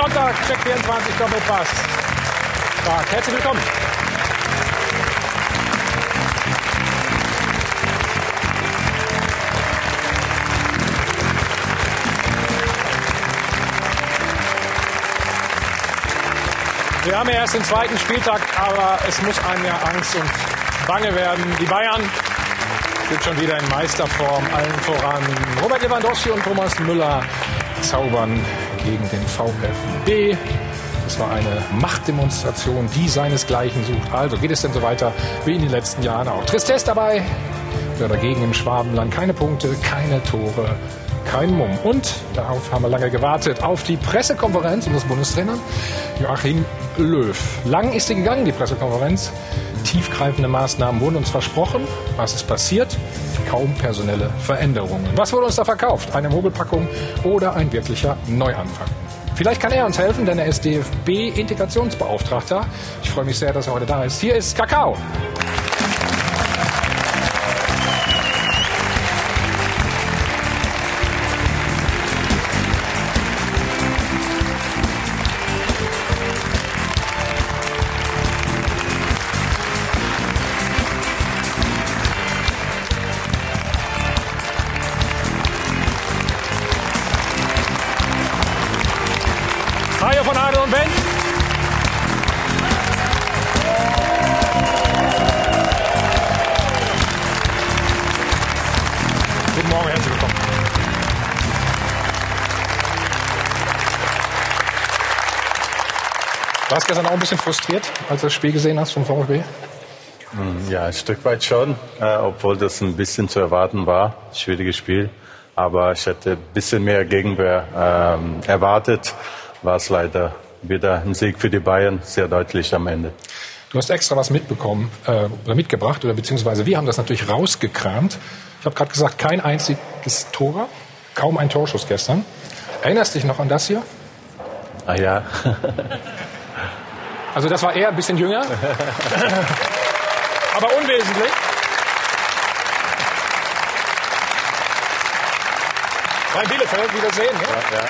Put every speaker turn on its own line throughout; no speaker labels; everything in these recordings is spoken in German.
Sonntag, Check 24 Doppelpass. Tag. Herzlich willkommen. Wir haben ja erst den zweiten Spieltag, aber es muss einem ja Angst und Bange werden. Die Bayern sind schon wieder in Meisterform, allen voran. Robert Lewandowski und Thomas Müller zaubern gegen den VfB. Das war eine Machtdemonstration, die seinesgleichen sucht. Also geht es denn so weiter wie in den letzten Jahren auch. Tristesse dabei oder dagegen im Schwabenland. Keine Punkte, keine Tore, kein Mumm. Und darauf haben wir lange gewartet, auf die Pressekonferenz unseres Bundestrainers Joachim Löw. Lang ist sie gegangen, die Pressekonferenz. Tiefgreifende Maßnahmen wurden uns versprochen. Was ist passiert? Kaum personelle Veränderungen. Was wurde uns da verkauft? Eine Mogelpackung oder ein wirklicher Neuanfang? Vielleicht kann er uns helfen, denn er ist DFB-Integrationsbeauftragter. Ich freue mich sehr, dass er heute da ist. Hier ist Kakao. Ein bisschen frustriert, als du das Spiel gesehen hast vom VfB?
Ja, ein Stück weit schon, äh, obwohl das ein bisschen zu erwarten war. Schwieriges Spiel. Aber ich hätte ein bisschen mehr Gegenwehr ähm, erwartet. War es leider wieder ein Sieg für die Bayern, sehr deutlich am Ende.
Du hast extra was mitbekommen äh, oder mitgebracht oder beziehungsweise wir haben das natürlich rausgekramt. Ich habe gerade gesagt, kein einziges Tor, kaum ein Torschuss gestern. Erinnerst dich noch an das hier?
Ah ja,
Also das war eher ein bisschen jünger, aber unwesentlich. Bei Bielefeld wiedersehen, ja?
ja.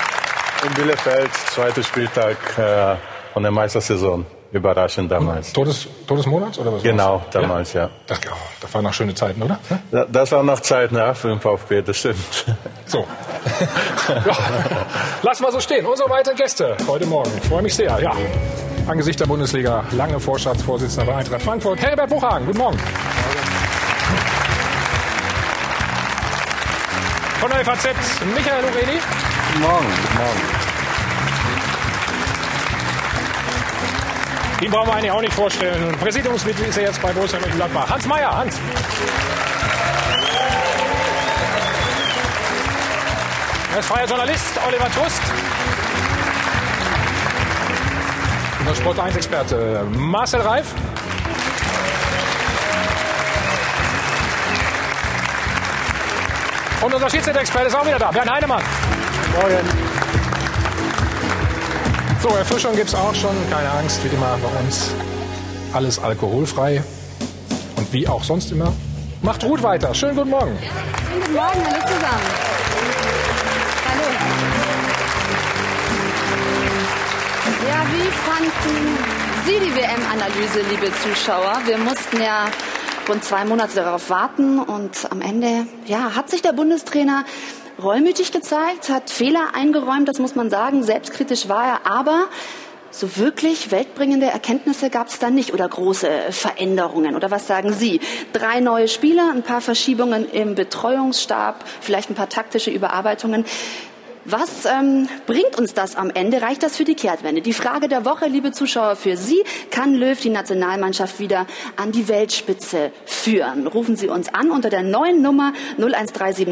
In Bielefeld, zweiter Spieltag äh, von der Meistersaison. Überraschend damals.
Todes, Todesmonats oder was?
Genau,
war's?
damals, ja.
Das, oh, das waren noch schöne Zeiten, oder?
Da- Das war noch Zeit ne, für den VfB, das stimmt.
So. ja. Lass mal so stehen. Unsere weiteren Gäste heute Morgen. Ich freue mich sehr. Ja. Angesichts der Bundesliga, lange Vorstandsvorsitzender bei Eintracht Frankfurt, Herbert Buchhagen. Guten Morgen. Von der FAZ, Michael Loredi.
Guten Morgen, guten Morgen.
Den brauchen wir eigentlich auch nicht vorstellen. Präsidiumsmitglied ist er jetzt bei Borussia Mönchengladbach. Hans Meyer, Hans. Er ist freier Journalist, Oliver Trust. Unser Sport 1 Experte Marcel Reif. Und unser Schiedsrichter-Experte ist auch wieder da, Bernd Heinemann. Morgen. So, Erfrischung gibt es auch schon, keine Angst, wie immer bei uns alles alkoholfrei. Und wie auch sonst immer, macht Ruth weiter. Schönen guten Morgen.
Guten Morgen, hallo zusammen. Ja, wie fanden Sie die WM-Analyse, liebe Zuschauer? Wir mussten ja rund zwei Monate darauf warten und am Ende, ja, hat sich der Bundestrainer reumütig gezeigt, hat Fehler eingeräumt, das muss man sagen. Selbstkritisch war er, aber so wirklich weltbringende Erkenntnisse gab es da nicht oder große Veränderungen. Oder was sagen Sie? Drei neue Spieler, ein paar Verschiebungen im Betreuungsstab, vielleicht ein paar taktische Überarbeitungen. Was ähm, bringt uns das am Ende? Reicht das für die Kehrtwende? Die Frage der Woche, liebe Zuschauer, für Sie. Kann Löw die Nationalmannschaft wieder an die Weltspitze führen? Rufen Sie uns an unter der neuen Nummer 01379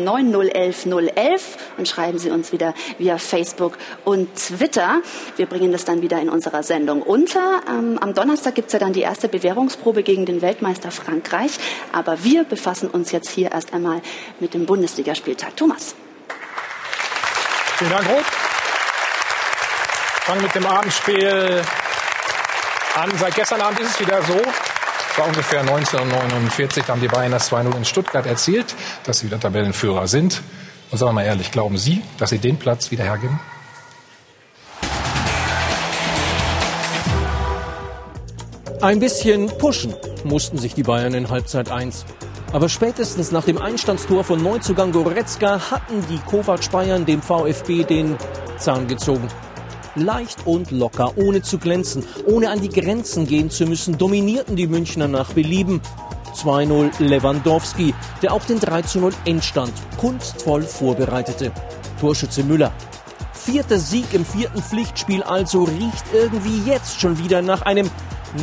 011 011 und schreiben Sie uns wieder via Facebook und Twitter. Wir bringen das dann wieder in unserer Sendung unter. Ähm, am Donnerstag gibt's ja dann die erste Bewährungsprobe gegen den Weltmeister Frankreich. Aber wir befassen uns jetzt hier erst einmal mit dem Bundesligaspieltag. Thomas.
Vielen Dank, Rob. Fangen mit dem Abendspiel an. Seit gestern Abend ist es wieder so. Es war ungefähr 1949, da haben die Bayern das 2-0 in Stuttgart erzielt, dass sie wieder Tabellenführer sind. Und sagen wir mal ehrlich, glauben Sie, dass Sie den Platz wieder hergeben?
Ein bisschen pushen mussten sich die Bayern in Halbzeit 1. Aber spätestens nach dem Einstandstor von Neuzugang Goretzka hatten die Kovac Bayern dem VfB den Zahn gezogen. Leicht und locker, ohne zu glänzen, ohne an die Grenzen gehen zu müssen, dominierten die Münchner nach Belieben. 2-0 Lewandowski, der auch den 3-0 Endstand kunstvoll vorbereitete. Torschütze Müller. Vierter Sieg im vierten Pflichtspiel also riecht irgendwie jetzt schon wieder nach einem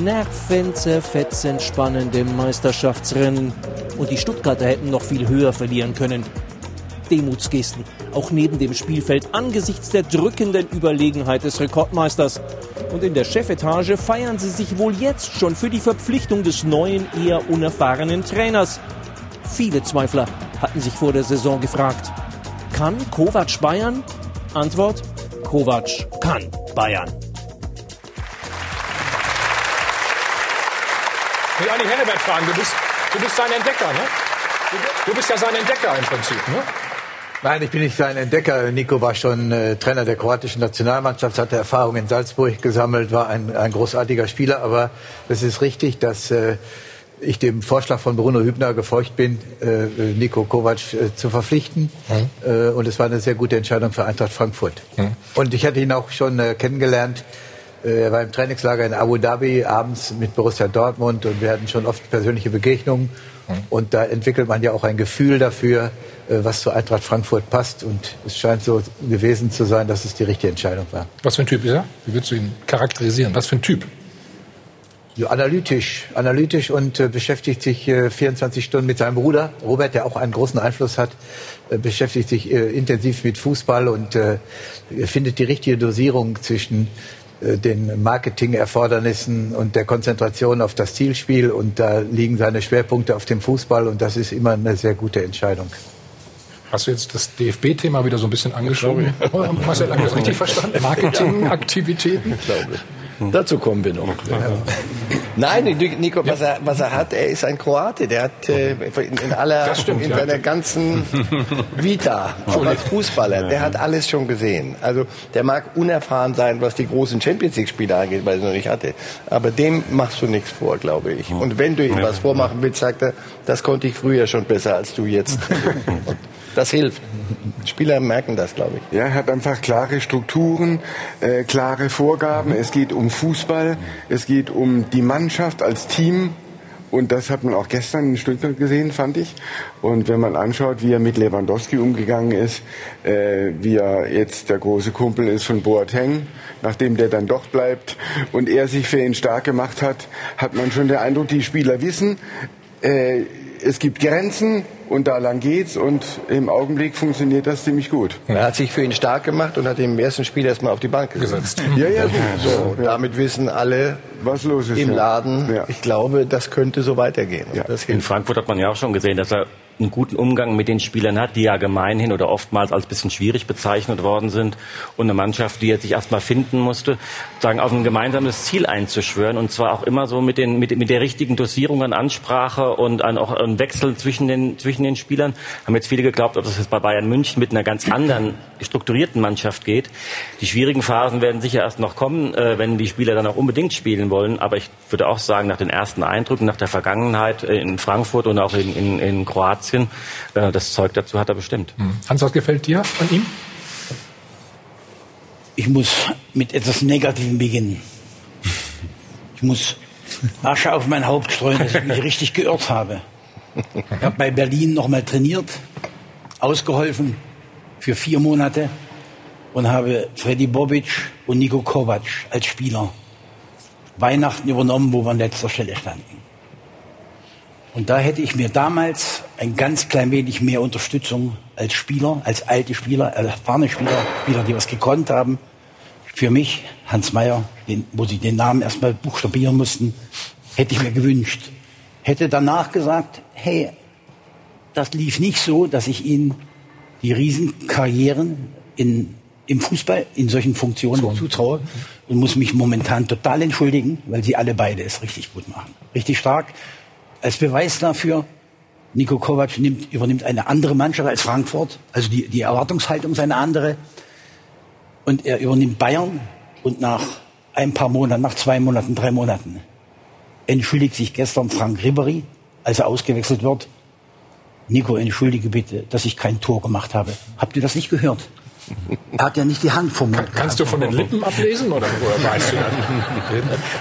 nervenzerfetzend spannenden Meisterschaftsrennen. Und die Stuttgarter hätten noch viel höher verlieren können. Demutsgesten, auch neben dem Spielfeld angesichts der drückenden Überlegenheit des Rekordmeisters. Und in der Chefetage feiern sie sich wohl jetzt schon für die Verpflichtung des neuen, eher unerfahrenen Trainers. Viele Zweifler hatten sich vor der Saison gefragt, kann Kovac Bayern? Antwort, Kovac kann Bayern.
Ich will Andi Hennebert fragen, du bist, du bist sein Entdecker, ne? Du bist ja sein Entdecker im Prinzip, ne?
Nein, ich bin nicht sein Entdecker. Nico war schon äh, Trainer der kroatischen Nationalmannschaft, hatte Erfahrung in Salzburg gesammelt, war ein, ein großartiger Spieler. Aber es ist richtig, dass äh, ich dem Vorschlag von Bruno Hübner gefolgt bin, äh, Nico Kovac äh, zu verpflichten. Mhm. Äh, und es war eine sehr gute Entscheidung für Eintracht Frankfurt. Mhm. Und ich hatte ihn auch schon äh, kennengelernt. Äh, er war im Trainingslager in Abu Dhabi abends mit Borussia Dortmund und wir hatten schon oft persönliche Begegnungen. Mhm. Und da entwickelt man ja auch ein Gefühl dafür, äh, was zu Eintracht Frankfurt passt. Und es scheint so gewesen zu sein, dass es die richtige Entscheidung war.
Was für ein Typ ist er? Wie würdest du ihn charakterisieren? Was für ein Typ?
Ja, analytisch, analytisch und äh, beschäftigt sich äh, 24 Stunden mit seinem Bruder Robert, der auch einen großen Einfluss hat, äh, beschäftigt sich intensiv mit Fußball und findet die richtige Dosierung zwischen den Marketingerfordernissen und der Konzentration auf das Zielspiel und da liegen seine Schwerpunkte auf dem Fußball und das ist immer eine sehr gute Entscheidung.
Hast du jetzt das DFB-Thema wieder so ein bisschen angeschoben? Marcel, habe ich das richtig verstanden? Marketingaktivitäten?
Ich glaube. Dazu kommen wir noch. Nein, Nico, was er, was er hat, er ist ein Kroate. Der hat äh, in, aller, stimmt, in seiner ganzen Vita, auch als Fußballer, der hat alles schon gesehen. Also der mag unerfahren sein, was die großen Champions League-Spiele angeht, weil er es noch nicht hatte. Aber dem machst du nichts vor, glaube ich. Und wenn du ihm was vormachen willst, sagt er, das konnte ich früher schon besser als du jetzt. Das hilft. Spieler merken das, glaube ich.
Ja, er hat einfach klare Strukturen, äh, klare Vorgaben. Es geht um Fußball, es geht um die Mannschaft als Team. Und das hat man auch gestern in Stuttgart gesehen, fand ich. Und wenn man anschaut, wie er mit Lewandowski umgegangen ist, äh, wie er jetzt der große Kumpel ist von Boateng, nachdem der dann doch bleibt und er sich für ihn stark gemacht hat, hat man schon den Eindruck, die Spieler wissen, äh, es gibt Grenzen und da lang geht's und im Augenblick funktioniert das ziemlich gut.
Er hat sich für ihn stark gemacht und hat ihn im ersten Spiel erstmal auf die Bank gesetzt. ja, ja, gut. So, ja. Damit wissen alle, was los ist im ja. Laden. Ja. Ich glaube, das könnte so weitergehen.
Ja. In Frankfurt hat man ja auch schon gesehen, dass er einen guten Umgang mit den Spielern hat, die ja gemeinhin oder oftmals als bisschen schwierig bezeichnet worden sind und eine Mannschaft, die er sich erstmal finden musste, sagen auf ein gemeinsames Ziel einzuschwören und zwar auch immer so mit den mit, mit der richtigen Dosierung an Ansprache und an auch an Wechsel zwischen den zwischen den Spielern. Haben jetzt viele geglaubt, ob das jetzt bei Bayern München mit einer ganz anderen strukturierten Mannschaft geht. Die schwierigen Phasen werden sicher erst noch kommen, äh, wenn die Spieler dann auch unbedingt spielen wollen. Aber ich würde auch sagen, nach den ersten Eindrücken, nach der Vergangenheit in Frankfurt und auch in, in, in Kroatien Kroatien. Äh, das Zeug dazu hat er bestimmt.
Mhm. Hans, was gefällt dir an ihm?
Ich muss mit etwas Negativem beginnen. Ich muss Asche auf mein Haupt streuen, dass ich mich richtig geirrt habe. Ich habe bei Berlin nochmal trainiert, ausgeholfen für vier Monate und habe Freddy Bobic und Nico Kovac als Spieler Weihnachten übernommen, wo wir an letzter Stelle standen. Und da hätte ich mir damals ein ganz klein wenig mehr Unterstützung als Spieler, als alte Spieler, erfahrene Spieler, Spieler, die was gekonnt haben, für mich, Hans Meyer, den, wo sie den Namen erstmal buchstabieren mussten, hätte ich mir gewünscht. Hätte danach gesagt, hey, das lief nicht so, dass ich ihnen die Riesenkarrieren in, im Fußball in solchen Funktionen so. zutraue und muss mich momentan total entschuldigen, weil sie alle beide es richtig gut machen. Richtig stark. Als Beweis dafür, Nico Kovac nimmt, übernimmt eine andere Mannschaft als Frankfurt. Also die, die Erwartungshaltung ist eine andere. Und er übernimmt Bayern und nach ein paar Monaten, nach zwei Monaten, drei Monaten, entschuldigt sich gestern Frank Ribery, als er ausgewechselt wird. Nico, entschuldige bitte, dass ich kein Tor gemacht habe. Habt ihr das nicht gehört? Er hat ja nicht die Hand vom Mund.
Kannst du von den Lippen ablesen oder woher weißt du das?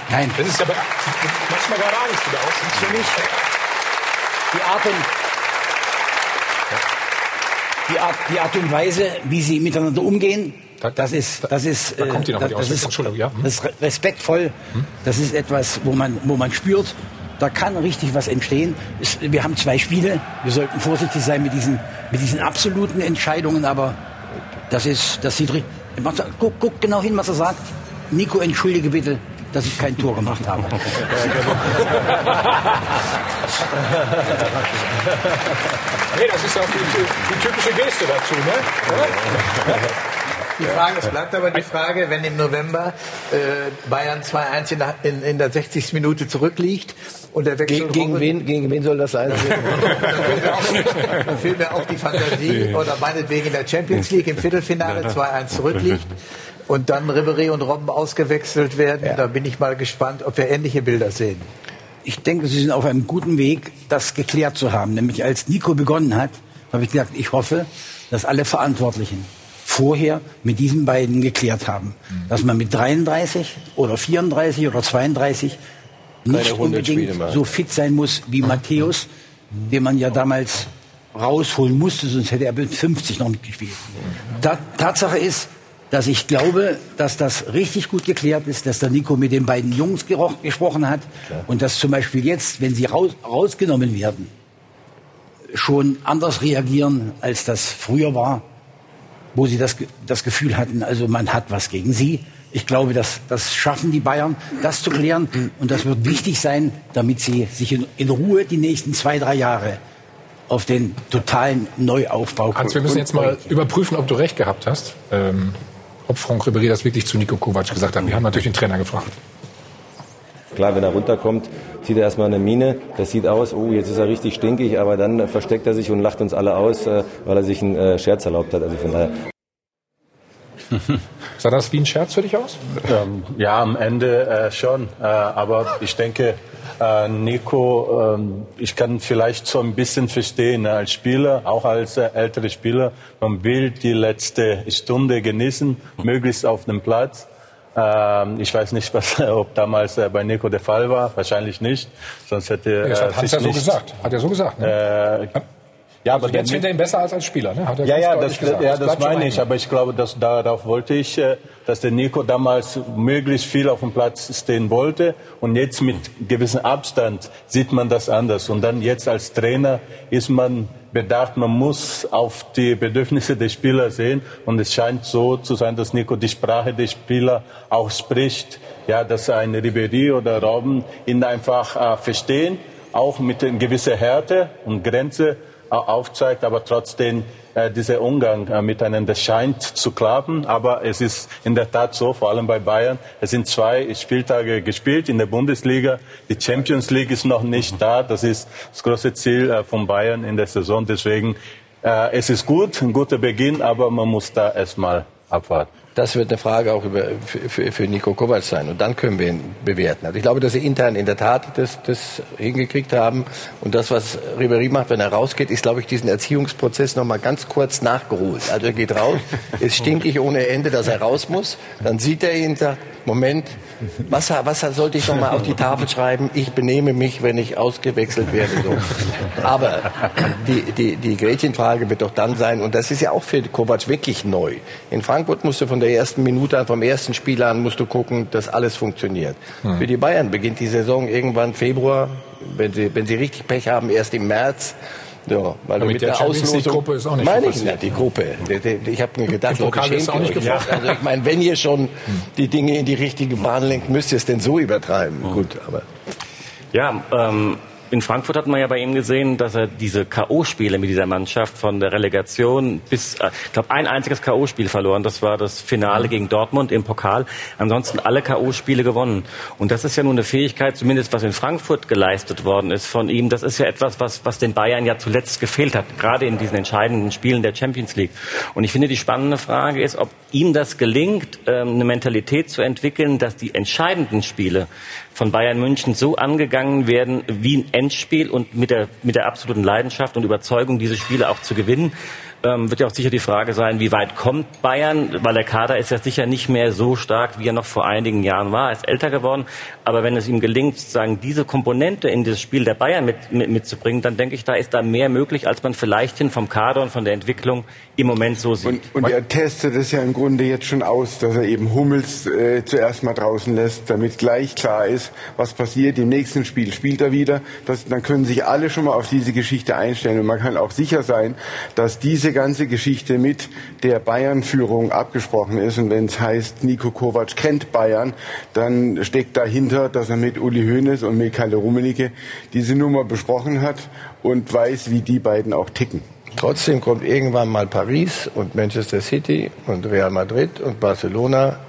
Nein.
Das ist aber manchmal gar Angst wieder aus. Das ist für mich
die Art und die Art, die Art und Weise, wie sie miteinander umgehen, das ist, das ist,
Da kommt die noch
äh,
die
das, ist,
Entschuldigung, ja. Hm?
das ist respektvoll. Das ist etwas, wo man, wo man spürt, da kann richtig was entstehen. Wir haben zwei Spiele. Wir sollten vorsichtig sein mit diesen, mit diesen absoluten Entscheidungen, aber das ist, das sieht richtig. Guck, guck genau hin, was er sagt. Nico, entschuldige bitte, dass ich kein Tor gemacht habe.
Nee, das ist ja auch die, die typische Geste dazu, ne?
Die Frage, es bleibt aber die Frage, wenn im November äh, Bayern 2-1 in, der- in, in der 60. Minute zurückliegt und der Wechsel
Gegen, gegen, wen, gegen wen soll das sein?
dann fehlt mir auch, fehlt mir auch die Fantasie oder meinetwegen in der Champions League im Viertelfinale 2-1 zurückliegt und dann Ribéry und Robben ausgewechselt werden. Da bin ich mal gespannt, ob wir ähnliche Bilder sehen.
Ich denke, Sie sind auf einem guten Weg, das geklärt zu haben. Nämlich als Nico begonnen hat, habe ich gesagt, ich hoffe, dass alle Verantwortlichen vorher mit diesen beiden geklärt haben, dass man mit 33 oder 34 oder 32 nicht
100
unbedingt so fit sein muss wie Matthäus, den man ja damals rausholen musste, sonst hätte er mit 50 noch mitgespielt. Ta Tatsache ist, dass ich glaube, dass das richtig gut geklärt ist, dass der Nico mit den beiden Jungs gesprochen hat und dass zum Beispiel jetzt, wenn sie raus, rausgenommen werden, schon anders reagieren, als das früher war, wo sie das, das Gefühl hatten, also man hat was gegen sie. Ich glaube, dass das schaffen die Bayern, das zu klären. Und das wird wichtig sein, damit sie sich in, in Ruhe die nächsten zwei, drei Jahre auf den totalen Neuaufbau
Hans, wir müssen jetzt mal überprüfen, ob du recht gehabt hast. Ähm, ob Franck Ribéry das wirklich zu Nico Kovac gesagt hat. Wir haben natürlich den Trainer gefragt.
Klar, wenn er runterkommt, zieht er erstmal eine Mine. Das sieht aus, oh, jetzt ist er richtig stinkig, aber dann versteckt er sich und lacht uns alle aus, äh, weil er sich einen äh, Scherz erlaubt hat. Also von daher.
Sah das wie ein Scherz für dich aus?
Ähm, ja, am Ende äh, schon. Äh, aber ich denke, äh, Nico, ähm, ich kann vielleicht so ein bisschen verstehen, ne, als Spieler, auch als äh, älterer Spieler, man will die letzte Stunde genießen, möglichst auf dem Platz. Ähm, ich weiß nicht, was, ob damals äh, bei Nico der Fall war. Wahrscheinlich nicht. Sonst hätte
Das
er
hat Hans
sich
ja so
nicht,
gesagt. Hat er so gesagt. Ne?
Ja,
also
der
jetzt findet er ihn besser als als Spieler. Ne? Hat er
ja, ja, das,
gesagt.
ja, das
schon
meine ich. Aber ich glaube, dass darauf wollte ich, äh, dass der Nico damals möglichst viel auf dem Platz stehen wollte. Und jetzt mit gewissem Abstand sieht man das anders. Und dann jetzt als Trainer ist man bedacht, man muss auf die Bedürfnisse der Spieler sehen. Und es scheint so zu sein, dass Nico die Sprache der Spieler auch spricht. Ja, dass ein Ribery oder Robben ihn einfach äh, verstehen, auch mit einer gewissen Härte und Grenze aufzeigt, aber trotzdem äh, dieser Umgang äh, miteinander scheint zu klappen. Aber es ist in der Tat so, vor allem bei Bayern, es sind zwei Spieltage gespielt in der Bundesliga. Die Champions League ist noch nicht da. Das ist das große Ziel äh, von Bayern in der Saison. Deswegen, äh, es ist gut, ein guter Beginn, aber man muss da erstmal abwarten.
Das wird eine Frage auch über, für, für, Nico Kovac sein. Und dann können wir ihn bewerten. Also ich glaube, dass sie intern in der Tat das, das hingekriegt haben. Und das, was Ribéry macht, wenn er rausgeht, ist, glaube ich, diesen Erziehungsprozess noch mal ganz kurz nachgeholt. Also er geht raus, ist stinkig ohne Ende, dass er raus muss. Dann sieht er ihn, sagt, Moment, was, was sollte ich noch mal auf die Tafel schreiben? Ich benehme mich, wenn ich ausgewechselt werde. So. Aber die, die, die Gretchenfrage wird doch dann sein, und das ist ja auch für Kovac wirklich neu. In Frankfurt musst du von der ersten Minute an, vom ersten Spiel an, musst du gucken, dass alles funktioniert.
Hm.
Für die Bayern beginnt die Saison irgendwann Februar, wenn sie, wenn sie richtig Pech haben, erst im März. Ja, weil
Ja,
du
mit
mit
der
der Auslosung,
ist auch nicht
meine ich nicht, die Gruppe. Ich habe mir gedacht, Leute,
ist
schämt
auch nicht
euch.
gefragt.
Also ich meine, wenn ihr schon die Dinge in die richtige Bahn lenkt, müsst ihr es denn so übertreiben. Gut, aber
Ja, ähm, in Frankfurt hat man ja bei ihm gesehen, dass er diese K.O.-Spiele mit dieser Mannschaft von der Relegation bis, äh, ich glaube, ein einziges K.O.-Spiel verloren. Das war das Finale gegen Dortmund im Pokal. Ansonsten alle K.O.-Spiele gewonnen. Und das ist ja nun eine Fähigkeit, zumindest was in Frankfurt geleistet worden ist von ihm. Das ist ja etwas, was, was den Bayern ja zuletzt gefehlt hat, gerade in diesen entscheidenden Spielen der Champions League. Und ich finde, die spannende Frage ist, ob ihm das gelingt, ähm, eine Mentalität zu entwickeln, dass die entscheidenden Spiele von Bayern München so angegangen werden wie ein Endspiel und mit der, mit der absoluten Leidenschaft und Überzeugung, diese Spiele auch zu gewinnen ähm, wird ja auch sicher die Frage sein, wie weit kommt Bayern, weil der Kader ist ja sicher nicht mehr so stark, wie er noch vor einigen Jahren war. Er ist älter geworden. Aber wenn es ihm gelingt, sozusagen diese Komponente in das Spiel der Bayern mit, mit, mitzubringen, dann denke ich, da ist da mehr möglich, als man vielleicht hin vom Kader und von der Entwicklung im Moment so sieht.
Und, und er testet es ja im Grunde jetzt schon aus, dass er eben Hummels äh, zuerst mal draußen lässt, damit gleich klar ist, was passiert. Im nächsten Spiel spielt er wieder. Das, dann können sich alle schon mal auf diese Geschichte einstellen. Und man kann auch sicher sein, dass diese ganze Geschichte mit der Bayern-Führung abgesprochen ist. Und wenn es heißt, Nico Kovac kennt Bayern, dann steckt dahinter, dass er mit Uli Hoeneß und mit Kalle Rummenigge diese Nummer besprochen hat und weiß, wie die beiden auch ticken.
Trotzdem kommt irgendwann mal Paris und Manchester City und Real Madrid und Barcelona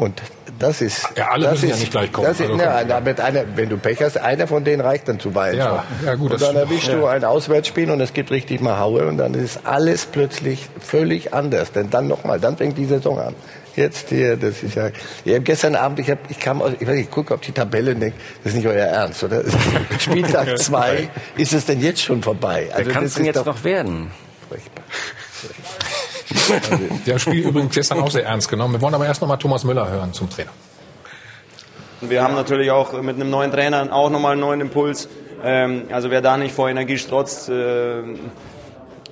und das ist.
Ja, alle
das
müssen
ist,
ja nicht gleich kommen.
Das ist,
Also,
na, na, mit einer, wenn du Pech hast, einer von denen reicht dann zu Bayern.
Ja,
schon.
ja, gut,
Und dann erwischst du ein Auswärtsspiel und es gibt richtig mal Haue und dann ist alles plötzlich völlig anders. Denn dann nochmal, dann fängt die Saison an. Jetzt hier, das ist ja. Ich hab gestern Abend, ich, hab, ich kam aus, ich weiß nicht, ich gucke auf die Tabelle und denke, das ist nicht euer Ernst, oder? Spieltag zwei, ist es denn jetzt schon vorbei?
Wer kann es denn jetzt
doch
noch werden?
furchtbar.
Der Spiel übrigens gestern auch sehr ernst genommen. Wir wollen aber erst noch mal Thomas Müller hören zum Trainer.
Wir haben natürlich auch mit einem neuen Trainer auch nochmal einen neuen Impuls. Ähm, also wer da nicht vor Energie strotzt, äh,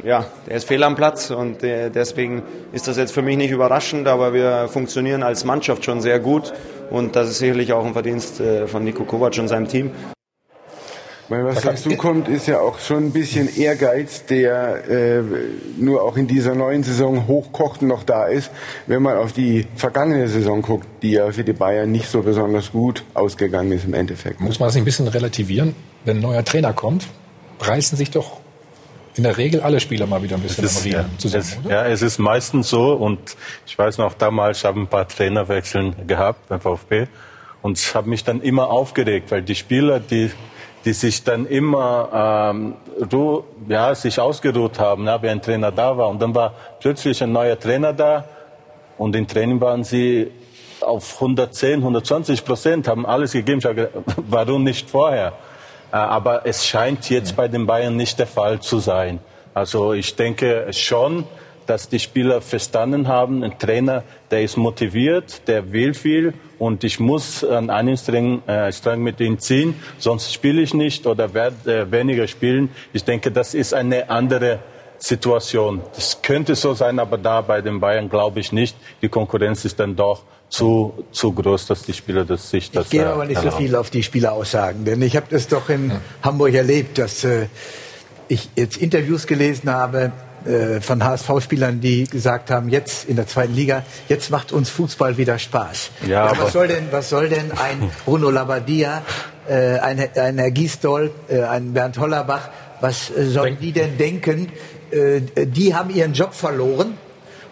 ja, der ist fehl am Platz und äh, deswegen ist das jetzt für mich nicht überraschend, aber wir funktionieren als Mannschaft schon sehr gut und das ist sicherlich auch ein Verdienst äh, von Nico Kovac und seinem Team.
Weil was dazu kommt, ist ja auch schon ein bisschen Ehrgeiz, der äh, nur auch in dieser neuen Saison hochkocht und noch da ist. Wenn man auf die vergangene Saison guckt, die ja für die Bayern nicht so besonders gut ausgegangen ist im Endeffekt.
Muss man das nicht ein bisschen relativieren? Wenn ein neuer Trainer kommt, reißen sich doch in der Regel alle Spieler mal wieder ein bisschen
Es ist, ja,
zusammen,
es,
oder?
ja, es ist meistens so und ich weiß noch, damals habe ich ein paar Trainerwechseln gehabt beim VfB und habe mich dann immer aufgeregt, weil die Spieler, die, die sich dann immer ähm, ru- ja, sich ausgeruht haben, ja, wie ein Trainer da war und dann war plötzlich ein neuer Trainer da und im Training waren sie auf 110, 120 Prozent, haben alles gegeben. Ich habe gedacht, warum nicht vorher? Äh, Aber es scheint jetzt bei den Bayern nicht der Fall zu sein. Also ich denke schon, dass die Spieler verstanden haben, ein Trainer, der ist motiviert, der will viel und ich muss an einem Strang, äh, Strang mit ihm ziehen, sonst spiele ich nicht oder werde äh, weniger spielen. Ich denke, das ist eine andere Situation. Das könnte so sein, aber da bei den Bayern glaube ich nicht. Die Konkurrenz ist dann doch zu, zu groß, dass die Spieler das sich das
Ich gehe
äh,
aber nicht so viel auf die Spieleraussagen, denn ich habe das doch in Hamburg erlebt, dass äh, ich jetzt Interviews gelesen habe äh, von HSV-Spielern, die gesagt haben, jetzt in der zweiten Liga, jetzt macht uns Fußball wieder Spaß.
Ja, aber-
was soll denn, was soll denn ein Bruno Labbadia, äh, ein, ein Herr Giesdoll, äh, ein Bernd Hollerbach, was sollen die denn denken? Äh, die haben ihren Job verloren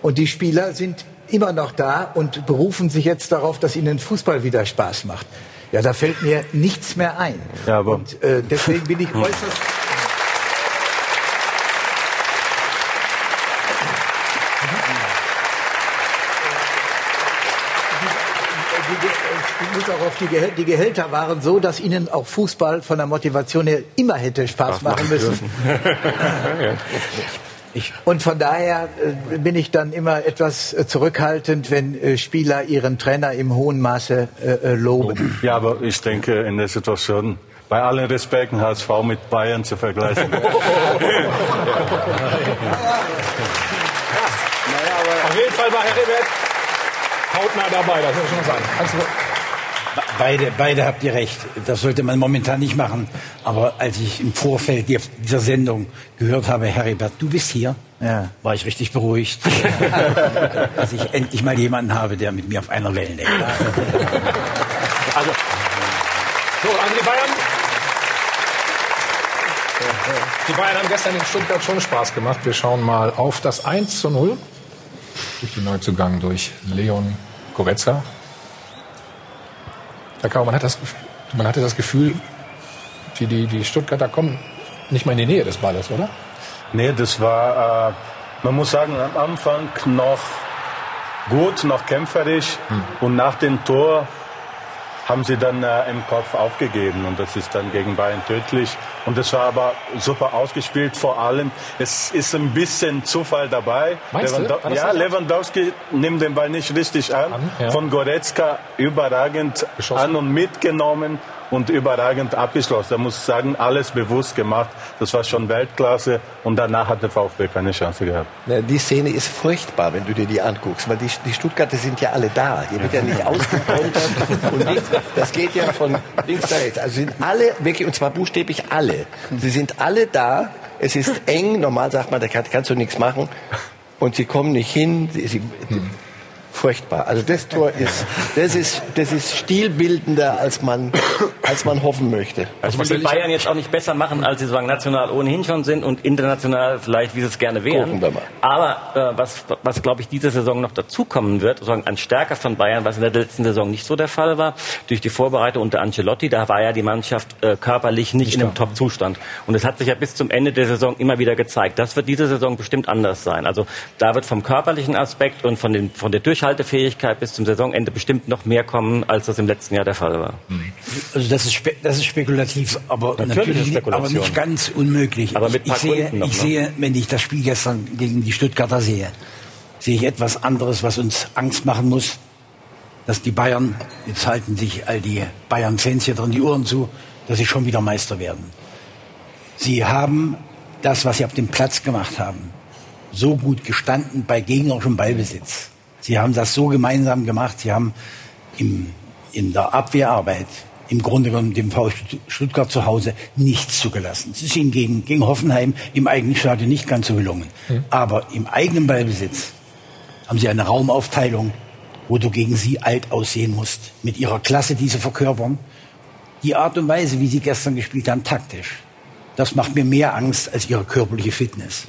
und die Spieler sind immer noch da und berufen sich jetzt darauf, dass ihnen Fußball wieder Spaß macht. Ja, da fällt mir nichts mehr ein.
Ja, aber-
und äh, deswegen bin ich äußerst Ich muss auch auf die, Gehäl die Gehälter waren so, dass ihnen auch Fußball von der Motivation her immer hätte Spaß machen müssen. Und von daher äh, bin ich dann immer etwas äh, zurückhaltend, wenn äh, Spieler ihren Trainer im hohen Maße loben.
Ja, aber ich denke, in der Situation, bei allen Respekten, HSV mit Bayern zu vergleichen.
Auf jeden Fall war Heribert hautnah dabei, das muss ich schon sagen.
Beide, beide habt ihr recht. Das sollte man momentan nicht machen. Aber als ich im Vorfeld die- dieser Sendung gehört habe, Heribert, du bist hier,
Ja.
war ich richtig beruhigt. dass ich endlich mal jemanden habe, der mit mir auf einer Wellenlänge ist.
also, so, also die Bayern Die Bayern haben gestern in Stuttgart schon Spaß gemacht. Wir schauen mal auf das 1 zu 0 durch den Neuzugang durch Leon Goretzka. Herr Kau, man, hat das, man hatte das Gefühl, die, die, die Stuttgarter kommen nicht mal in die Nähe des Balles, oder?
Nee, das war, äh, man muss sagen, am Anfang noch gut, noch kämpferisch. Hm. Und nach dem Tor haben sie dann äh, im Kopf aufgegeben und das ist dann gegen Bayern tödlich. Und das war aber super ausgespielt. Vor allem, es ist ein bisschen Zufall dabei.
Lewandowski,
ja, Lewandowski nimmt den Ball nicht richtig an. an ja. Von Goretzka überragend Geschossen. an und mitgenommen und überragend abgeschlossen. Da muss ich sagen, alles bewusst gemacht. Das war schon Weltklasse und danach hat der VfB keine Chance gehabt.
Na, die Szene ist furchtbar, wenn du dir die anguckst, weil die, die Stuttgarter sind ja alle da. Hier wird ja nicht ausgekontert und links, das geht ja von links nach rechts. Also sind alle wirklich, und zwar buchstäblich alle. Sie sind alle da. Es ist eng. Normal sagt man, da kannst du nichts machen. Und sie kommen nicht hin. Sie, sie, furchtbar. Also das Tor ist, das ist, das ist stilbildender, als man, als man hoffen möchte.
Also was die Bayern jetzt auch nicht besser machen, als sie sagen national ohnehin schon sind und international vielleicht, wie sie es gerne wären. Aber äh, was, was glaube ich diese Saison noch dazukommen wird, sagen ein Stärker von Bayern, was in der letzten Saison nicht so der Fall war, durch die Vorbereitung unter Ancelotti, da war ja die Mannschaft äh, körperlich nicht, nicht in einem Top-Zustand. Und es hat sich ja bis zum Ende der Saison immer wieder gezeigt. Das wird diese Saison bestimmt anders sein. Also da wird vom körperlichen Aspekt und von, den, von der Durchhaltung Durchhaltefähigkeit bis zum Saisonende bestimmt noch mehr kommen, als das im letzten Jahr der Fall war.
Also das ist, das ist spekulativ, aber natürlich, natürlich aber nicht ganz unmöglich. Aber mit ich, sehe, noch, ich ne? sehe, wenn ich das Spiel gestern gegen die Stuttgarter sehe, sehe ich etwas anderes, was uns Angst machen muss, dass die Bayern, jetzt halten sich all die Bayern-Fans hier drin die Ohren zu, dass sie schon wieder Meister werden. Sie haben das, was sie auf dem Platz gemacht haben, so gut gestanden bei gegnerischem Ballbesitz. Sie haben das so gemeinsam gemacht. Sie haben im, in der Abwehrarbeit im Grunde genommen dem VfB Stuttgart zu Hause nichts zugelassen. Es ist ihnen gegen, gegen Hoffenheim im eigenen Stadion nicht ganz so gelungen. Mhm. Aber im eigenen Ballbesitz haben sie eine Raumaufteilung, wo du gegen sie alt aussehen musst. Mit ihrer Klasse, die sie verkörpern. Die Art und Weise, wie sie gestern gespielt haben, taktisch. Das macht mir mehr Angst als ihre körperliche Fitness.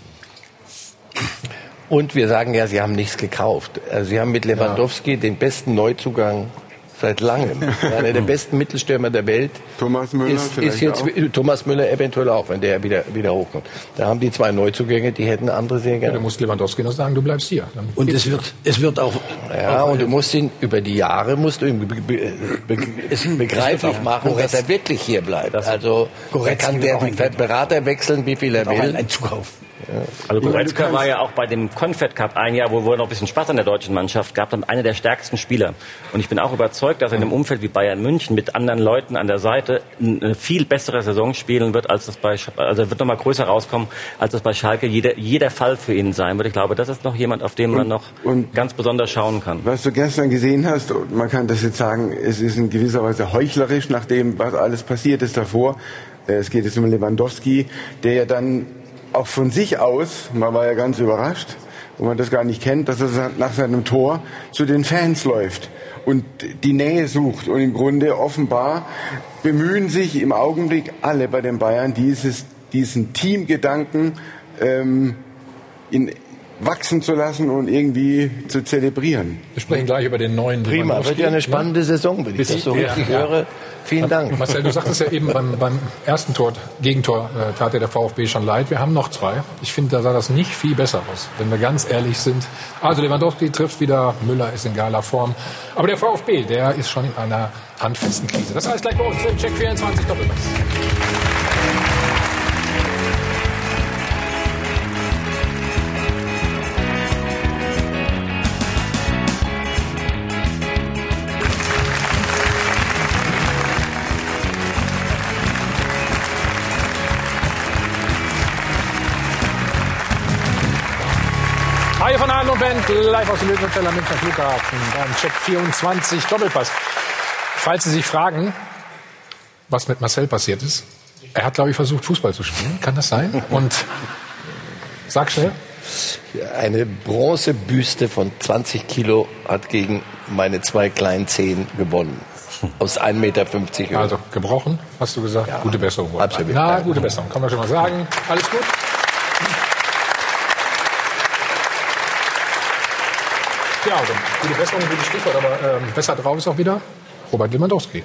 Und wir sagen ja, Sie haben nichts gekauft. Also Sie haben mit Lewandowski ja. den besten Neuzugang seit langem. Einer der besten Mittelstürmer der Welt.
Thomas Müller
ist, ist jetzt auch. Thomas Müller eventuell auch, wenn der wieder wieder hochkommt. Da haben die zwei Neuzugänge, die hätten andere sehr gerne.
Ja, du musst Lewandowski noch sagen, du bleibst hier.
Dann und es wird es wird auch
ja auch, und du musst ihn über die Jahre musst du ihm be, be, be, begreiflich machen, dass er wirklich hier bleibt. Also er kann der Berater wechseln, wie viel er will.
Ein Zukauf.
Also Goretzka war ja auch bei dem Confed Cup ein Jahr, wo wir noch ein bisschen Spaß an der deutschen Mannschaft gab, dann einer der stärksten Spieler. Und ich bin auch überzeugt, dass er in einem Umfeld wie Bayern München mit anderen Leuten an der Seite eine viel bessere Saison spielen wird, als das bei, also er wird noch mal größer rauskommen, als das bei Schalke jeder, jeder Fall für ihn sein wird. Ich glaube, das ist noch jemand, auf den man und, noch und ganz besonders schauen kann.
Was du gestern gesehen hast, man kann das jetzt sagen, es ist in gewisser Weise heuchlerisch, nach dem, was alles passiert ist davor. Es geht jetzt um Lewandowski, der ja dann auch von sich aus, man war ja ganz überrascht, wo man das gar nicht kennt, dass er nach seinem Tor zu den Fans läuft und die Nähe sucht. Und im Grunde offenbar bemühen sich im Augenblick alle bei den Bayern, dieses, diesen Teamgedanken ähm, in, wachsen zu lassen und irgendwie zu zelebrieren.
Wir sprechen gleich über den neuen
Prima, wird ja eine spannende Saison, wenn ich das so richtig ja. höre. Vielen Dank.
Marcel, du sagtest ja eben beim, beim ersten Tor, Gegentor, äh, tat dir der VfB schon leid. Wir haben noch zwei. Ich finde, da sah das nicht viel besser aus, wenn wir ganz ehrlich sind. Also Lewandowski trifft wieder, Müller ist in geiler Form. Aber der VfB, der ist schon in einer handfesten Krise. Das heißt gleich bei uns im Check 24 Doppelpass. Band, live aus dem Löwenhoteller Münchner Flughafen beim Check 24 Doppelpass. Falls Sie sich fragen, was mit Marcel passiert ist, er hat, glaube ich, versucht, Fußball zu spielen. Kann das sein? Und sag schnell.
Eine Bronzebüste von 20 Kilo hat gegen meine zwei kleinen Zehen gewonnen. Aus 1,50 Meter Höhe.
Also gebrochen, hast du gesagt?
Ja.
Gute Besserung.
Absolut.
Na, gute Besserung, kann man schon mal sagen. Alles gut? Ja, also, gute Besserung, gutes Stichwort, aber ähm, besser drauf ist auch wieder Robert Lewandowski.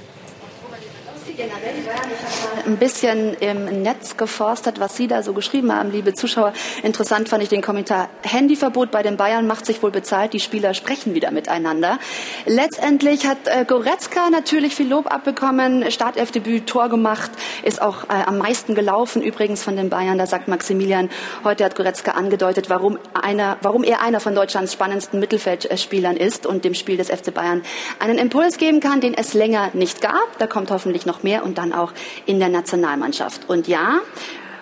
Generell, die Bayern, ich habe mal ein bisschen im Netz geforstet, was Sie da so geschrieben haben, liebe Zuschauer. Interessant fand ich den Kommentar. Handyverbot bei den Bayern macht sich wohl bezahlt. Die Spieler sprechen wieder miteinander. Letztendlich hat äh, Goretzka natürlich viel Lob abbekommen. Startelfdebüt, Tor gemacht, ist auch äh, am meisten gelaufen übrigens von den Bayern. Da sagt Maximilian, heute hat Goretzka angedeutet, warum, einer, warum er einer von Deutschlands spannendsten Mittelfeldspielern ist und dem Spiel des FC Bayern einen Impuls geben kann, den es länger nicht gab. Da kommt hoffentlich noch mehr und dann auch in der Nationalmannschaft. Und ja,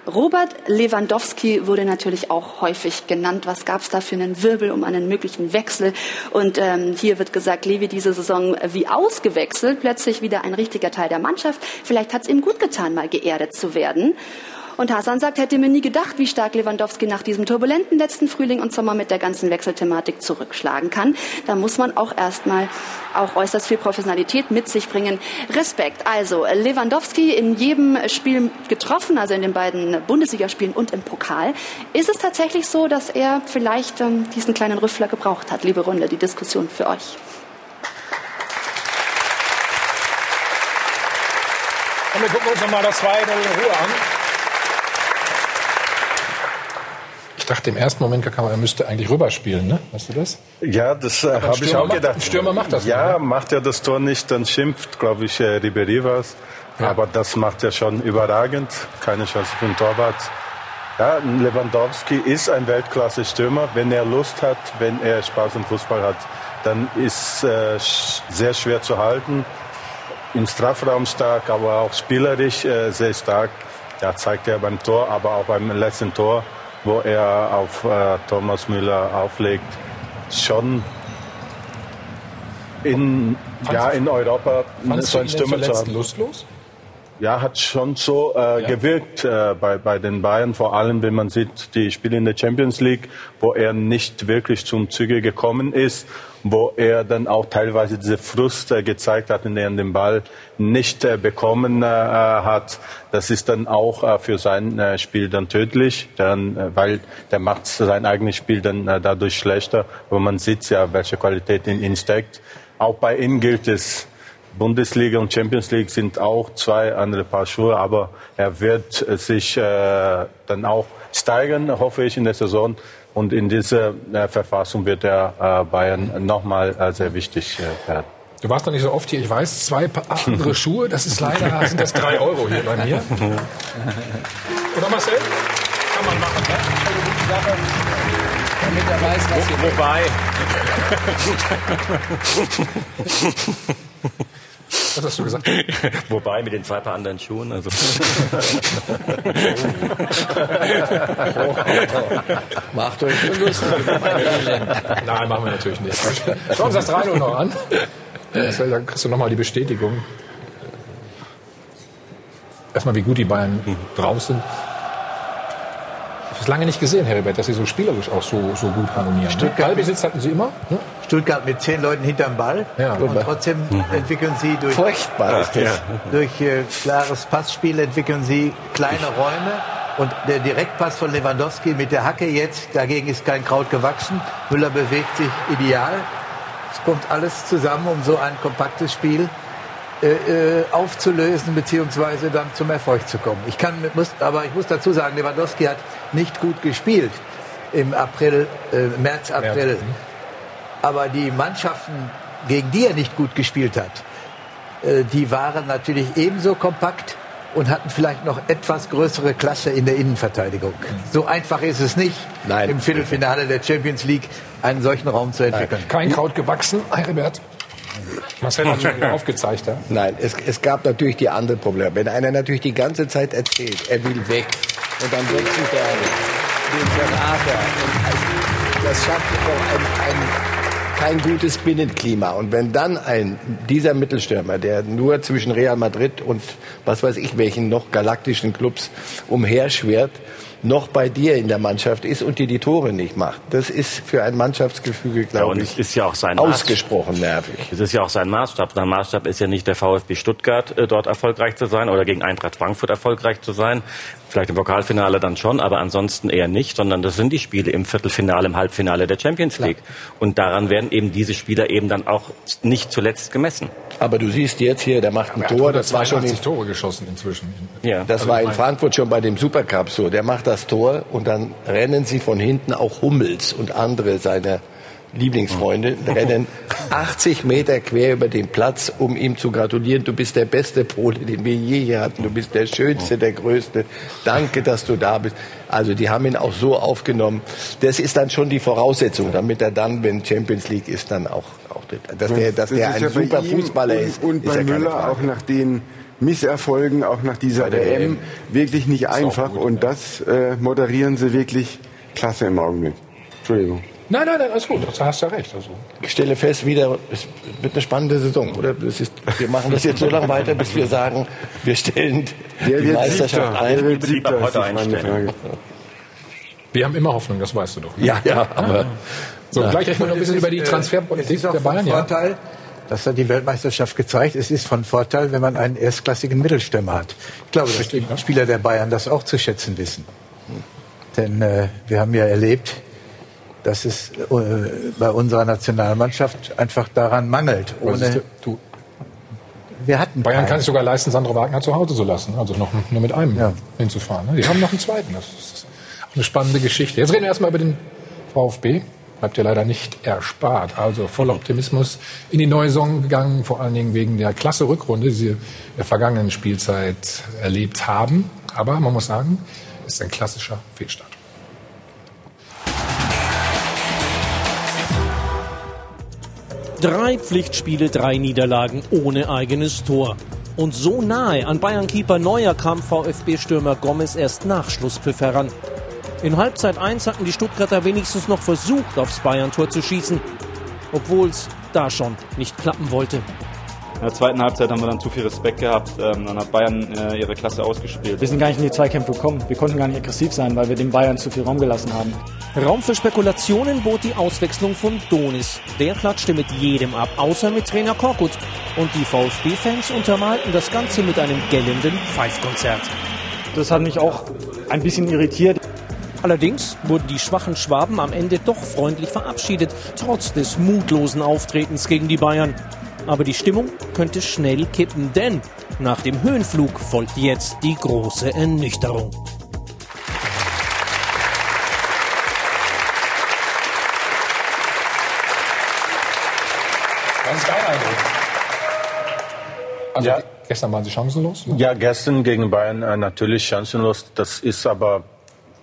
Robert Lewandowski wurde natürlich auch häufig genannt. Was gab es da für einen Wirbel um einen möglichen Wechsel? Und ähm, hier wird gesagt, Levi diese Saison wie ausgewechselt, plötzlich wieder ein richtiger Teil der Mannschaft. Vielleicht hat es ihm gut getan, mal geerdet zu werden. Und Hasan sagt, hätte mir nie gedacht, wie stark Lewandowski nach diesem turbulenten letzten Frühling und Sommer mit der ganzen Wechselthematik zurückschlagen kann. Da muss man auch erstmal auch äußerst viel Professionalität mit sich bringen. Respekt. Also Lewandowski in jedem Spiel getroffen, also in den beiden Bundesligaspielen und im Pokal. Ist es tatsächlich so, dass er vielleicht ähm, diesen kleinen Rüffler gebraucht hat? Liebe Runde, die Diskussion für euch.
Und wir gucken uns nochmal das 2 in Ruhe an. Ich dachte im ersten Moment, er müsste eigentlich rüberspielen, ne? Weißt du das?
Ja, das äh, habe ich auch
macht-
gedacht.
ein Stürmer macht das
Ja,
nicht, ne?
macht er das Tor nicht, dann schimpft, glaube ich, äh, Ribéry was. Aber das macht er schon überragend. Keine Chance für den Torwart. Ja, Lewandowski ist ein Weltklasse-Stürmer. Wenn er Lust hat, wenn er Spaß im Fußball hat, dann ist äh, sehr schwer zu halten. Im Strafraum stark, aber auch spielerisch äh, sehr stark. Ja, zeigt er beim Tor, aber auch beim letzten Tor, wo er auf äh, Thomas Müller auflegt, schon in, ja, in Europa so
du
ein
ihn denn
Stürmer zu haben.
lustlos?
Ja, hat schon so äh, gewirkt äh, bei, bei den Bayern, vor allem wenn man sieht, die Spiele in der Champions League, wo er nicht wirklich zum Züge gekommen ist, wo er dann auch teilweise diese Frust äh, gezeigt hat, in der er den Ball nicht äh, bekommen äh, hat. Das ist dann auch äh, für sein äh, Spiel dann tödlich, dann, äh, weil der macht sein eigenes Spiel dann äh, dadurch schlechter. Aber man sieht ja, welche Qualität in ihn steckt. Auch bei ihm gilt es, Bundesliga und Champions League sind auch zwei andere Paar Schuhe, aber er wird äh, sich äh, dann auch steigern, hoffe ich, in der Saison. Und in dieser äh, Verfassung wird er äh, Bayern nochmal äh, sehr wichtig äh, werden.
Du warst noch nicht so oft hier. Ich weiß, zwei Pa- andere Schuhe. Das ist leider, sind das drei Euro hier bei mir. Oder Marcel? Kann man machen, ne? Gute Sache.
Damit er weiß, was hier
Wobei,
Was hast du gesagt?
wobei mit den zwei paar anderen Schuhen. Also.
Macht euch nur Lust.
Nein, machen wir natürlich nicht. Schauen uns das 3 noch an. Dann kriegst du nochmal die Bestätigung. Erstmal, wie gut die Bayern drauf sind. Ich habe es lange nicht gesehen, Heribert, dass sie so spielerisch auch so, so gut harmonieren. Ne?
Stuttgart-
Ballbesitz hatten sie immer. Ne?
Stuttgart mit zehn Leuten hinterm Ball.
Ja.
Und trotzdem entwickeln sie durch,
Furchtbar ist das.
durch äh, klares Passspiel entwickeln sie kleine Räume. Und der Direktpass von Lewandowski mit der Hacke jetzt, dagegen ist kein Kraut gewachsen. Müller bewegt sich ideal. Es kommt alles zusammen, um so ein kompaktes Spiel äh, äh, aufzulösen beziehungsweise dann zum Erfolg zu kommen. Ich kann, muss, aber ich muss dazu sagen, Lewandowski hat nicht gut gespielt im April, äh, März, April. Aber die Mannschaften, gegen die er nicht gut gespielt hat, äh, die waren natürlich ebenso kompakt und hatten vielleicht noch etwas größere Klasse in der Innenverteidigung. So einfach ist es nicht,
Nein.
im Viertelfinale der Champions League einen solchen Raum zu entwickeln.
Kein Kraut gewachsen, Heribert. Marcel hat schon aufgezeigt. Ja?
Nein, es, es gab natürlich die anderen Probleme. Wenn einer natürlich die ganze Zeit erzählt, er will weg und dann wechselt er den Berater. Das schafft auch ein, ein, kein gutes Binnenklima. Und wenn dann ein, dieser Mittelstürmer, der nur zwischen Real Madrid und was weiß ich welchen noch galaktischen Clubs umherschwirrt, noch bei dir in der Mannschaft ist und dir die Tore nicht macht. Das ist für ein Mannschaftsgefüge, glaube
ja,
ich,
ist ja auch sein
ausgesprochen nervig.
Es ist ja auch sein Maßstab. Sein Maßstab ist ja nicht der VfB Stuttgart, äh, dort erfolgreich zu sein oder gegen Eintracht Frankfurt erfolgreich zu sein. Vielleicht im Pokalfinale dann schon, aber ansonsten eher nicht, sondern das sind die Spiele im Viertelfinale, im Halbfinale der Champions League. Klar. Und daran werden eben diese Spieler eben dann auch nicht zuletzt gemessen.
Aber du siehst jetzt hier, der macht ein Tor, das war schon in,
Tore geschossen inzwischen.
Ja. Das also war in Frankfurt schon bei dem Supercup so. Der macht das Tor und dann rennen sie von hinten auch Hummels und andere seiner Lieblingsfreunde rennen 80 Meter quer über den Platz, um ihm zu gratulieren. Du bist der beste Pole, den wir je hier hatten. Du bist der Schönste, der Größte. Danke, dass du da bist. Also die haben ihn auch so aufgenommen. Das ist dann schon die Voraussetzung, damit er dann, wenn Champions League ist, dann auch, auch dass der, dass
das
der ein
ja
super Fußballer ist.
Und
ist
bei Müller auch nach den Misserfolgen, auch nach dieser WM, wirklich nicht einfach. Gut, und ja. das äh, moderieren sie wirklich klasse im Augenblick. Entschuldigung.
Nein, nein, nein, alles gut, du hast ja recht. Also.
Ich stelle fest, wieder, es wird eine spannende Saison, oder? Ist, wir machen das jetzt so lange weiter, bis wir sagen, wir stellen
Der die Meisterschaft siebter. ein. Der wird siebter,
heute einstellen. Wir haben immer Hoffnung, das weißt du doch.
Ne? Ja, ja, aber...
So, ja. gleich rechnen wir noch ein bisschen über die Transferpolitik der Bayern.
Vorteil, ja. Das hat die Weltmeisterschaft gezeigt. Es ist von Vorteil, wenn man einen erstklassigen Mittelstürmer hat. Ich glaube, dass die Spieler der Bayern das auch zu schätzen wissen. Denn äh, wir haben ja erlebt, dass es äh, bei unserer Nationalmannschaft einfach daran mangelt. Ohne, du,
wir hatten Bayern kann sich sogar leisten, Sandro Wagner zu Hause zu lassen, also noch nur mit einem ja. hinzufahren. Ne? Die haben noch einen zweiten. Das ist eine spannende Geschichte. Jetzt reden wir erstmal über den VfB. Bleibt ja leider nicht erspart. Also voller Optimismus in die neue Saison gegangen, vor allen Dingen wegen der klasse Rückrunde, die sie in der vergangenen Spielzeit erlebt haben. Aber man muss sagen, ist ein klassischer Fehlstart.
Drei Pflichtspiele, drei Niederlagen ohne eigenes Tor. Und so nahe an Bayern-Keeper Neuer kam VfB-Stürmer Gomez erst nach Schlusspfiff heran. In Halbzeit 1 hatten die Stuttgarter wenigstens noch versucht, aufs Bayern-Tor zu schießen, obwohl es da schon nicht klappen wollte.
In der zweiten Halbzeit haben wir dann zu viel Respekt gehabt. Ähm, dann hat Bayern äh, ihre Klasse ausgespielt.
Wir sind gar nicht in die Zweikämpfe gekommen. Wir konnten gar nicht aggressiv sein, weil wir dem Bayern zu viel Raum gelassen haben.
Raum für Spekulationen bot die Auswechslung von Donis. Der klatschte mit jedem ab, außer mit Trainer Korkut. Und die VfB-Fans untermalten das Ganze mit einem gellenden Pfeifkonzert.
Das hat mich auch ein bisschen irritiert.
Allerdings wurden die schwachen Schwaben am Ende doch freundlich verabschiedet, trotz des mutlosen Auftretens gegen die Bayern. Aber die Stimmung könnte schnell kippen, denn nach dem Höhenflug folgt jetzt die große Ernüchterung.
Ganz geil Eindruck. Also ja. gestern waren Sie chancenlos?
Ne? Ja, gestern gegen Bayern äh, natürlich chancenlos. Das ist aber,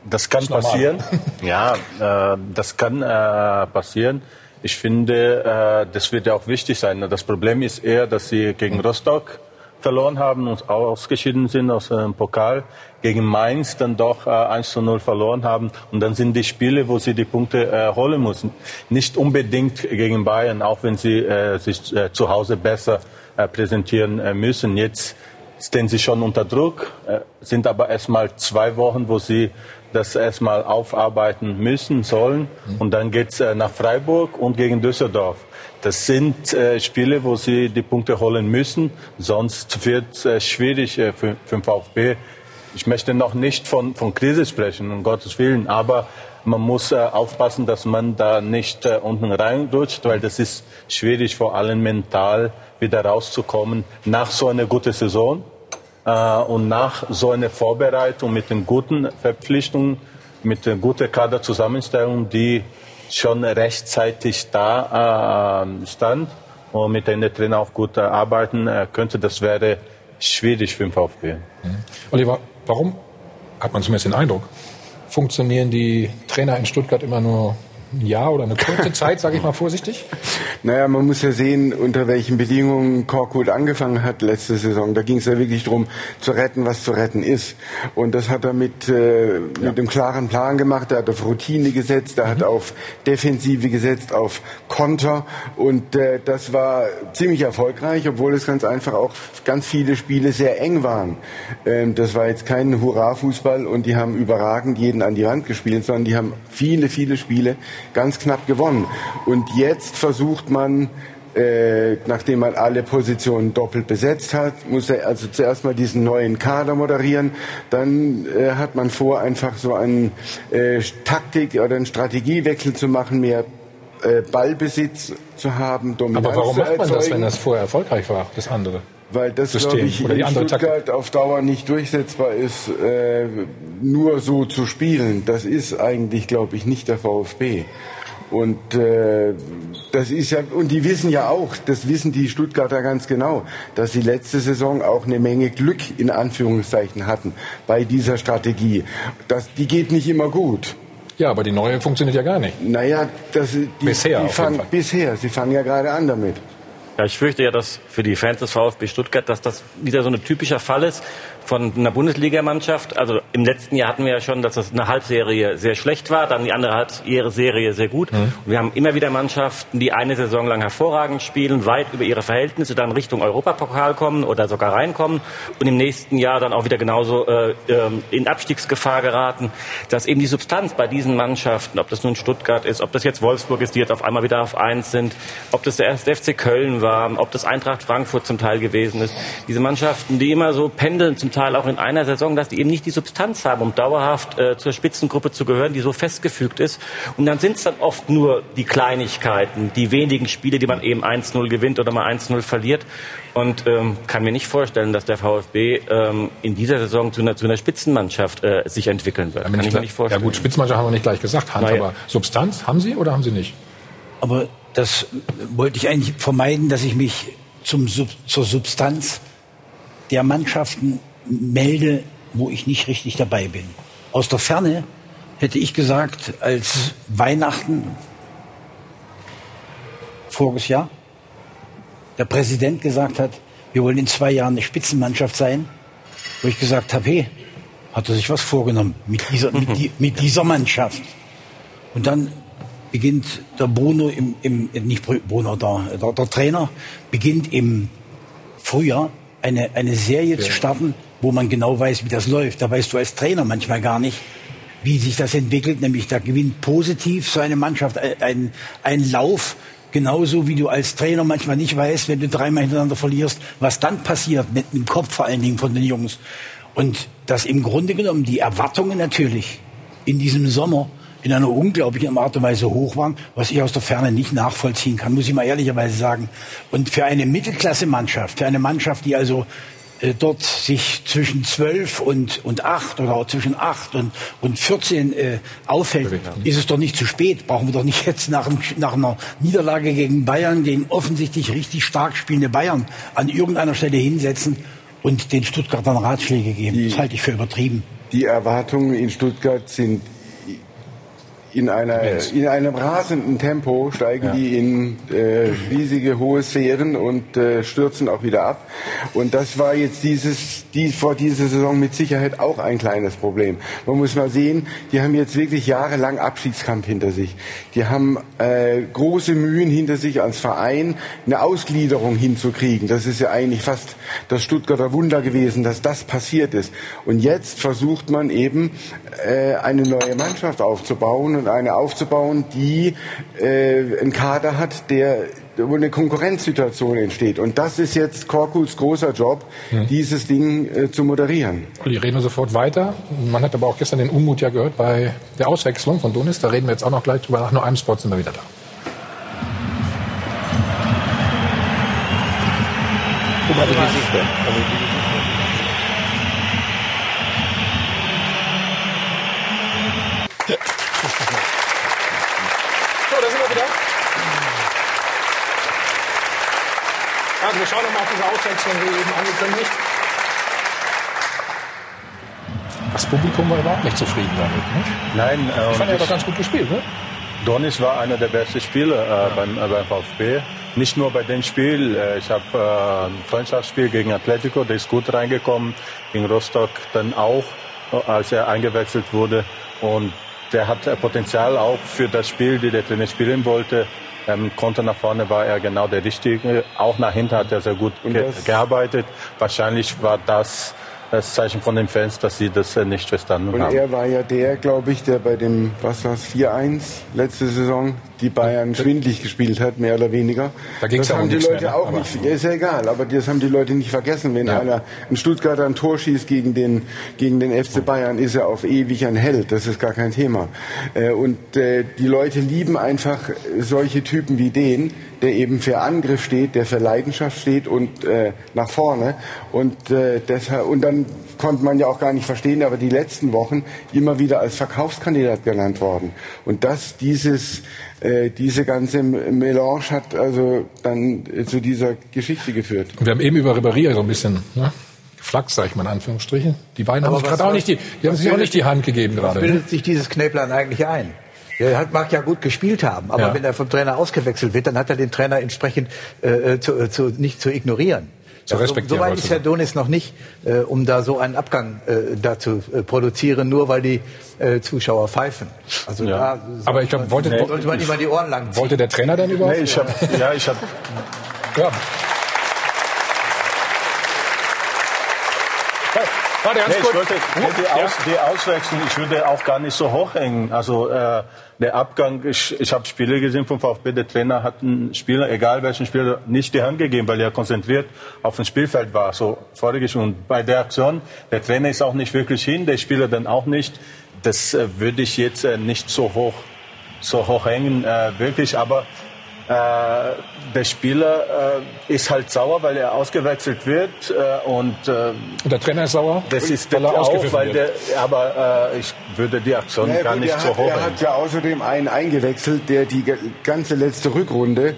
das kann das passieren. ja, äh, das kann äh, passieren. Ich finde, äh, das wird ja auch wichtig sein. Das Problem ist eher, dass Sie gegen Rostock verloren haben und ausgeschieden sind aus dem Pokal, gegen Mainz dann doch äh, 1 zu 0 verloren haben. Und dann sind die Spiele, wo sie die Punkte äh, holen müssen. Nicht unbedingt gegen Bayern, auch wenn sie äh, sich äh, zu Hause besser äh, präsentieren äh, müssen. Jetzt stehen sie schon unter Druck, äh, sind aber erstmal zwei Wochen, wo sie das erstmal aufarbeiten müssen, sollen. Und dann geht's äh, nach Freiburg und gegen Düsseldorf. Das sind äh, Spiele, wo sie die Punkte holen müssen. Sonst wird es äh, schwierig äh, für, für den VfB. Ich möchte noch nicht von, von Krise sprechen, um Gottes Willen. Aber man muss äh, aufpassen, dass man da nicht äh, unten reinrutscht, weil das ist schwierig, vor allem mental wieder rauszukommen nach so einer guten Saison. Äh, und nach so einer Vorbereitung mit den guten Verpflichtungen, mit der guten Kaderzusammenstellung, die schon rechtzeitig da äh, stand und mit denen der Trainer auch gut äh, arbeiten könnte, das wäre schwierig für den VfB. Mhm.
Oliver, warum hat man zumindest den Eindruck, funktionieren die Trainer in Stuttgart immer nur Jahr oder eine kurze Zeit, sage ich mal vorsichtig?
Naja, man muss ja sehen, unter welchen Bedingungen Korkut angefangen hat letzte Saison. Da ging es ja wirklich darum, zu retten, was zu retten ist. Und das hat er mit, äh, mit ja. einem klaren Plan gemacht. Er hat auf Routine gesetzt, er mhm. hat auf Defensive gesetzt, auf Konter. Und äh, das war ziemlich erfolgreich, obwohl es ganz einfach auch ganz viele Spiele sehr eng waren. Ähm, das war jetzt kein Hurra-Fußball und die haben überragend jeden an die Wand gespielt, sondern die haben viele, viele Spiele ganz knapp gewonnen. Und jetzt versucht man, äh, nachdem man alle Positionen doppelt besetzt hat, muss er also zuerst mal diesen neuen Kader moderieren. Dann äh, hat man vor, einfach so einen äh, Taktik- oder einen Strategiewechsel zu machen, mehr äh, Ballbesitz zu haben,
Dominanz Aber warum macht man das, wenn das vorher erfolgreich war, das andere?
Weil das, glaube ich, in Stuttgart Taktik. auf Dauer nicht durchsetzbar ist, äh, nur so zu spielen. Das ist eigentlich, glaube ich, nicht der VfB. Und äh, das ist ja und die wissen ja auch, das wissen die Stuttgarter ganz genau, dass sie letzte Saison auch eine Menge Glück in Anführungszeichen hatten bei dieser Strategie. Das, die geht nicht immer gut.
Ja, aber die neue funktioniert ja gar nicht.
Naja, das, die,
bisher,
die fang, bisher. Sie fangen ja gerade an damit.
Ja, ich fürchte ja, dass für die Fans des VfB Stuttgart, dass das wieder so ein typischer Fall ist von einer Bundesligamannschaft. Also im letzten Jahr hatten wir ja schon, dass das eine Halbserie sehr schlecht war, dann die andere Halbserie sehr gut. Mhm. Und wir haben immer wieder Mannschaften, die eine Saison lang hervorragend spielen, weit über ihre Verhältnisse dann Richtung Europapokal kommen oder sogar reinkommen und im nächsten Jahr dann auch wieder genauso äh, ähm, in Abstiegsgefahr geraten. Dass eben die Substanz bei diesen Mannschaften, ob das nun Stuttgart ist, ob das jetzt Wolfsburg ist, die jetzt auf einmal wieder auf eins sind, ob das der erste FC Köln war, war, ob das Eintracht Frankfurt zum Teil gewesen ist. Diese Mannschaften, die immer so pendeln, zum Teil auch in einer Saison, dass die eben nicht die Substanz haben, um dauerhaft äh, zur Spitzengruppe zu gehören, die so festgefügt ist. Und dann sind es dann oft nur die Kleinigkeiten, die wenigen Spiele, die man eben 1-0 gewinnt oder mal 1-0 verliert. Und ähm, kann mir nicht vorstellen, dass der VfB ähm, in dieser Saison zu einer, zu einer Spitzenmannschaft äh, sich entwickeln wird.
Kann ich mir nicht vorstellen. Ja gut, Spitzenmannschaft haben wir nicht gleich gesagt, Hans, naja. aber Substanz haben Sie oder haben Sie nicht?
Aber das wollte ich eigentlich vermeiden, dass ich mich zum, zur Substanz der Mannschaften melde, wo ich nicht richtig dabei bin. Aus der Ferne hätte ich gesagt, als Weihnachten voriges Jahr der Präsident gesagt hat, wir wollen in zwei Jahren eine Spitzenmannschaft sein, wo ich gesagt habe, hey, hat er sich was vorgenommen mit dieser, mit, die, mit dieser Mannschaft. Und dann beginnt der Bruno im, im nicht Bruno, der, der, der Trainer beginnt im Frühjahr eine, eine Serie ja. zu starten, wo man genau weiß, wie das läuft. Da weißt du als Trainer manchmal gar nicht, wie sich das entwickelt. Nämlich da gewinnt positiv so eine Mannschaft ein, ein Lauf, genauso wie du als Trainer manchmal nicht weißt, wenn du dreimal hintereinander verlierst, was dann passiert mit dem Kopf vor allen Dingen von den Jungs. Und dass im Grunde genommen die Erwartungen natürlich in diesem Sommer in einer unglaublichen Art und Weise hoch waren, was ich aus der Ferne nicht nachvollziehen kann, muss ich mal ehrlicherweise sagen. Und für eine Mittelklasse-Mannschaft, für eine Mannschaft, die also dort sich zwischen zwölf und, und acht oder auch zwischen acht und, und 14 äh, aufhält, ist es doch nicht zu spät. Brauchen wir doch nicht jetzt nach, nach einer Niederlage gegen Bayern, den offensichtlich richtig stark spielende Bayern, an irgendeiner Stelle hinsetzen und den Stuttgartern Ratschläge geben. Die, das halte ich für übertrieben.
Die Erwartungen in Stuttgart sind in, einer, in einem rasenden Tempo steigen ja. die in äh, riesige hohe Sphären und äh, stürzen auch wieder ab. Und das war jetzt dieses, die, vor dieser Saison mit Sicherheit auch ein kleines Problem. Man muss mal sehen, die haben jetzt wirklich jahrelang Abschiedskampf hinter sich. Die haben äh, große Mühen hinter sich als Verein, eine Ausgliederung hinzukriegen. Das ist ja eigentlich fast das Stuttgarter Wunder gewesen, dass das passiert ist. Und jetzt versucht man eben äh, eine neue Mannschaft aufzubauen und eine aufzubauen, die äh, einen Kader hat, der wo eine Konkurrenzsituation entsteht. Und das ist jetzt Korkuls großer Job, hm. dieses Ding äh, zu moderieren.
Die reden sofort weiter. Man hat aber auch gestern den Unmut ja gehört bei der Auswechslung von Donis. Da reden wir jetzt auch noch gleich drüber. Nach nur einem Spot sind wir wieder da. Guck mal die Gesichter. Auswechslung, wie eben angekündigt. Das Publikum war überhaupt nicht zufrieden damit. Ne?
Nein.
Äh, ich fand, er hat doch ganz gut gespielt, ne?
Donis war einer der besten Spieler äh, beim, äh, beim VfB. Nicht nur bei dem Spiel. Äh, ich habe äh, ein Freundschaftsspiel gegen Atletico, der ist gut reingekommen. Gegen Rostock dann auch, äh, als er eingewechselt wurde. Und der hat Potenzial auch für das Spiel, die der Trainer spielen wollte. Ähm, konnte nach vorne war er genau der Richtige. Auch nach hinten hat er sehr gut ge gearbeitet. Wahrscheinlich war das das Zeichen von den Fans, dass sie das äh, nicht verstanden
Und
haben.
er war ja der, glaube ich, der bei dem, was war es, 4-1 letzte Saison, die Bayern schwindlig gespielt hat, mehr oder weniger.
Da ging's
das
ja
haben die Leute
mehr,
auch nicht, ist ja egal, aber das haben die Leute nicht vergessen. Wenn
Ja.
einer, ein Stuttgarter ein Tor schießt gegen den, gegen den FC Bayern, ist er auf ewig ein Held. Das ist gar kein Thema. Äh, Und äh, die Leute lieben einfach solche Typen wie den, der eben für Angriff steht, der für Leidenschaft steht und äh, nach vorne. Und äh, deshalb, und dann konnte man ja auch gar nicht verstehen, aber die letzten Wochen immer wieder als Verkaufskandidat genannt worden. Und das, dieses, äh, diese ganze Melange hat also dann zu dieser Geschichte geführt.
Wir haben eben über Ribéry so ein bisschen ne, geflaxt, sag ich mal in Anführungsstrichen. Die beiden haben sich
was-
gerade auch nicht die, die haben
was
sich auch nicht die Hand gegeben
Was
gerade. Ne?
bildet sich dieses Knäblein eigentlich ein? Er hat, mag ja gut gespielt haben, aber
Ja.
wenn er vom Trainer ausgewechselt wird, dann hat er den Trainer entsprechend äh, zu, äh, zu, nicht zu ignorieren.
Zu respektieren,
So weit
wolltest
ist Herr Donis noch nicht, äh, um da so einen Abgang äh, da zu äh, produzieren, nur weil die äh, Zuschauer pfeifen. Also da
Aber ich glaube, wollte,
sollte man immer die Ohren lang ziehen.
wollte der Trainer denn überhaupt?
Nee, ich hab, ja, ich habe
Ja. Warte, ganz
Nee,
kurz.
ich wollte die, Aus, die Auswechslung, ich würde auch gar nicht so hoch hängen. Also äh, der Abgang, ich, ich habe Spiele gesehen vom VfB, der Trainer hat einen Spieler, egal welchen Spieler, nicht die Hand gegeben, weil er konzentriert auf dem Spielfeld war. So vorige und bei der Aktion, der Trainer ist auch nicht wirklich hin, der Spieler dann auch nicht. Das äh, würde ich jetzt äh, nicht so hoch so hoch hängen, äh, wirklich, aber äh, der Spieler äh, ist halt sauer, weil er ausgewechselt wird äh, und äh,
Und der Trainer ist sauer?
das ist
weil
der
er
auch, weil der, aber äh, ich würde die Aktion
Ja,
gar
gut,
nicht so
hat,
hoch
Er hat ja außerdem einen eingewechselt, der die ganze letzte Rückrunde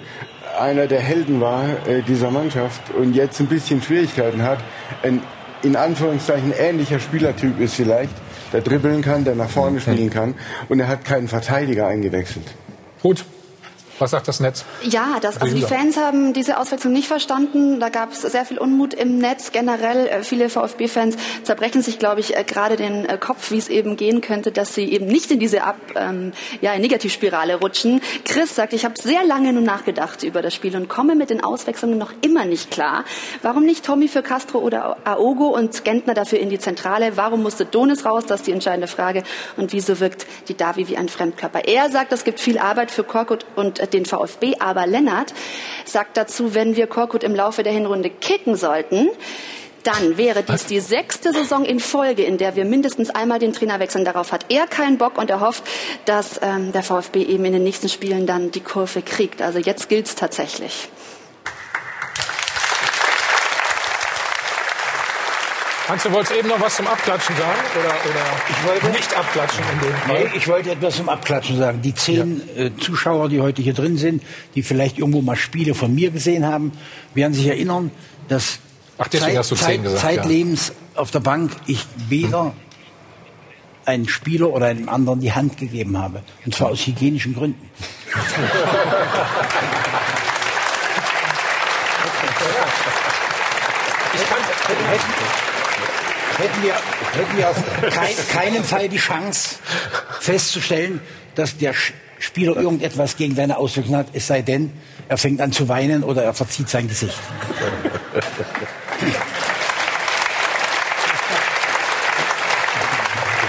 einer der Helden war äh, dieser Mannschaft und jetzt ein bisschen Schwierigkeiten hat. Ein in Anführungszeichen ähnlicher Spielertyp ist vielleicht, der dribbeln kann, der nach vorne spielen kann und er hat keinen Verteidiger eingewechselt.
Gut. Was sagt das Netz?
Ja, das, also die. Fans haben diese Auswechslung nicht verstanden. Da gab es sehr viel Unmut im Netz generell. Äh, Viele VfB-Fans zerbrechen sich, glaube ich, äh, gerade den äh, Kopf, wie es eben gehen könnte, dass sie eben nicht in diese Ab, ähm, ja, Negativspirale rutschen. Chris sagt, ich habe sehr lange nur nachgedacht über das Spiel und komme mit den Auswechslungen noch immer nicht klar. Warum nicht Tommy für Castro oder Aogo und Gentner dafür in die Zentrale? Warum musste Donis raus? Das ist die entscheidende Frage. Und wieso wirkt die Davi wie ein Fremdkörper? Er sagt, es gibt viel Arbeit für Korkut und äh, den VfB, aber Lennart sagt dazu, wenn wir Korkut im Laufe der Hinrunde kicken sollten, dann wäre dies die sechste Saison in Folge, in der wir mindestens einmal den Trainer wechseln. Darauf hat er keinen Bock und er hofft, dass ähm, der VfB eben in den nächsten Spielen dann die Kurve kriegt. Also jetzt gilt's tatsächlich.
Hans, du wolltest eben noch was zum Abklatschen sagen? Oder, oder
Ich wollte-
nicht abklatschen in dem Fall?
Nee, ich wollte etwas zum Abklatschen sagen. Die zehn äh, Zuschauer, die heute hier drin sind, die vielleicht irgendwo mal Spiele von mir gesehen haben, werden sich erinnern, dass
Ach, deswegen hast du zehn gesagt, ja.
zeitlebens auf der Bank ich weder einem Spieler oder einem anderen die Hand gegeben habe. Und zwar aus hygienischen Gründen. hätten wir, hätten wir auf kein, keinen Fall die Chance festzustellen, dass der Spieler irgendetwas gegen deine Auswirkungen hat, es sei denn, er fängt an zu weinen oder er verzieht sein Gesicht.
Du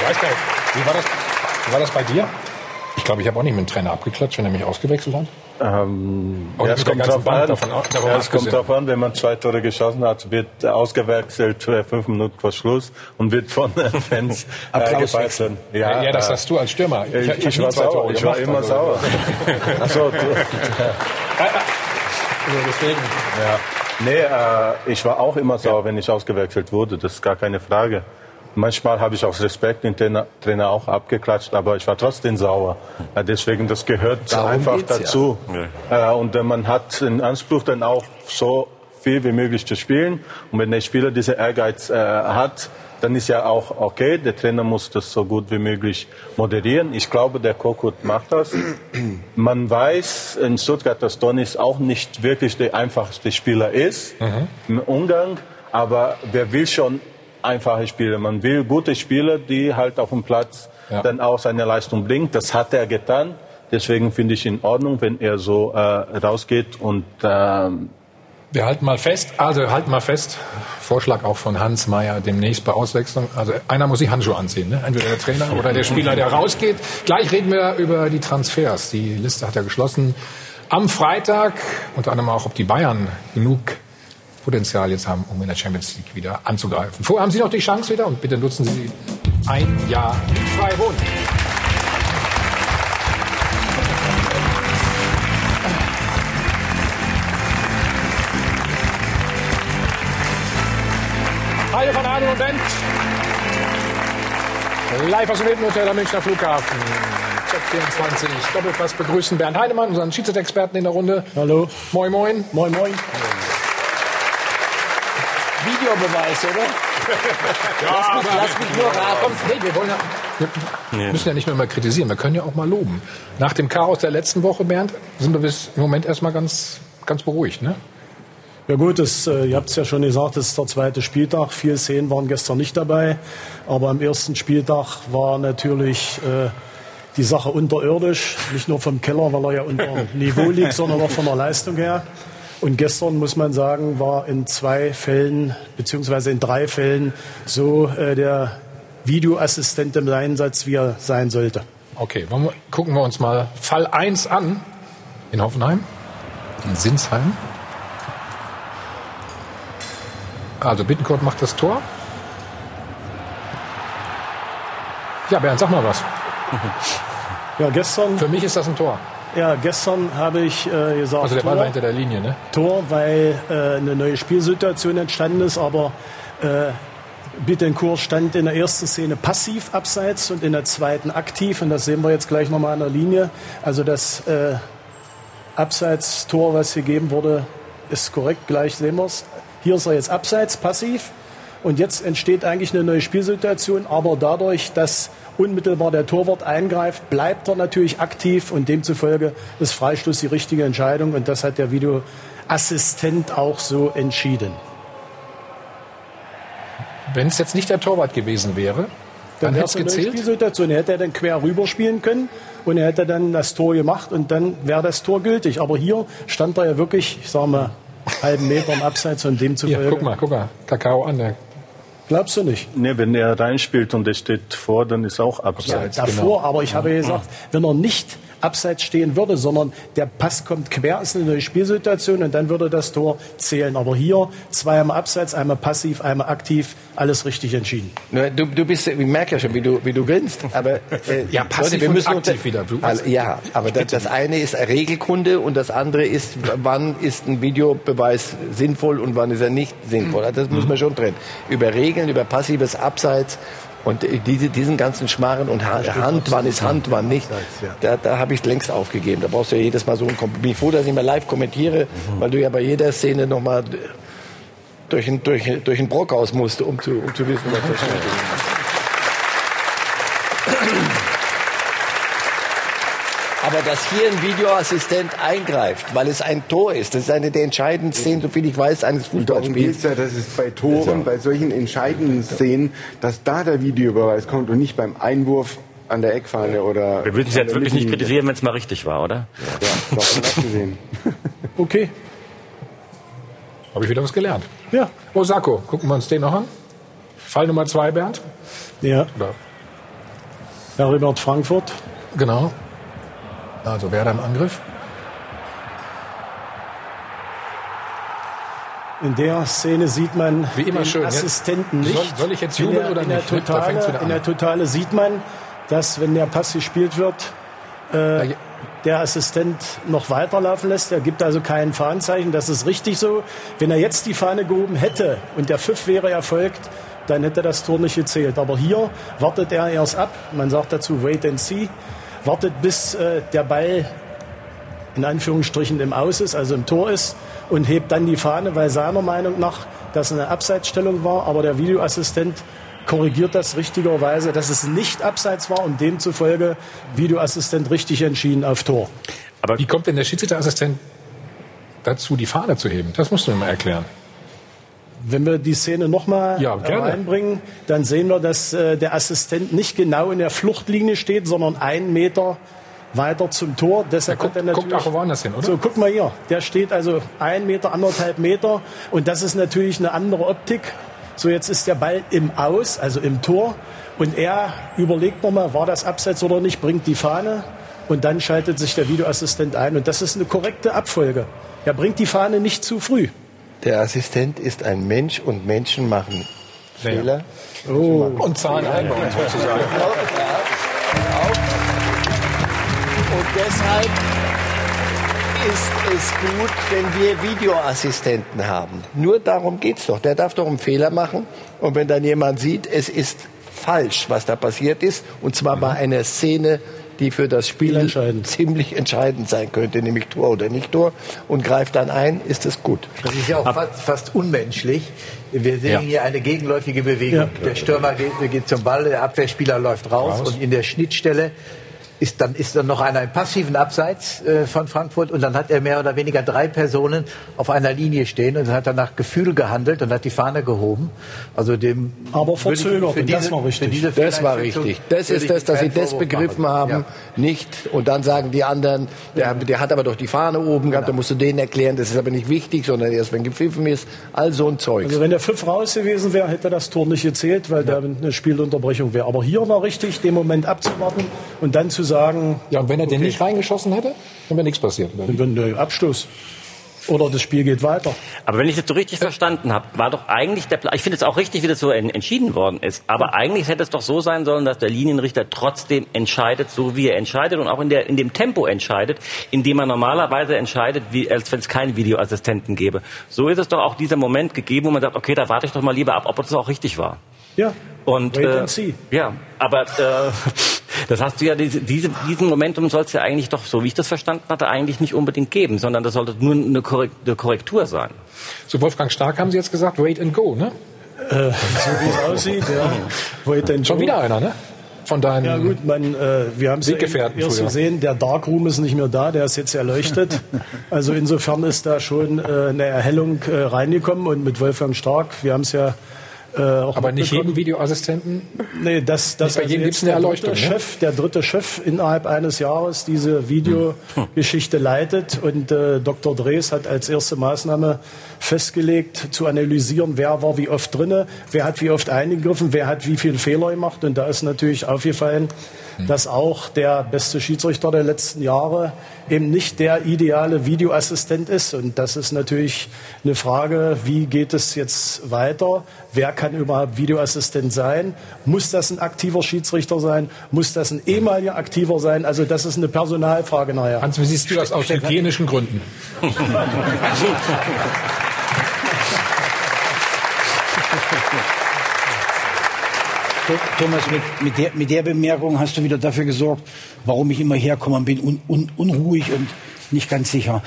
weißt gar nicht, wie war das, wie war das bei dir? Ich glaube, ich habe auch nicht mit dem Trainer abgeklatscht, wenn er mich ausgewechselt hat.
Ähm, ja, es kommt drauf an,
davon davon
ja, es kommt drauf an, wenn man zwei Tore geschossen hat, wird ausgewechselt fünf Minuten vor Schluss und wird von den Fans äh, gefeiert.
Ja, ja, das
äh,
hast du als Stürmer.
Ich, ich,
nie
war sauer, ich war immer
also-
sauer. Ach so, du,
Also deswegen.
ja. Nee, äh, ich war auch immer sauer, wenn ich ausgewechselt wurde, das ist gar keine Frage. Manchmal habe ich aus Respekt den Trainer, Trainer auch abgeklatscht, aber ich war trotzdem sauer. Deswegen, das gehört
Darum
einfach
ja.
dazu. Äh, und man hat den Anspruch dann auch so viel wie möglich zu spielen. Und wenn der Spieler diesen Ehrgeiz äh, hat, dann ist ja auch okay. Der Trainer muss das so gut wie möglich moderieren. Ich glaube, der Kokut macht das. Man weiß in Stuttgart, dass Donis auch nicht wirklich der einfachste Spieler ist mhm. im Umgang. Aber wer will schon einfache Spieler? Man will gute Spieler, die halt auf dem Platz ja. dann auch seine Leistung bringen. Das hat er getan. Deswegen finde ich in Ordnung, wenn er so äh, rausgeht und ähm,
wir halten mal fest, also halten mal fest, Vorschlag auch von Hans Meyer demnächst bei Auswechslung. Also einer muss die Handschuhe anziehen, ne? entweder der Trainer oder der Spieler, der rausgeht. Gleich reden wir über die Transfers. Die Liste hat er geschlossen. Am Freitag, unter anderem auch, ob die Bayern genug Potenzial jetzt haben, um in der Champions League wieder anzugreifen. Vorher haben Sie noch die Chance wieder und bitte nutzen Sie ein Jahr frei wohnen. Halle von Adel und Bent. Live aus dem Hilton am Münchner Flughafen. Check 24. Doppelpass begrüßen Bernd Heinemann, unseren Schiedsrichter-Experten in der Runde.
Hallo.
Moin, moin.
Moin, moin.
Videobeweis, oder?
ja, lass, mich, lass mich nur raten. Nee, wir wollen ja, wir müssen ja nicht nur immer kritisieren, wir können ja auch mal loben. Nach dem Chaos der letzten Woche, Bernd, sind wir bis im Moment erstmal ganz, ganz beruhigt, ne?
Ja gut, das, äh, ihr habt es ja schon gesagt, das ist der zweite Spieltag. Viele Szenen waren gestern nicht dabei. Aber am ersten Spieltag war natürlich äh, die Sache unterirdisch. Nicht nur vom Keller, weil er ja unter Niveau liegt, sondern auch von der Leistung her. Und gestern, muss man sagen, war in zwei Fällen, beziehungsweise in drei Fällen, so äh, der Videoassistent im Einsatz, wie er sein sollte.
Okay, wir, gucken wir uns mal Fall 1 an in Hoffenheim, in Sinsheim. Also Bittencourt macht das Tor. Ja, Bernd, sag mal was.
Ja, gestern.
Für mich ist das ein Tor.
Ja, gestern habe ich äh, gesagt.
Also der Ball Tor, war hinter der Linie, ne?
Tor, weil äh, eine neue Spielsituation entstanden ist, aber äh, Bittencourt stand in der ersten Szene passiv abseits und in der zweiten aktiv und das sehen wir jetzt gleich nochmal an der Linie. Also das äh, Abseitstor, was gegeben wurde, ist korrekt, gleich sehen wir es. Hier ist er jetzt abseits, passiv. Und jetzt entsteht eigentlich eine neue Spielsituation, aber dadurch, dass unmittelbar der Torwart eingreift, bleibt er natürlich aktiv und demzufolge ist Freistoß die richtige Entscheidung und das hat der Videoassistent auch so entschieden.
Wenn es jetzt nicht der Torwart gewesen wäre, dann, dann hätte es gezählt.
Spielsituation. Er hätte dann quer rüberspielen können und er hätte dann das Tor gemacht und dann wäre das Tor gültig. Aber hier stand er ja wirklich, ich sage mal, halben Meter am Abseits und dem zu
Ja, guck mal, guck mal, Kakao an. Der
Glaubst du nicht?
Nee, wenn er reinspielt und er steht vor, dann ist auch abseits.
Ja, davor, genau. aber ich habe gesagt, wenn er nicht abseits stehen würde, sondern der Pass kommt quer, ist eine neue Spielsituation und dann würde das Tor zählen. Aber hier zweimal abseits, einmal passiv, einmal aktiv, alles richtig entschieden.
Du, du bist, ich merke ja schon, wie du, wie du grinst. Aber
äh, ja, passiv Leute, wir müssen und aktiv wieder.
Also, ja, aber das, das eine ist Regelkunde und das andere ist, wann ist ein Videobeweis sinnvoll und wann ist er nicht sinnvoll. Also das muss man schon trennen. Über Regeln, über passives Abseits und diese, diesen ganzen Schmarren und ha Hand, wann ist Hand, wann nicht, da, da habe ich längst aufgegeben. Da brauchst du ja jedes Mal so ein Kommentar. Bin froh, dass ich mal live kommentiere, mhm. weil du ja bei jeder Szene nochmal durch ein, durch, durch ein Brockhaus musst, um zu, um zu wissen, was da steht. Aber dass hier ein Videoassistent eingreift, weil es ein Tor ist, das ist eine der entscheidenden Szenen, soviel ich weiß, eines Fußballspiels.
Ja, das ist bei Toren, bei solchen entscheidenden Szenen, dass da der Videobeweis kommt und nicht beim Einwurf an der Eckfahne oder.
Wir würden es jetzt wirklich nicht kritisieren, wenn es mal richtig war, oder?
Ja, ja davon abgesehen.
okay. Habe ich wieder was gelernt. Ja. Osako, gucken wir uns den noch an. Fall Nummer zwei, Bernd.
Ja. Oder? Heribert Frankfurt.
Genau. Also wer da im Angriff?
In der Szene sieht man
Wie immer
den
schön,
Assistenten nicht.
Soll, soll, ich jetzt jubeln
der,
oder
in
nicht?
Der Totale, in der Totale sieht man, dass wenn der Pass gespielt wird, äh, der Assistent noch weiterlaufen lässt. Er gibt also kein Fahnenzeichen. Das ist richtig so. Wenn er jetzt die Fahne gehoben hätte und der Pfiff wäre erfolgt, dann hätte das Tor nicht gezählt. Aber hier wartet er erst ab. Man sagt dazu Wait and See wartet, bis äh, der Ball in Anführungsstrichen im Aus ist, also im Tor ist, und hebt dann die Fahne, weil seiner Meinung nach das eine Abseitsstellung war, aber der Videoassistent korrigiert das richtigerweise, dass es nicht abseits war und demzufolge Videoassistent richtig entschieden auf Tor.
Aber wie kommt denn der Schiedsrichterassistent dazu, die Fahne zu heben? Das musst du mir mal erklären.
Wenn wir die Szene nochmal
Ja, gerne.
reinbringen, dann sehen wir, dass äh, der Assistent nicht genau in der Fluchtlinie steht, sondern einen Meter weiter zum Tor. Deshalb
guckt-
er natürlich,
guckt auch woanders hin, oder?
So, guck mal hier. Der steht also ein Meter, anderthalb Meter. Und das ist natürlich eine andere Optik. So, jetzt ist der Ball im Aus, also im Tor. Und er überlegt nochmal, war das Abseits oder nicht, bringt die Fahne. Und dann schaltet sich der Videoassistent ein. Und das ist eine korrekte Abfolge. Er bringt die Fahne nicht zu früh.
Der Assistent ist ein Mensch und Menschen machen Fehler.
Oh.
Und Zahlen einbauen sozusagen.
Und deshalb ist es gut, wenn wir Videoassistenten haben. Nur darum geht's doch. Der darf doch einen Fehler machen. Und wenn dann jemand sieht, es ist falsch, was da passiert ist, und zwar bei einer Szene, die für das Spiel ziemlich entscheidend sein könnte, nämlich Tor oder nicht Tor, und greift dann ein, ist es gut.
Das ist ja auch fast, fast unmenschlich. Wir sehen
Ja.
hier eine gegenläufige Bewegung. Der Stürmer geht, geht zum Ball, der Abwehrspieler läuft raus,
Raus.
und in der Schnittstelle ist dann, ist dann noch einer im passiven Abseits äh, von Frankfurt und dann hat er mehr oder weniger drei Personen auf einer Linie stehen und dann hat er nach Gefühl gehandelt und hat die Fahne gehoben. Also dem
Aber verzögert,
für
und das
diese-
war richtig.
für diese
Das war richtig. Das ist das, dass sie das
Vorwurf
begriffen
machen.
haben,
Ja.
nicht. Und dann sagen die anderen, der, der hat aber doch die Fahne oben gehabt, da musst du denen erklären, das ist aber nicht wichtig, sondern erst wenn gepfiffen ist. All so ein Zeug.
Also wenn der Pfiff raus gewesen wäre, hätte das Tor nicht gezählt, weil da eine Spielunterbrechung wäre. Aber hier war richtig, den Moment abzuwarten und dann zu sagen...
Ja, und wenn er den nicht reingeschossen hätte, dann wäre nichts passiert.
Dann wäre Abstoß. Oder das Spiel geht weiter.
Aber wenn ich das so richtig verstanden habe, war doch eigentlich der Plan, ich finde es auch richtig, wie das so en- entschieden worden ist, aber eigentlich hätte es doch so sein sollen, dass der Linienrichter trotzdem entscheidet, so wie er entscheidet und auch in, der, in dem Tempo entscheidet, in dem er normalerweise entscheidet, wie, als wenn es keinen Videoassistenten gäbe. So ist es doch auch dieser Moment gegeben, wo man sagt, okay, da warte ich doch mal lieber ab, ob das auch richtig war.
Ja.
Und,
Wait
äh,
and see.
Ja, aber äh, das hast du ja, diese, diese, diesen Momentum soll es ja eigentlich doch, so wie ich das verstanden hatte, eigentlich nicht unbedingt geben, sondern das sollte nur eine Korrek- eine Korrektur sein.
Zu Wolfgang Stark haben Sie jetzt gesagt, wait and go, ne?
Äh, so wie es aussieht, ja. Wait and
Schon
go.
wieder einer, ne? Von deinen
Ja gut, man, äh, wir haben es ja erst gesehen, der Darkroom ist nicht mehr da, der ist jetzt erleuchtet. Also insofern ist da schon äh, eine Erhellung äh, reingekommen und mit Wolfgang Stark, wir haben es ja äh,
Aber nicht jeden Videoassistenten.
Nee, das, das
Nicht bei
also
jedem
jetzt
gibt's eine
der
Erleuchtung,
Dritte
ne?
Chef, der dritte Chef innerhalb eines Jahres diese Videogeschichte leitet und äh, Dr. Drees hat als erste Maßnahme festgelegt, zu analysieren, wer war wie oft drinne, wer hat wie oft eingegriffen, wer hat wie viele Fehler gemacht und da ist natürlich aufgefallen, dass auch der beste Schiedsrichter der letzten Jahre eben nicht der ideale Videoassistent ist. Und das ist natürlich eine Frage, wie geht es jetzt weiter? Wer kann überhaupt Videoassistent sein? Muss das ein aktiver Schiedsrichter sein? Muss das ein ehemaliger aktiver sein? Also das ist eine Personalfrage nachher.
Hans, wie siehst du das aus hygienischen Gründen?
Thomas, mit, mit, der, mit der Bemerkung hast du wieder dafür gesorgt, warum ich immer herkomme und bin un, un, unruhig und nicht ganz sicher.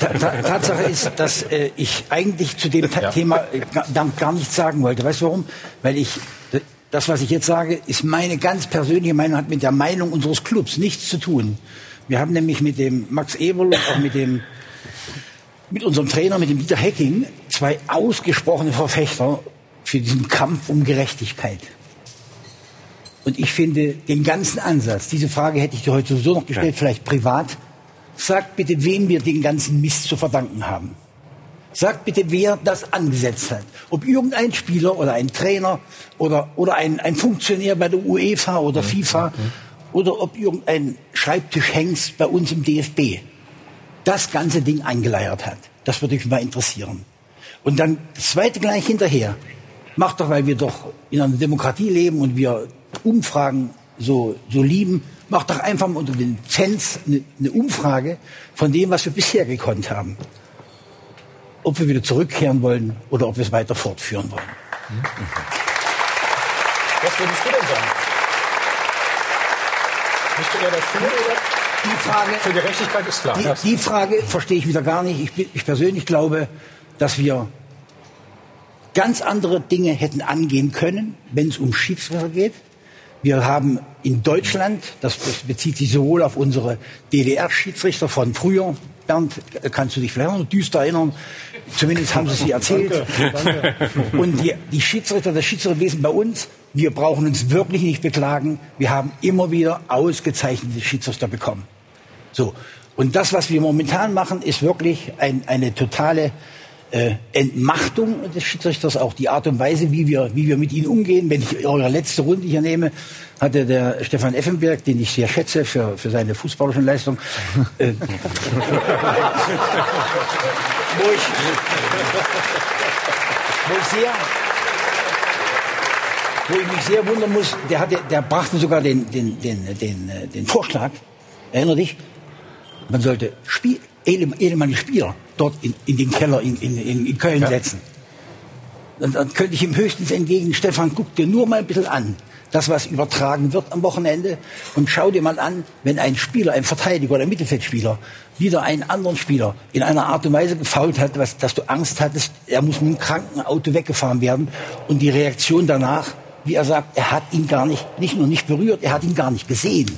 Ta Ta Tatsache ist, dass äh, ich eigentlich zu dem Ta Thema äh, gar, gar nichts sagen wollte. Weißt du warum? Weil ich das, was ich jetzt sage, ist meine ganz persönliche Meinung, hat mit der Meinung unseres Clubs nichts zu tun. Wir haben nämlich mit dem Max Eberl und auch mit dem mit unserem Trainer, mit dem Dieter Hecking, zwei ausgesprochene Verfechter für diesen Kampf um Gerechtigkeit. Und ich finde den ganzen Ansatz, diese Frage hätte ich dir heute sowieso noch gestellt, vielleicht privat. Sagt bitte, wem wir den ganzen Mist zu verdanken haben. Sagt bitte, wer das angesetzt hat. Ob irgendein Spieler oder ein Trainer oder, oder ein, ein Funktionär bei der UEFA oder FIFA oder ob irgendein Schreibtischhengst bei uns im DFB das ganze Ding eingeleiert hat. Das würde mich mal interessieren. Und dann das zweite gleich hinterher. Macht doch, weil wir doch in einer Demokratie leben und wir Umfragen so, so lieben, macht doch einfach mal unter den Fans eine, eine Umfrage von dem, was wir bisher gekonnt haben. Ob wir wieder zurückkehren wollen oder ob wir es weiter fortführen wollen.
Was würdest du denn sagen? Bist du eher dafür oder?
Die Frage,
Für Gerechtigkeit ist klar.
Die, die Frage verstehe ich wieder gar nicht. Ich, bin- ich persönlich glaube, dass wir ganz andere Dinge hätten angehen können, wenn es um Schiedsrichter geht. Wir haben in Deutschland, das bezieht sich sowohl auf unsere DDR-Schiedsrichter von früher, Bernd, kannst du dich vielleicht noch düster erinnern? Zumindest haben sie es dir erzählt.
Danke, danke.
Und die, die Schiedsrichter, das Schiedsrichterwesen bei uns, wir brauchen uns wirklich nicht beklagen. Wir haben immer wieder ausgezeichnete Schiedsrichter bekommen. So. Und das, was wir momentan machen, ist wirklich ein, eine totale äh, Entmachtung des Schiedsrichters, auch die Art und Weise, wie wir, wie wir mit ihnen umgehen. Wenn ich eure letzte Runde hier nehme, hatte der Stefan Effenberg, den ich sehr schätze für, für seine fußballerischen Leistungen, äh, wo ich, wo ich sehr, wo ich mich sehr wundern muss, der, hatte, der brachte sogar den, den, den, den, äh, den Vorschlag, erinner dich, man sollte Spiel, ehemalige Spieler dort in, in den Keller in, in, in Köln
Ja.
setzen. Und dann könnte ich ihm höchstens entgegen, Stefan, guck dir nur mal ein bisschen an, das, was übertragen wird am Wochenende, und schau dir mal an, wenn ein Spieler, ein Verteidiger oder ein Mittelfeldspieler, wieder einen anderen Spieler in einer Art und Weise gefault hat, was, dass du Angst hattest, er muss mit einem Krankenauto weggefahren werden. Und die Reaktion danach, wie er sagt, er hat ihn gar nicht, nicht nur nicht berührt, er hat ihn gar nicht gesehen.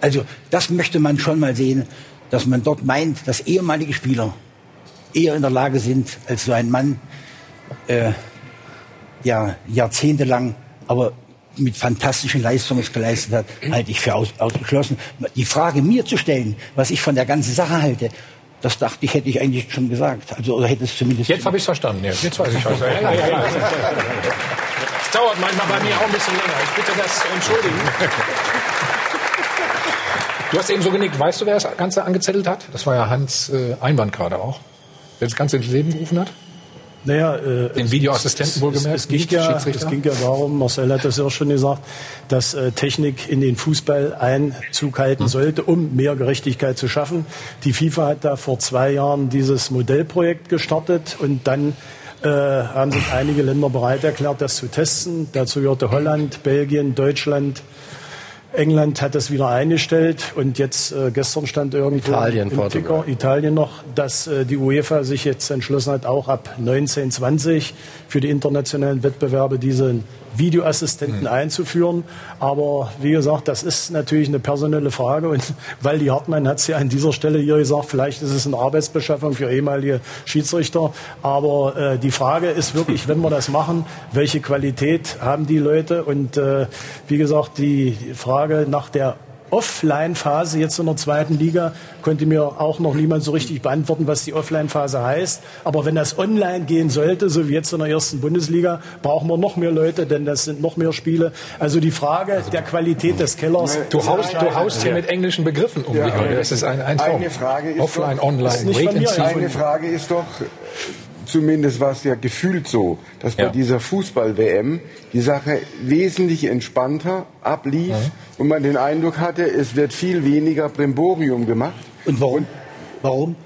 Also das möchte man schon mal sehen, dass man dort meint, dass ehemalige Spieler eher in der Lage sind, als so ein Mann, äh, ja, jahrzehntelang, aber mit fantastischen Leistungen es geleistet hat, halte ich für aus, ausgeschlossen. Die Frage mir zu stellen, was ich von der ganzen Sache halte, das dachte ich, hätte ich eigentlich schon gesagt. Also, oder hätte es zumindest.
Jetzt habe ich es verstanden. Ja. Jetzt weiß ich was. Ja, ja, ja, ja. Es dauert manchmal bei mir auch ein bisschen länger. Ich bitte das zu entschuldigen. Du hast eben so genickt. Weißt du, wer das Ganze angezettelt hat? Das war ja Hans äh, Einwand gerade auch. Wer das Ganze ins Leben gerufen hat?
Naja, äh,
Den Videoassistenten wohlgemerkt,
Es, es, ging ja, es ging ja darum, Marcel hat das ja auch schon gesagt, dass äh, Technik in den Fußball Einzug halten
Hm.
sollte, um mehr Gerechtigkeit zu schaffen. Die FIFA hat da vor zwei Jahren dieses Modellprojekt gestartet und dann äh, haben sich einige Länder bereit erklärt, das zu testen. Dazu gehörte Holland, Belgien, Deutschland. England hat das wieder eingestellt und jetzt äh, gestern stand irgendwo
Italien,
im
Portugal.
Ticker, Italien noch, dass äh, die UEFA sich jetzt entschlossen hat, auch ab 1920 für die internationalen Wettbewerbe diesen Videoassistenten einzuführen. Aber wie gesagt, das ist natürlich eine personelle Frage und Waldi Hartmann hat es ja an dieser Stelle hier gesagt, vielleicht ist es eine Arbeitsbeschaffung für ehemalige Schiedsrichter. Aber äh, die Frage ist wirklich, wenn wir das machen, welche Qualität haben die Leute? Und äh, wie gesagt, die Frage nach der Offline-Phase jetzt in der zweiten Liga konnte mir auch noch niemand so richtig beantworten, was die Offline-Phase heißt. Aber wenn das online gehen sollte, so wie jetzt in der ersten Bundesliga, brauchen wir noch mehr Leute, denn das sind noch mehr Spiele. Also die Frage der Qualität des Kellers.
Du haust, du haust hier mit englischen Begriffen um dich. heute. Das ist ein, ein Traum.
Eine Frage ist
Offline,
doch,
online,
ist nicht
wait
von
and
mir
see.
Eine Frage ist doch, zumindest war es ja gefühlt so, dass bei
Ja.
dieser Fußball-WM die Sache wesentlich entspannter ablief und man den Eindruck hatte, es wird viel weniger Brimborium gemacht.
Und warum? Warum?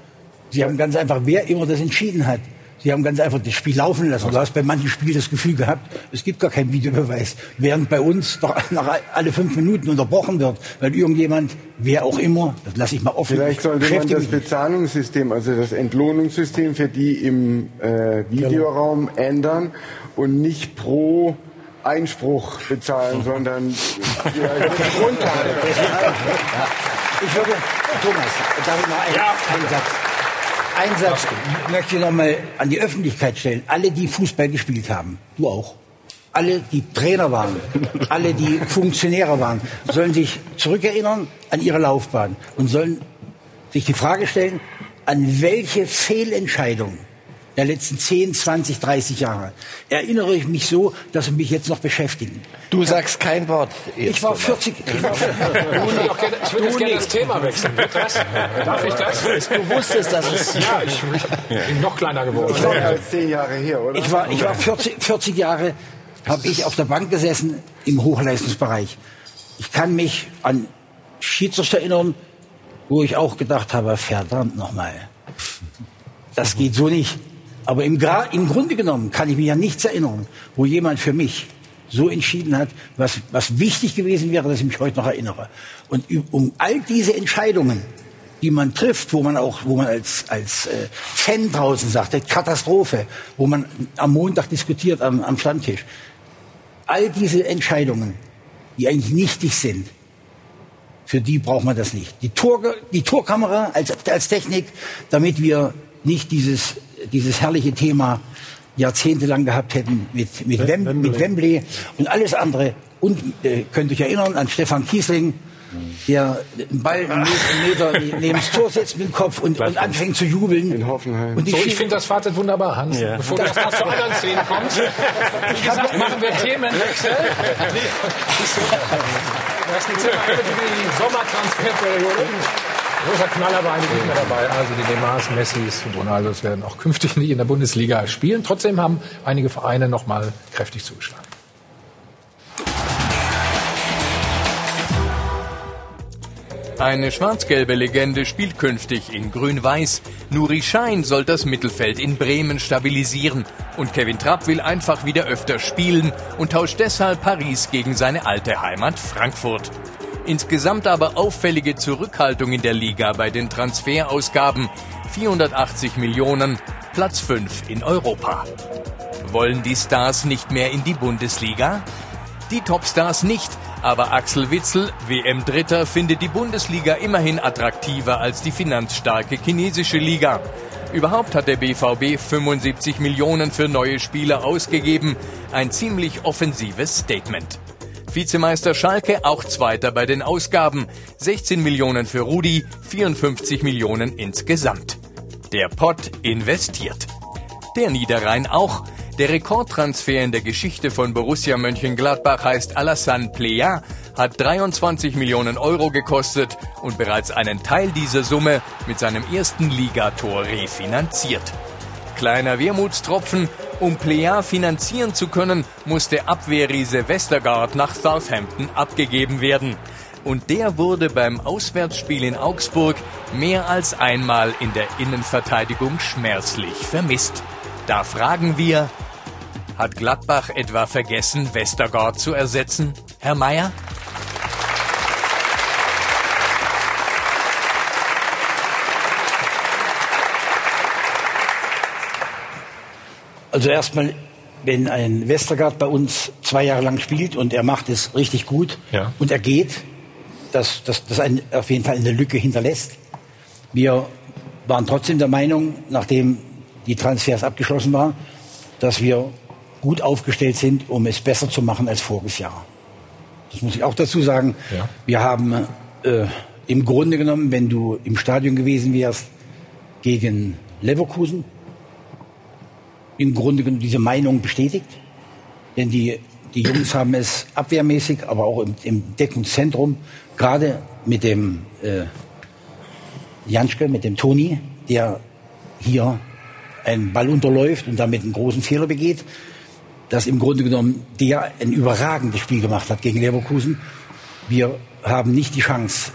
Sie haben ganz einfach, wer immer das entschieden hat. Sie haben ganz einfach das Spiel laufen lassen. Du hast bei manchen Spielen das Gefühl gehabt, es gibt gar keinen Videobeweis. Während bei uns doch nach alle fünf Minuten unterbrochen wird, weil irgendjemand, wer auch immer, das lasse ich mal offen,
Vielleicht sollte man das. Bezahlungssystem, also das Entlohnungssystem für die im äh, Videoraum ändern und nicht pro Einspruch bezahlen, sondern ja.
Ich würde, Thomas, darf ich noch einen, einen Satz? Einen Satz möchte ich noch mal an die Öffentlichkeit stellen. Alle, die Fußball gespielt haben, du auch, alle, die Trainer waren, alle, die Funktionäre waren, sollen sich zurückerinnern an ihre Laufbahn und sollen sich die Frage stellen, an welche Fehlentscheidung der letzten 10, 20, 30 Jahre erinnere ich mich so, dass sie mich jetzt noch beschäftigen.
Du sagst kein Wort.
Ich war 40, ich war
Ich würde doch gerne, ich würde jetzt gerne das Thema wechseln. Das? Darf ich das?
Du wusstest, dass es
Ja, ich bin noch kleiner geworden.
Das ist mehr als zehn Jahre her, oder?
Ich war, ich war 40, 40 Jahre, habe ich auf der Bank gesessen im Hochleistungsbereich. Ich kann mich an Schiedsrichter erinnern, wo ich auch gedacht habe, verdammt nochmal, das geht so nicht. Aber im, Gra im Grunde genommen kann ich mich an nichts erinnern, wo jemand für mich so entschieden hat, was, was wichtig gewesen wäre, dass ich mich heute noch erinnere. Und um all diese Entscheidungen die man trifft, wo man auch, wo man als, als äh, Fan draußen sagt, Katastrophe, wo man am Montag diskutiert am, am Stammtisch. All diese Entscheidungen, die eigentlich nichtig sind, für die braucht man das nicht. Die, Tor, die Torkamera als, als Technik, damit wir nicht dieses, dieses herrliche Thema jahrzehntelang gehabt hätten mit, mit, Wem, Wembley. mit Wembley und alles andere. Und äh, könnt euch erinnern an Stefan Kiesling, der einen Ball einen Meter neben das Tor setzt mit dem Kopf und, und anfängt zu jubeln.
In Hoffenheim.
Und so, ich finde das Fazit wunderbar, Hans. Ja. Bevor du erst mal zu anderen Szenen kommst, wie gesagt, machen wir Themenwechsel. Das ist die Sommertransferperiode. Großer Knaller war eigentlich nicht mehr dabei. Also die Neymars, Messis und Ronaldos werden auch künftig nicht in der Bundesliga spielen. Trotzdem haben einige Vereine noch mal kräftig zugeschlagen.
Eine schwarz-gelbe Legende spielt künftig in Grün-Weiß. Nuri Schein soll das Mittelfeld in Bremen stabilisieren. Und Kevin Trapp will einfach wieder öfter spielen und tauscht deshalb Paris gegen seine alte Heimat Frankfurt. Insgesamt aber auffällige Zurückhaltung in der Liga bei den Transferausgaben. 480 Millionen, Platz 5 in Europa. Wollen die Stars nicht mehr in die Bundesliga? Die Topstars nicht, aber Axel Witzel, WM-Dritter, findet die Bundesliga immerhin attraktiver als die finanzstarke chinesische Liga. Überhaupt hat der BVB 75 Millionen für neue Spieler ausgegeben. Ein ziemlich offensives Statement. Vizemeister Schalke auch Zweiter bei den Ausgaben. 16 Millionen für Rudi, 54 Millionen insgesamt. Der Pott investiert. Der Niederrhein auch. Der Rekordtransfer in der Geschichte von Borussia Mönchengladbach heißt Alassane Plea, hat 23 Millionen Euro gekostet und bereits einen Teil dieser Summe mit seinem ersten Ligator refinanziert. Kleiner Wermutstropfen, um Plea finanzieren zu können, musste Abwehrriese Westergaard nach Southampton abgegeben werden. Und der wurde beim Auswärtsspiel in Augsburg mehr als einmal in der Innenverteidigung schmerzlich vermisst. Da fragen wir, hat Gladbach etwa vergessen, Westergaard zu ersetzen, Herr Mayer?
Also erstmal, wenn ein Westergaard bei uns zwei Jahre lang spielt und er macht es richtig gut ja. und er geht, dass das, das einen auf jeden Fall eine Lücke hinterlässt. Wir waren trotzdem der Meinung, nachdem die Transfers abgeschlossen waren, dass wir gut aufgestellt sind, um es besser zu machen als voriges Jahr. Das muss ich auch dazu sagen. Ja. Wir haben äh, im Grunde genommen, wenn du im Stadion gewesen wärst, gegen Leverkusen, im Grunde genommen diese Meinung bestätigt. Denn die, die Jungs haben es abwehrmäßig, aber auch im, im Deckungszentrum, gerade mit dem äh, Janschke, mit dem Toni, der hier einen Ball unterläuft und damit einen großen Fehler begeht, dass im Grunde genommen der ein überragendes Spiel gemacht hat gegen Leverkusen. Wir haben nicht die Chance,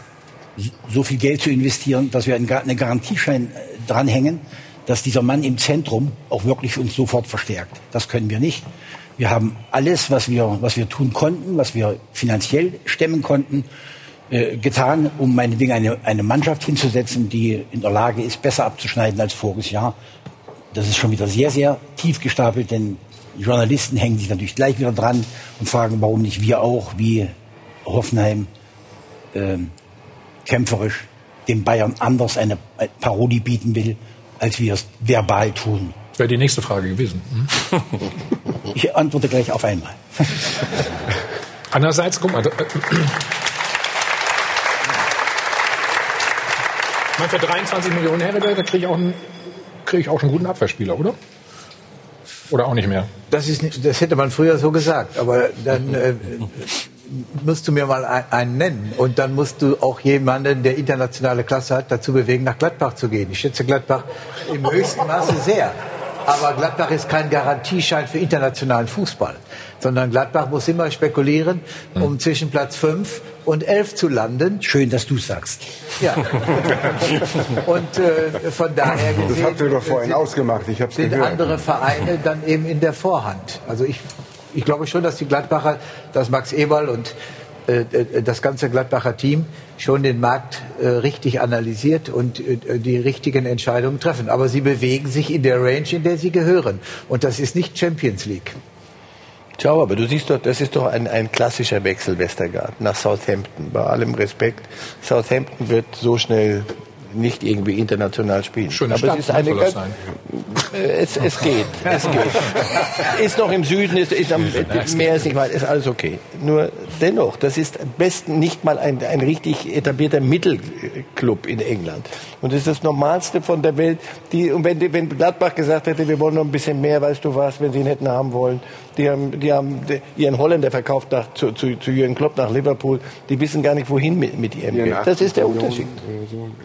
so viel Geld zu investieren, dass wir einen Garantieschein äh, dranhängen, dass dieser Mann im Zentrum auch wirklich uns sofort verstärkt. Das können wir nicht. Wir haben alles, was wir, was wir tun konnten, was wir finanziell stemmen konnten, äh, getan, um meinetwegen eine, eine Mannschaft hinzusetzen, die in der Lage ist, besser abzuschneiden als voriges Jahr. Das ist schon wieder sehr, sehr tief gestapelt, denn Journalisten hängen sich natürlich gleich wieder dran und fragen, warum nicht wir auch, wie Hoffenheim, äh, kämpferisch dem Bayern anders eine Parodie bieten will, als wir es verbal tun.
Das wäre die nächste Frage gewesen. Hm?
ich antworte gleich auf einmal.
Andererseits, guck mal. Äh, man für 23 Millionen Herrenwelt, da kriege ich, auch einen, krieg ich auch schon einen guten Abwehrspieler, oder? Oder auch nicht mehr?
Das, ist nicht, das hätte man früher so gesagt. Aber dann äh, musst du mir mal einen nennen. Und dann musst du auch jemanden, der internationale Klasse hat, dazu bewegen, nach Gladbach zu gehen. Ich schätze Gladbach im höchsten Maße sehr. Aber Gladbach ist kein Garantieschein für internationalen Fußball, sondern Gladbach muss immer spekulieren, um hm. zwischen Platz 5 und 11 zu landen.
Schön, dass du sagst.
Ja. und äh, von daher gesehen...
Das habt ihr doch vorhin ausgemacht, ich hab's
Sind
gehört.
andere Vereine dann eben in der Vorhand. Also ich, ich glaube schon, dass die Gladbacher, dass Max Eberl und äh, äh, das ganze Gladbacher Team schon den Markt äh, richtig analysiert und die richtigen Entscheidungen treffen. Aber sie bewegen sich in der Range, in der sie gehören. Und das ist nicht Champions League.
Schau, aber du siehst doch, das ist doch ein, ein klassischer Wechsel Westergaard nach Southampton. Bei allem Respekt, Southampton wird so schnell nicht irgendwie international spielen.
Schöne
aber
Stadt,
es ist eine ganz,
sein.
Äh, es, es geht, es geht. Ist noch im Süden, ist, ist am Meer ist nicht weit, ist alles okay. Nur dennoch, das ist am besten nicht mal ein, ein richtig etablierter Mittelclub in England. Und das ist das Normalste von der Welt. Die, und wenn, wenn Gladbach gesagt hätte, wir wollen noch ein bisschen mehr, weißt du was, wenn sie ihn hätten haben wollen, die haben, die haben ihren Holländer verkauft nach, zu, zu, zu Jürgen Klopp nach Liverpool. Die wissen gar nicht, wohin mit, mit ihrem Geld. Das ist der Unterschied.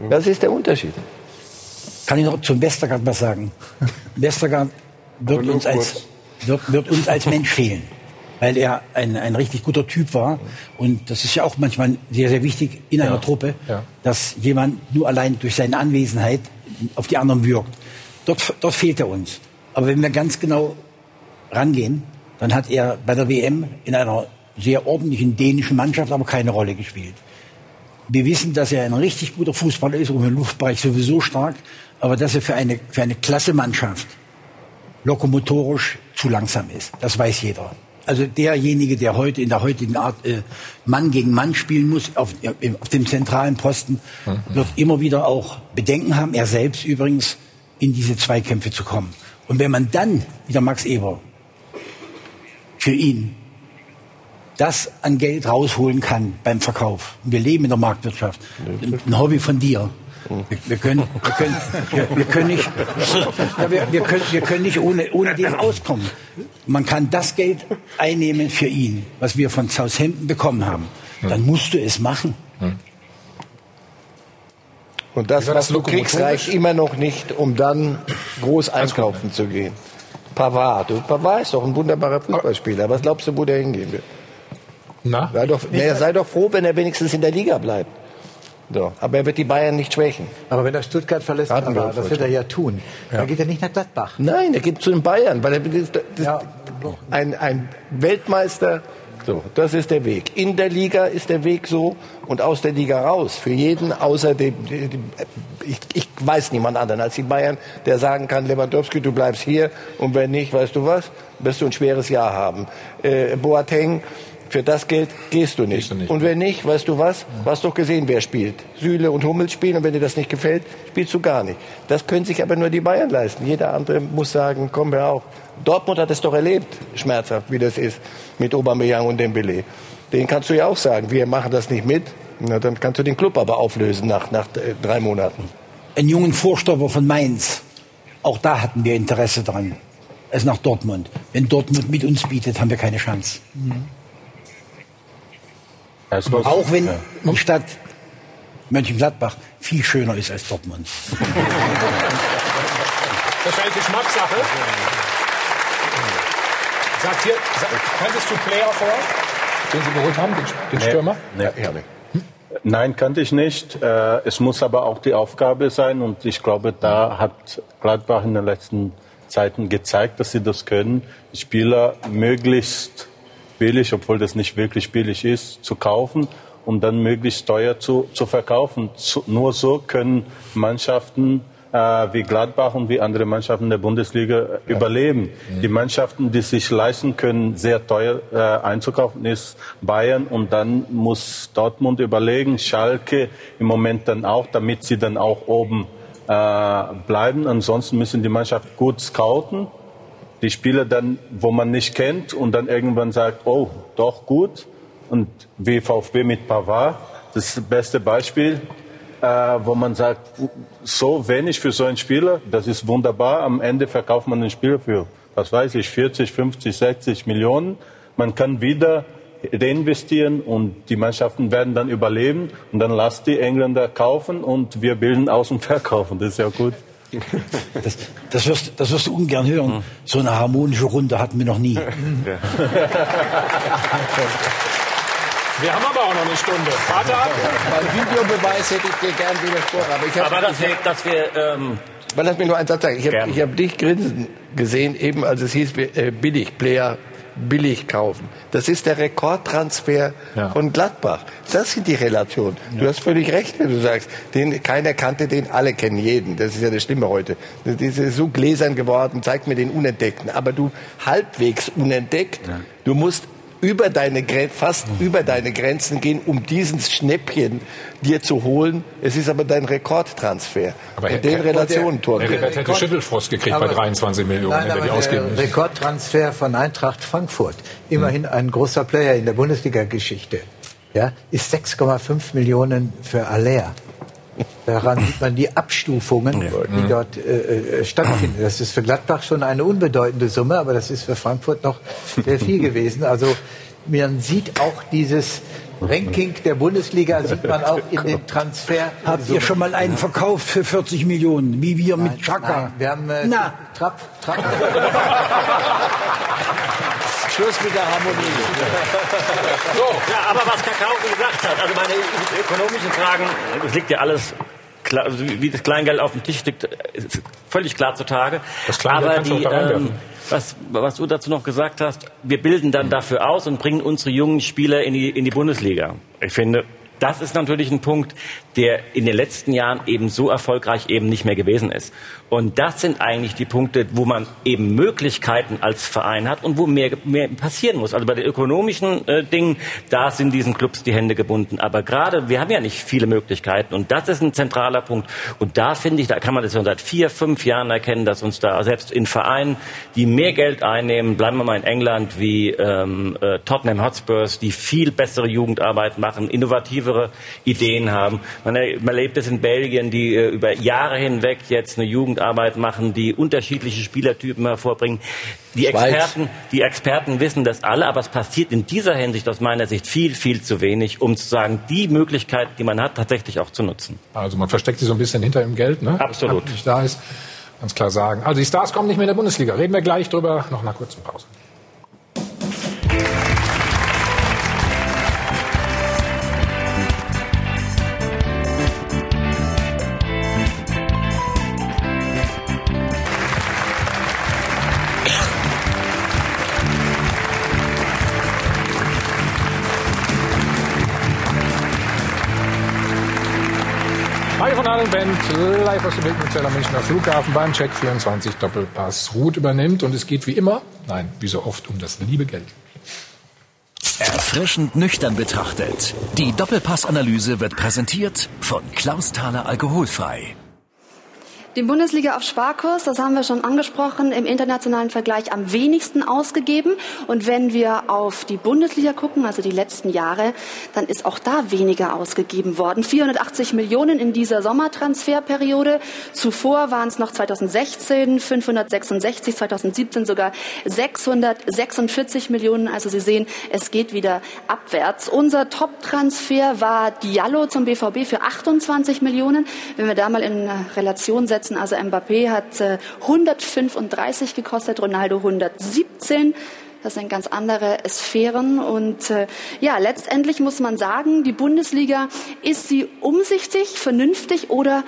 Das ist der Unterschied.
Kann ich noch zum Westergaard was sagen? Westergaard wird uns, als, wird, wird uns als Mensch fehlen, weil er ein, ein richtig guter Typ war. Und das ist ja auch manchmal sehr, sehr wichtig in einer Truppe,
Ja.
dass jemand nur allein durch seine Anwesenheit auf die anderen wirkt. Dort, dort fehlt er uns. Aber wenn wir ganz genau rangehen, dann hat er bei der WM in einer sehr ordentlichen dänischen Mannschaft aber keine Rolle gespielt. Wir wissen, dass er ein richtig guter Fußballer ist, und im Luftbereich sowieso stark, aber dass er für eine, für eine klasse Mannschaft lokomotorisch zu langsam ist. Das weiß jeder. Also derjenige, der heute in der heutigen Art äh, Mann gegen Mann spielen muss, auf, äh, auf dem zentralen Posten, wird immer wieder auch Bedenken haben, er selbst übrigens, in diese Zweikämpfe zu kommen. Und wenn man dann, wie der Max Eber, für ihn das an Geld rausholen kann beim Verkauf. Wir leben in der Marktwirtschaft. Ein Hobby von dir. Wir, können, wir, können, wir, wir können nicht, ja, wir, wir, können, wir können nicht ohne, ohne den auskommen. Man kann das Geld einnehmen für ihn, was wir von Southampton bekommen haben. Dann musst du es machen.
Und das, was du kriegst, reicht immer noch nicht, um dann groß einkaufen zu gehen. Pavard, du, Pavard ist doch ein wunderbarer Fußballspieler. Was glaubst du, wo der hingehen wird?
Na?
Sei doch, na, sei doch froh, wenn er wenigstens in der Liga bleibt. So. Aber er wird die Bayern nicht schwächen.
Aber wenn er Stuttgart verlässt,
Hatten wir
das wird er ja tun. Dann geht er nicht nach Gladbach.
Nein, er geht zu den Bayern, weil er das, das, ein, ein Weltmeister. So, das ist der Weg. In der Liga ist der Weg so und aus der Liga raus. Für jeden außer dem, ich, ich weiß niemand anderen als die Bayern, der sagen kann, Lewandowski, du bleibst hier und wenn nicht, weißt du was, wirst du ein schweres Jahr haben. Äh, Boateng, für das Geld gehst du nicht. Und wenn nicht, weißt du was? Du hast doch gesehen, wer spielt. Süle und Hummels spielen und wenn dir das nicht gefällt, spielst du gar nicht. Das können sich aber nur die Bayern leisten. Jeder andere muss sagen, komm wir auch. Dortmund hat es doch erlebt, schmerzhaft, wie das ist mit Aubameyang und Dembele. Den kannst du ja auch sagen, wir machen das nicht mit. Na, dann kannst du den Club aber auflösen nach, nach äh, drei Monaten.
Einen jungen Vorstopper von Mainz. Auch da hatten wir Interesse dran. Er ist nach Dortmund. Wenn Dortmund mit uns bietet, haben wir keine Chance. Auch wenn die Stadt Mönchengladbach viel schöner ist als Dortmund.
Wahrscheinlich Geschmackssache. Sagt hier, kanntest du Player vor, den Sie geholt haben, den, den
Nee.
Stürmer?
Nee. Nein, kannte ich nicht. Äh, Es muss aber auch die Aufgabe sein und ich glaube, da hat Gladbach in den letzten Zeiten gezeigt, dass sie das können, die Spieler möglichst billig, obwohl das nicht wirklich billig ist, zu kaufen und dann möglichst teuer zu, zu verkaufen. Zu, nur so können Mannschaften äh, wie Gladbach und wie andere Mannschaften der Bundesliga überleben. Die Mannschaften, die sich leisten können, sehr teuer äh, einzukaufen, ist Bayern und dann muss Dortmund überlegen, Schalke im Moment dann auch, damit sie dann auch oben äh, bleiben. Ansonsten müssen die Mannschaft gut scouten, die Spieler dann, wo man nicht kennt und dann irgendwann sagt, oh, doch gut. Und wie VfB mit Pavard, das beste Beispiel, äh, wo man sagt, so wenig für so einen Spieler, das ist wunderbar. Am Ende verkauft man den Spieler für, was weiß ich, 40, 50, 60 Millionen. Man kann wieder reinvestieren und die Mannschaften werden dann überleben und dann lasst die Engländer kaufen und wir bilden aus und verkaufen. Das ist ja gut.
Das, das, wirst, das wirst du ungern hören. So eine harmonische Runde hatten wir noch nie.
Wir haben aber auch noch eine Stunde. Warte ab.
Beim Videobeweis hätte ich dir gern widersprochen. Aber, ich hab,
Aber dass wir, dass wir ähm,
Weil lass mich nur einen Satz sagen. Ich habe hab dich grinsen gesehen, eben als es hieß, äh, billig Player billig kaufen. Das ist der Rekordtransfer ja. von Gladbach. Das sind die Relationen. Du hast völlig recht, wenn du sagst, den, keiner kannte den, alle kennen jeden. Das ist ja das Schlimme heute. Das ist so gläsern geworden, zeigt mir den Unentdeckten. Aber du halbwegs unentdeckt, ja. du musst über deine fast über deine Grenzen gehen, um dieses Schnäppchen dir zu holen. Es ist aber dein Rekordtransfer.
Aber in den Relationen, Tor. Herbert hätte Schüttelfrost gekriegt bei 23 Millionen,
nein, wenn wir die ausgeben Der Rekordtransfer von Eintracht Frankfurt, immerhin hm. ein großer Player in der Bundesliga-Geschichte, ja, ist 6,5 Millionen für Aller. Daran sieht man die Abstufungen, die dort äh, äh, stattfinden. Das ist für Gladbach schon eine unbedeutende Summe, aber das ist für Frankfurt noch sehr viel gewesen. Also man sieht auch dieses Ranking der Bundesliga sieht man auch in den Transfer.
Habt ihr schon mal einen verkauft für 40 Millionen, wie wir nein, mit Chaka?
wir haben äh, Na. Trapp, Trapp.
Schluss mit der Harmonie.
So. Ja, aber was Kakao gesagt hat, also meine ökonomischen Fragen, es liegt ja alles klar, also wie das Kleingeld auf dem Tisch liegt, ist völlig klar zutage. Das Kleingeld aber die, ähm, was, was du dazu noch gesagt hast, wir bilden dann dafür aus und bringen unsere jungen Spieler in die, in die Bundesliga. Ich finde, das ist natürlich ein Punkt, der in den letzten Jahren eben so erfolgreich eben nicht mehr gewesen ist. Und das sind eigentlich die Punkte, wo man eben Möglichkeiten als Verein hat und wo mehr, mehr passieren muss. Also bei den ökonomischen äh, Dingen, da sind diesen Clubs die Hände gebunden. Aber gerade, wir haben ja nicht viele Möglichkeiten und das ist ein zentraler Punkt. Und da finde ich, da kann man das schon seit vier, fünf Jahren erkennen, dass uns da selbst in Vereinen, die mehr Geld einnehmen, bleiben wir mal in England, wie ähm, äh, Tottenham Hotspurs, die viel bessere Jugendarbeit machen, innovativere Ideen haben, man, man erlebt es in Belgien, die äh, über Jahre hinweg jetzt eine Jugendarbeit machen, die unterschiedliche Spielertypen hervorbringen. Die Experten, die Experten wissen das alle, aber es passiert in dieser Hinsicht aus meiner Sicht viel, viel zu wenig, um zu sagen, die Möglichkeit, die man hat, tatsächlich auch zu nutzen.
Also man versteckt sich so ein bisschen hinter dem Geld, ne?
Absolut.
Nicht da ist, ganz klar sagen. Also die Stars kommen nicht mehr in der Bundesliga. Reden wir gleich drüber, noch nach kurzen Pause. Live aus dem Wegmünzeller Münchner Flughafen beim Check 24 Doppelpass. Ruth übernimmt und es geht wie immer, nein, wie so oft um das liebe Geld.
Erfrischend nüchtern betrachtet. Die Doppelpassanalyse wird präsentiert von Klaus Thaler Alkoholfrei.
Die Bundesliga auf Sparkurs, das haben wir schon angesprochen, im internationalen Vergleich am wenigsten ausgegeben. Und wenn wir auf die Bundesliga gucken, also die letzten Jahre, dann ist auch da weniger ausgegeben worden. 480 Millionen in dieser Sommertransferperiode. Zuvor waren es noch 2016 566, 2017 sogar 646 Millionen. Also Sie sehen, es geht wieder abwärts. Unser Top-Transfer war Diallo zum BVB für 28 Millionen. Wenn wir da mal in Relation setzen, setzen. Also Mbappé hat 135 äh, gekostet, Ronaldo 117. Das sind ganz andere Sphären. Und äh, ja, letztendlich muss man sagen, die Bundesliga, ist sie umsichtig, vernünftig oder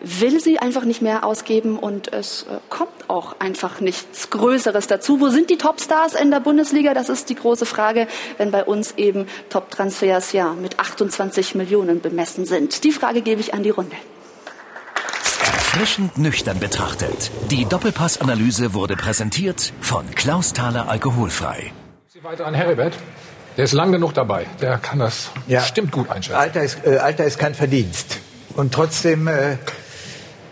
will sie einfach nicht mehr ausgeben und es äh, kommt auch einfach nichts Größeres dazu. Wo sind die Topstars in der Bundesliga? Das ist die große Frage, wenn bei uns eben Top-Transfers ja mit 28 Millionen bemessen sind. Die Frage gebe ich an die Runde.
Erfrischend nüchtern betrachtet. Die Doppelpassanalyse wurde präsentiert von Klaus Thaler Alkoholfrei.
Sie weiter an Heribert. Der ist lang genug dabei. Der kann das ja. stimmt gut einschätzen.
Alter ist, äh, Alter ist kein Verdienst. Und trotzdem äh,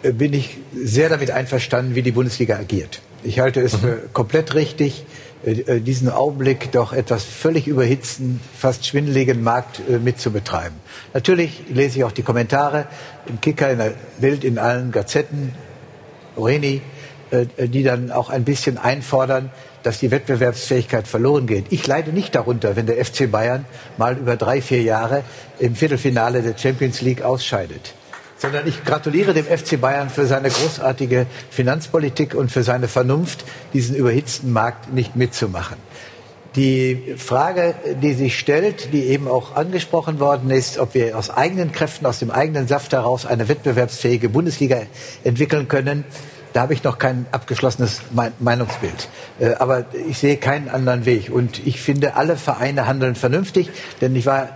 bin ich sehr damit einverstanden, wie die Bundesliga agiert. Ich halte es mhm. für komplett richtig, äh, äh, diesen Augenblick doch etwas völlig überhitzten, fast schwindeligen Markt äh, mitzubetreiben. Natürlich lese ich auch die Kommentare im Kicker, in der Bild, in allen Gazetten, Oreni, die dann auch ein bisschen einfordern, dass die Wettbewerbsfähigkeit verloren geht. Ich leide nicht darunter, wenn der FC Bayern mal über drei, vier Jahre im Viertelfinale der Champions League ausscheidet sondern ich gratuliere dem FC Bayern für seine großartige Finanzpolitik und für seine Vernunft, diesen überhitzten Markt nicht mitzumachen. Die Frage, die sich stellt, die eben auch angesprochen worden ist, ob wir aus eigenen Kräften, aus dem eigenen Saft heraus eine wettbewerbsfähige Bundesliga entwickeln können, Da habe ich noch kein abgeschlossenes Meinungsbild. Äh, aber ich sehe keinen anderen Weg. Und ich finde, alle Vereine handeln vernünftig, denn ich war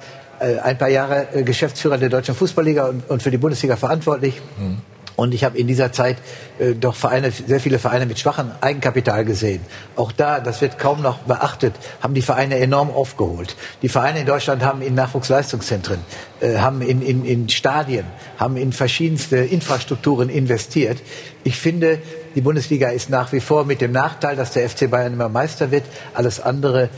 ein paar Jahre äh, Geschäftsführer der Deutschen Fußballliga und, und für die Bundesliga verantwortlich. Mhm. Und ich habe in dieser Zeit äh, doch Vereine, sehr viele Vereine mit schwachem Eigenkapital gesehen. Auch da, das wird kaum noch beachtet, haben die Vereine enorm aufgeholt. Die Vereine in Deutschland haben in Nachwuchsleistungszentren, äh, haben in, in, in Stadien, haben in verschiedenste Infrastrukturen investiert. Ich finde, die Bundesliga ist nach wie vor mit dem Nachteil, dass der FC Bayern immer Meister wird. Alles andere äh,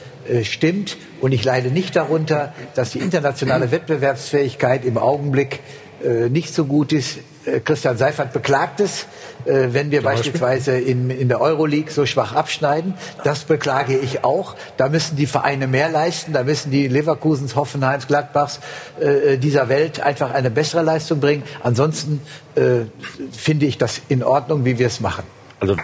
stimmt. Und ich leide nicht darunter, dass die internationale Wettbewerbsfähigkeit im Augenblick äh, nicht so gut ist. Äh, Christian Seifert beklagt es, äh, wenn wir beispielsweise in, in der Euroleague so schwach abschneiden. Das beklage ich auch. Da müssen die Vereine mehr leisten. Da müssen die Leverkusens, Hoffenheims, Gladbachs äh, dieser Welt einfach eine bessere Leistung bringen. Ansonsten äh, finde ich das in Ordnung, wie wir es machen.
Also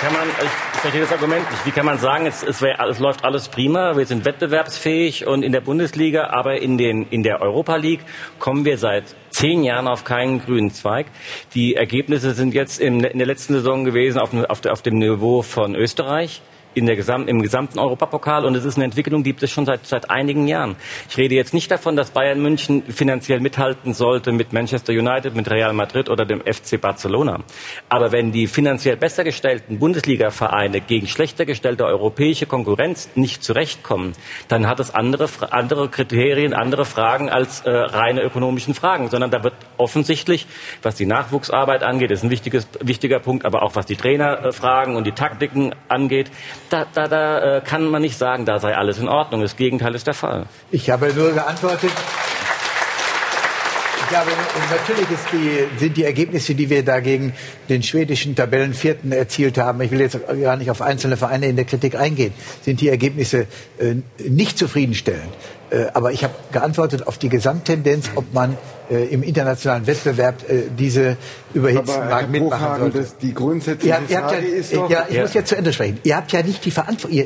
kann, wie kann man, ich verstehe das Argument nicht, wie kann man sagen, es, es, wär, es läuft alles prima, wir sind wettbewerbsfähig und in der Bundesliga, aber in, den, in der Europa League kommen wir seit zehn Jahren auf keinen grünen Zweig. Die Ergebnisse sind jetzt in, in der letzten Saison gewesen auf, auf, auf dem Niveau von Österreich in der Gesam im gesamten Europapokal und es ist eine Entwicklung, die gibt es schon seit, seit einigen Jahren. Ich rede jetzt nicht davon, dass Bayern München finanziell mithalten sollte mit Manchester United, mit Real Madrid oder dem FC Barcelona. Aber wenn die finanziell besser gestellten Bundesliga-Vereine gegen schlechter gestellte europäische Konkurrenz nicht zurechtkommen, dann hat es andere, andere Kriterien, andere Fragen als äh, reine ökonomischen Fragen, sondern da wird offensichtlich, was die Nachwuchsarbeit angeht, ist ein wichtiges, wichtiger Punkt, aber auch was die Trainerfragen und die Taktiken angeht, da, da, da äh, kann man nicht sagen, da sei alles in Ordnung. Das Gegenteil ist der Fall.
Ich habe nur geantwortet. Habe, natürlich die, sind die Ergebnisse, die wir da gegen den schwedischen Tabellenvierten erzielt haben, ich will jetzt gar nicht auf einzelne Vereine in der Kritik eingehen, sind die Ergebnisse äh, nicht zufriedenstellend. Äh, aber ich habe geantwortet auf die Gesamttendenz, ob man äh, im internationalen Wettbewerb äh, diese überhitzten Marken mitmachen sollte. Das,
die grundsätzliche ihr, ihr Frage
ja,
ist doch...
Ja, ich ja. muss jetzt zu Ende sprechen. Ihr habt ja nicht die Verantwortung...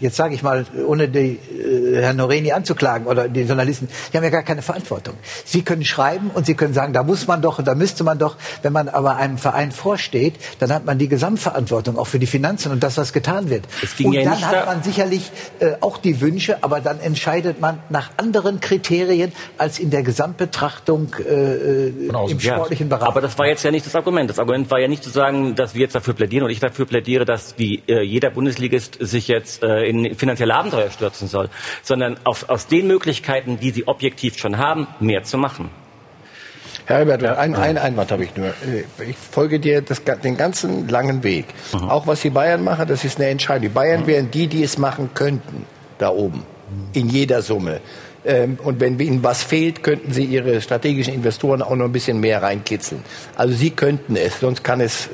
Jetzt sage ich mal, ohne die, äh, Herrn Noreni anzuklagen oder die Journalisten, die haben ja gar keine Verantwortung. Sie können schreiben und Sie können sagen, da muss man doch und da müsste man doch. Wenn man aber einem Verein vorsteht, dann hat man die Gesamtverantwortung auch für die Finanzen und das, was getan wird. und
ja
dann hat man sicherlich äh, auch die Wünsche, aber dann entscheidet man nach anderen Kriterien als in der Gesamtbetrachtung äh, im sportlichen Bereich.
Aber das war jetzt ja nicht das Argument. Das Argument war ja nicht zu sagen, dass wir jetzt dafür plädieren und ich dafür plädiere, dass wie äh, jeder Bundesligist sich jetzt äh, in finanzielle Abenteuer stürzen soll, sondern auf, aus den Möglichkeiten, die sie objektiv schon haben, mehr zu machen.
Herr Herbert, ja, ein, ein Einwand habe ich nur. Äh, ich folge dir das, den ganzen langen Weg. Mhm. Auch was die Bayern machen, das ist eine Entscheidung. Die Bayern mhm. wären die, die es machen könnten, da oben in jeder Summe. Ähm, und wenn ihnen was fehlt, könnten sie ihre strategischen Investoren auch noch ein bisschen mehr reinkitzeln. Also sie könnten es, sonst kann es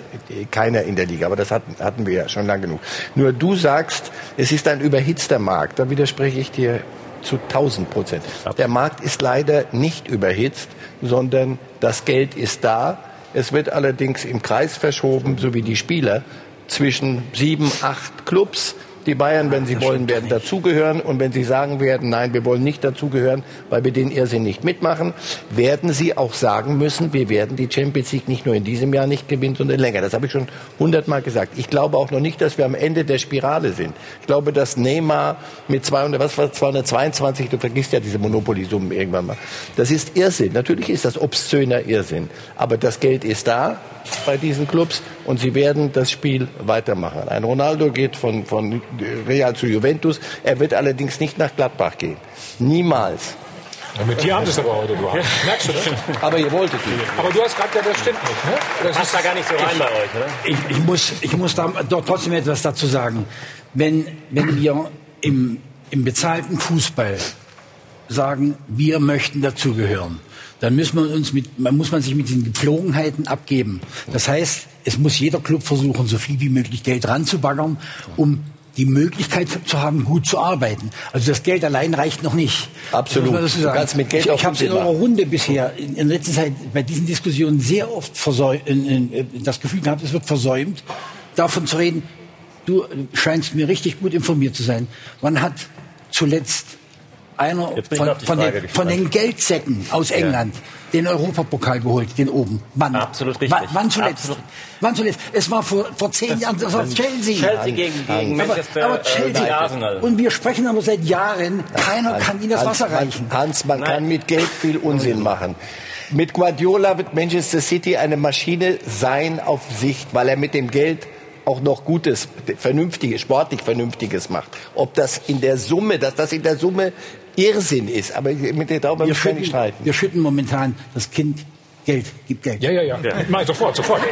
keiner in der Liga. Aber das hatten, hatten wir ja schon lang genug. Nur du sagst, es ist ein überhitzter Markt. Da widerspreche ich dir zu 1000 Prozent. Der Markt ist leider nicht überhitzt, sondern das Geld ist da. Es wird allerdings im Kreis verschoben, so wie die Spieler, zwischen sieben, acht Clubs die Bayern, wenn sie wollen, werden dazugehören. Und wenn sie sagen werden, nein, wir wollen nicht dazugehören, weil wir den Irrsinn nicht mitmachen, werden sie auch sagen müssen, wir werden die Champions League nicht nur in diesem Jahr nicht gewinnen, sondern länger. Das habe ich schon hundertmal gesagt. Ich glaube auch noch nicht, dass wir am Ende der Spirale sind. Ich glaube, dass Neymar mit 200, was war 222, du vergisst ja diese Monopoly-Summen irgendwann mal. Das ist Irrsinn. Natürlich ist das obszöner Irrsinn. Aber das Geld ist da bei diesen Clubs und sie werden das Spiel weitermachen. Ein Ronaldo geht von, von Real zu Juventus. Er wird allerdings nicht nach Gladbach gehen. Niemals.
Ja, mit dir haben sie es aber heute gemacht. Merkst du das?
Aber ihr wolltet
ihn. Aber du hast gerade gesagt, das stimmt nicht. Ne?
Das passt da gar nicht so rein bei euch, oder?
Ich, ich, muss, ich muss da doch trotzdem etwas dazu sagen. Wenn, wenn wir im, im bezahlten Fußball sagen, wir möchten dazugehören, dann muss man, uns mit, muss man sich mit den Gepflogenheiten abgeben. Das heißt, es muss jeder Club versuchen, so viel wie möglich Geld ranzubaggern, um die Möglichkeit zu haben, gut zu arbeiten. Also das Geld allein reicht noch nicht.
Absolut.
Du kannst mit Geld ich ich habe es in eurer Runde bisher in, in letzter Zeit bei diesen Diskussionen sehr oft in, in, das Gefühl gehabt, es wird versäumt, davon zu reden. Du scheinst mir richtig gut informiert zu sein. Wann hat zuletzt einer von, von, den, von den Geldsäcken aus England den Europapokal geholt, den oben. Wann?
Absolut richtig.
Wann, wann zuletzt?
Absolut.
Wann zuletzt? Es war vor, vor zehn Jahren, das war Chelsea.
Chelsea gegen, gegen Manchester
aber
äh,
Chelsea.
Arsenal.
Und wir sprechen aber seit Jahren, keiner kann ihnen das
Hans,
Wasser reichen.
Hans, man kann mit Geld viel Unsinn machen. Mit Guardiola wird Manchester City eine Maschine sein auf Sicht, weil er mit dem Geld auch noch Gutes, Vernünftiges, sportlich Vernünftiges macht. Ob das in der Summe, dass das in der Summe Irrsinn ist, aber mit der Daumen nicht
schütten,
streiten.
wir schütten momentan das Kind Geld, gibt Geld.
Ja, ja, ja. Mach ich sofort, sofort.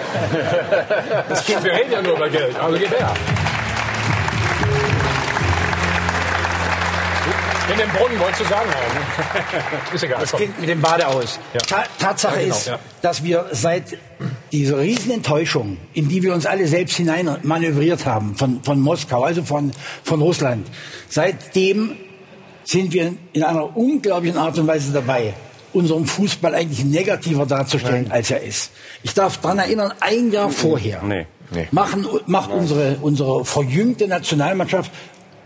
Das Kind, wir reden ja nur über Geld. Also gib her. In den Brunnen wolltest du sagen, Herr. Ist egal.
Das
komm.
Kind mit dem Bade aus.
Ja.
Ta Tatsache
Ja, genau,
ist,
ja.
dass wir seit dieser Riesenenttäuschung, in die wir uns alle selbst hinein manövriert haben, von, von Moskau, also von, von Russland, seitdem sind wir in einer unglaublichen Art und Weise dabei, unseren Fußball eigentlich negativer darzustellen, als er ist. Ich darf daran erinnern, ein Jahr vorher
Nee.
machen, macht unsere, unsere verjüngte Nationalmannschaft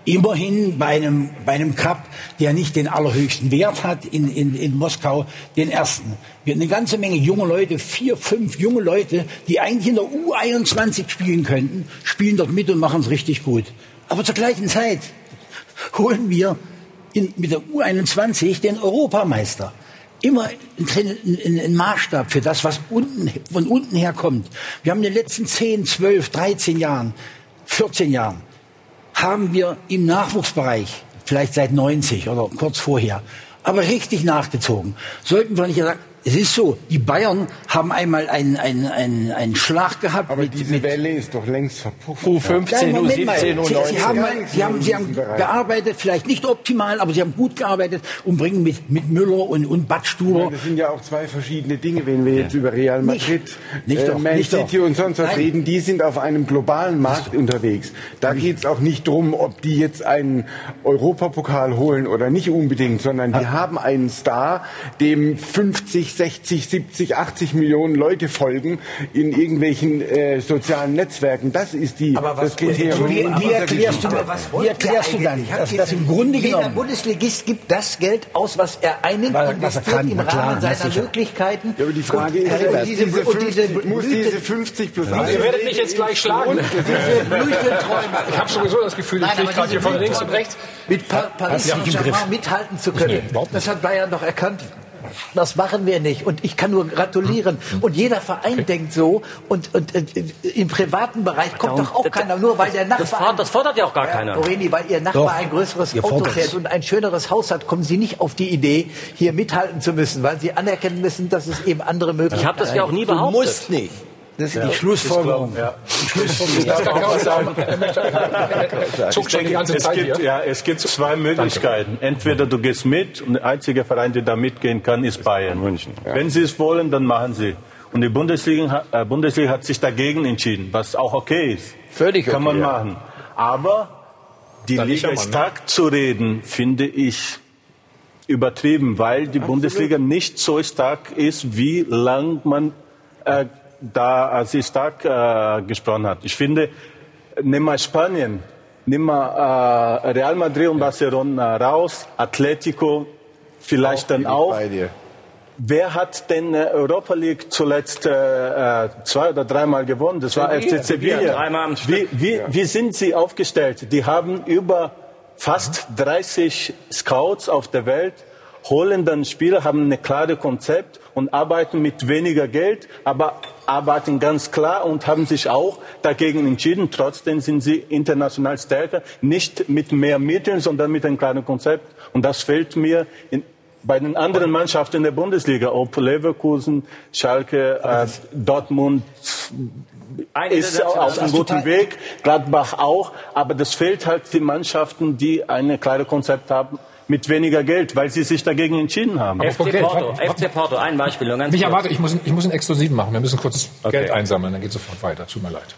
immerhin bei einem, bei einem Cup, der nicht den allerhöchsten Wert hat in, in, in Moskau, den ersten. Wir haben eine ganze Menge junge Leute, vier, fünf junge Leute, die eigentlich in der U21 spielen könnten, spielen dort mit und machen es richtig gut. Aber zur gleichen Zeit holen wir in, mit der U21 den Europameister. Immer ein, Maßstab für das, was unten, von unten her kommt. Wir haben in den letzten 10, 12, 13 Jahren, 14 Jahren, haben wir im Nachwuchsbereich, vielleicht seit 90 oder kurz vorher, aber richtig nachgezogen. Sollten wir nicht sagen, es ist so, die Bayern haben einmal einen, einen, einen, einen Schlag gehabt.
Aber
mit,
diese
mit
Welle ist doch längst verpufft.
U15,
Nein, Moment mal.
U17,
Sie,
U19.
Sie haben, sie haben, sie haben gearbeitet, vielleicht nicht optimal, aber sie haben gut gearbeitet und bringen mit, mit Müller und, und Badstuber.
Das sind ja auch zwei verschiedene Dinge, wenn wir jetzt über Real Madrid,
Nicht
äh,
doch,
Man
nicht
City
doch.
und sonst was
Nein.
reden. Die sind auf einem globalen Markt unterwegs. Da geht es auch nicht drum, ob die jetzt einen Europapokal holen oder nicht unbedingt, sondern die haben einen Star, dem 50, 60, 70, 80 Millionen Leute folgen in irgendwelchen äh, sozialen Netzwerken. Das ist die, das Kriterium.
Wie, wie erklärst du,
Aber was
wie erklärst du dann, dass
ihr
das im Grunde
Jeder
genommen
Bundesligist gibt das Geld aus, was er einnimmt,
Was- was er
investiert
kann,
im
klar,
Rahmen
na
seiner. Möglichkeiten.
Ja, aber die Frage
und,
ist,
äh, und diese,
diese
und diese
50, muss diese 50 plus
Ihr werdet mich jetzt gleich schlagen. Ich habe sowieso das Gefühl, ich kriege gerade hier von links und rechts.
Mit pa Paris. Saint-Germain mithalten zu können. Das hat Bayern doch erkannt. Das machen wir nicht. Und ich kann nur gratulieren. Und jeder Verein denkt so. Und, und, äh, im privaten Bereich kommt doch auch keiner, nur weil der Nachbar.
Das fordert, das fordert ja auch gar keiner.
Moreni, weil Ihr Nachbar
Doch.
ein größeres Auto
fordert
fährt und ein schöneres Haus hat, kommen Sie nicht auf die Idee, hier mithalten zu müssen, weil Sie anerkennen müssen, dass es eben andere Möglichkeiten
Ich habe das ja auch nie
Du
behauptet.
musst nicht.
Das ist die Schlussfolgerung. Die Schlussfolgerung.
Das kann Klaus sagen. Zuckt schon die ganze
es
Zeit
gibt,
hier.
ja, es gibt zwei Möglichkeiten. Entweder du gehst mit und der einzige Verein, der da mitgehen kann, ist Bayern.
München.
Wenn sie es wollen, dann machen sie. Und die Bundesliga, hat- äh, Bundesliga hat sich dagegen entschieden, was auch okay ist.
Völlig
Kann
okay,
man
ja.
machen. Aber die
Dann
Liga ist
aber, ne?
stark zu reden, finde ich übertrieben, weil die Bundesliga nicht so stark ist, wie lang man äh, da äh, sie stark äh, gesprochen hat. Ich finde, nimm mal Spanien, nimm mal äh, Real Madrid und Barcelona raus, Atletico vielleicht dann auch.
Bei dir.
Wer hat denn äh, Europa League zuletzt äh, äh, zwei oder dreimal gewonnen? Das war. FC Sevilla. Wie, wie, wie sind sie aufgestellt? Die haben über fast 30 Scouts auf der Welt, holen dann Spieler, haben ein klares Konzept und arbeiten mit weniger Geld, aber arbeiten ganz klar und haben sich auch dagegen entschieden. Trotzdem sind sie international stärker, nicht mit mehr Mitteln, sondern mit einem klaren Konzept. Und das fehlt mir in, bei den anderen Mannschaften der Bundesliga, ob Leverkusen, Schalke, äh, Dortmund
Eine
ist auf einem guten Weg, Gladbach auch, aber das fehlt halt die Mannschaften, die ein klares Konzept haben mit weniger Geld, weil sie sich dagegen entschieden haben.
FC Porto, FC Porto, ein Beispiel. Nur ganz
Micha, warte, ich muss, ich muss einen Exklusiven machen. Wir müssen kurz
Okay.
Geld einsammeln, dann geht sofort weiter. Tut mir leid.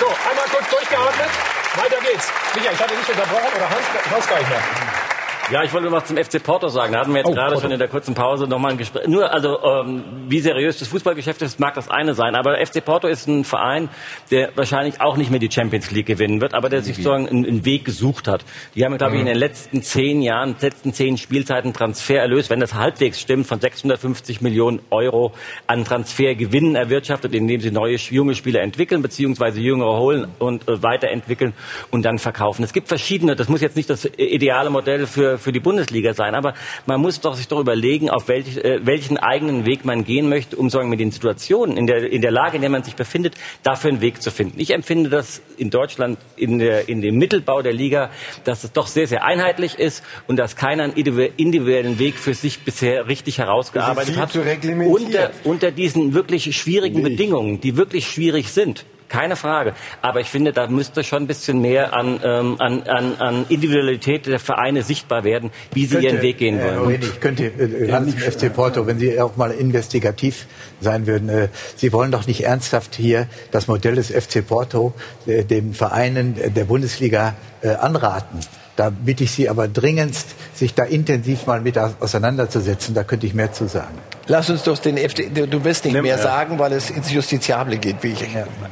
So, einmal kurz durchgeatmet. Weiter geht's. Micha, ich hatte nicht unterbrochen oder Hans, weiß gar nicht mehr.
Ja, ich wollte nur was zum FC Porto sagen. Da hatten wir jetzt
Oh,
gerade
Porto.
schon in der kurzen Pause nochmal ein Gespräch. Nur, also, ähm, wie seriös das Fußballgeschäft ist, mag das eine sein. Aber FC Porto ist ein Verein, der wahrscheinlich auch nicht mehr die Champions League gewinnen wird, aber der sich sozusagen einen, einen Weg gesucht hat. Die haben, glaube ich, in den letzten zehn Jahren, letzten zehn Spielzeiten Transfererlös, wenn das halbwegs stimmt, von 650 Millionen Euro an Transfergewinnen erwirtschaftet, indem sie neue junge Spieler entwickeln, beziehungsweise jüngere holen und äh, weiterentwickeln und dann verkaufen. Es gibt verschiedene, das muss jetzt nicht das ideale Modell für, für die Bundesliga sein, aber man muss doch sich doch überlegen, auf welch, äh, welchen eigenen Weg man gehen möchte, um sagen, mit den Situationen, in der, in der Lage, in der man sich befindet, dafür einen Weg zu finden. Ich empfinde das in Deutschland, in, der, in dem Mittelbau der Liga, dass es doch sehr, sehr einheitlich ist und dass keiner einen individu- individuellen Weg für sich bisher richtig herausgearbeitet hat. Unter, unter diesen wirklich schwierigen Bedingungen, die wirklich schwierig sind. Keine Frage. Aber ich finde, da müsste schon ein bisschen mehr an, ähm, an, an, an Individualität der Vereine sichtbar werden, wie sie ihren Weg gehen
Herr
wollen.
Morini, ich könnte äh, zum FC Porto, wenn Sie auch mal investigativ sein würden, äh, Sie wollen doch nicht ernsthaft hier das Modell des FC Porto äh, den Vereinen der Bundesliga äh, anraten. Da bitte ich Sie aber dringendst, sich da intensiv mal mit auseinanderzusetzen. Da könnte ich mehr zu sagen.
Lass uns doch den FD, du wirst nicht
Nimm-
mehr
ja.
sagen, weil es ins Justiziable geht, wie ich.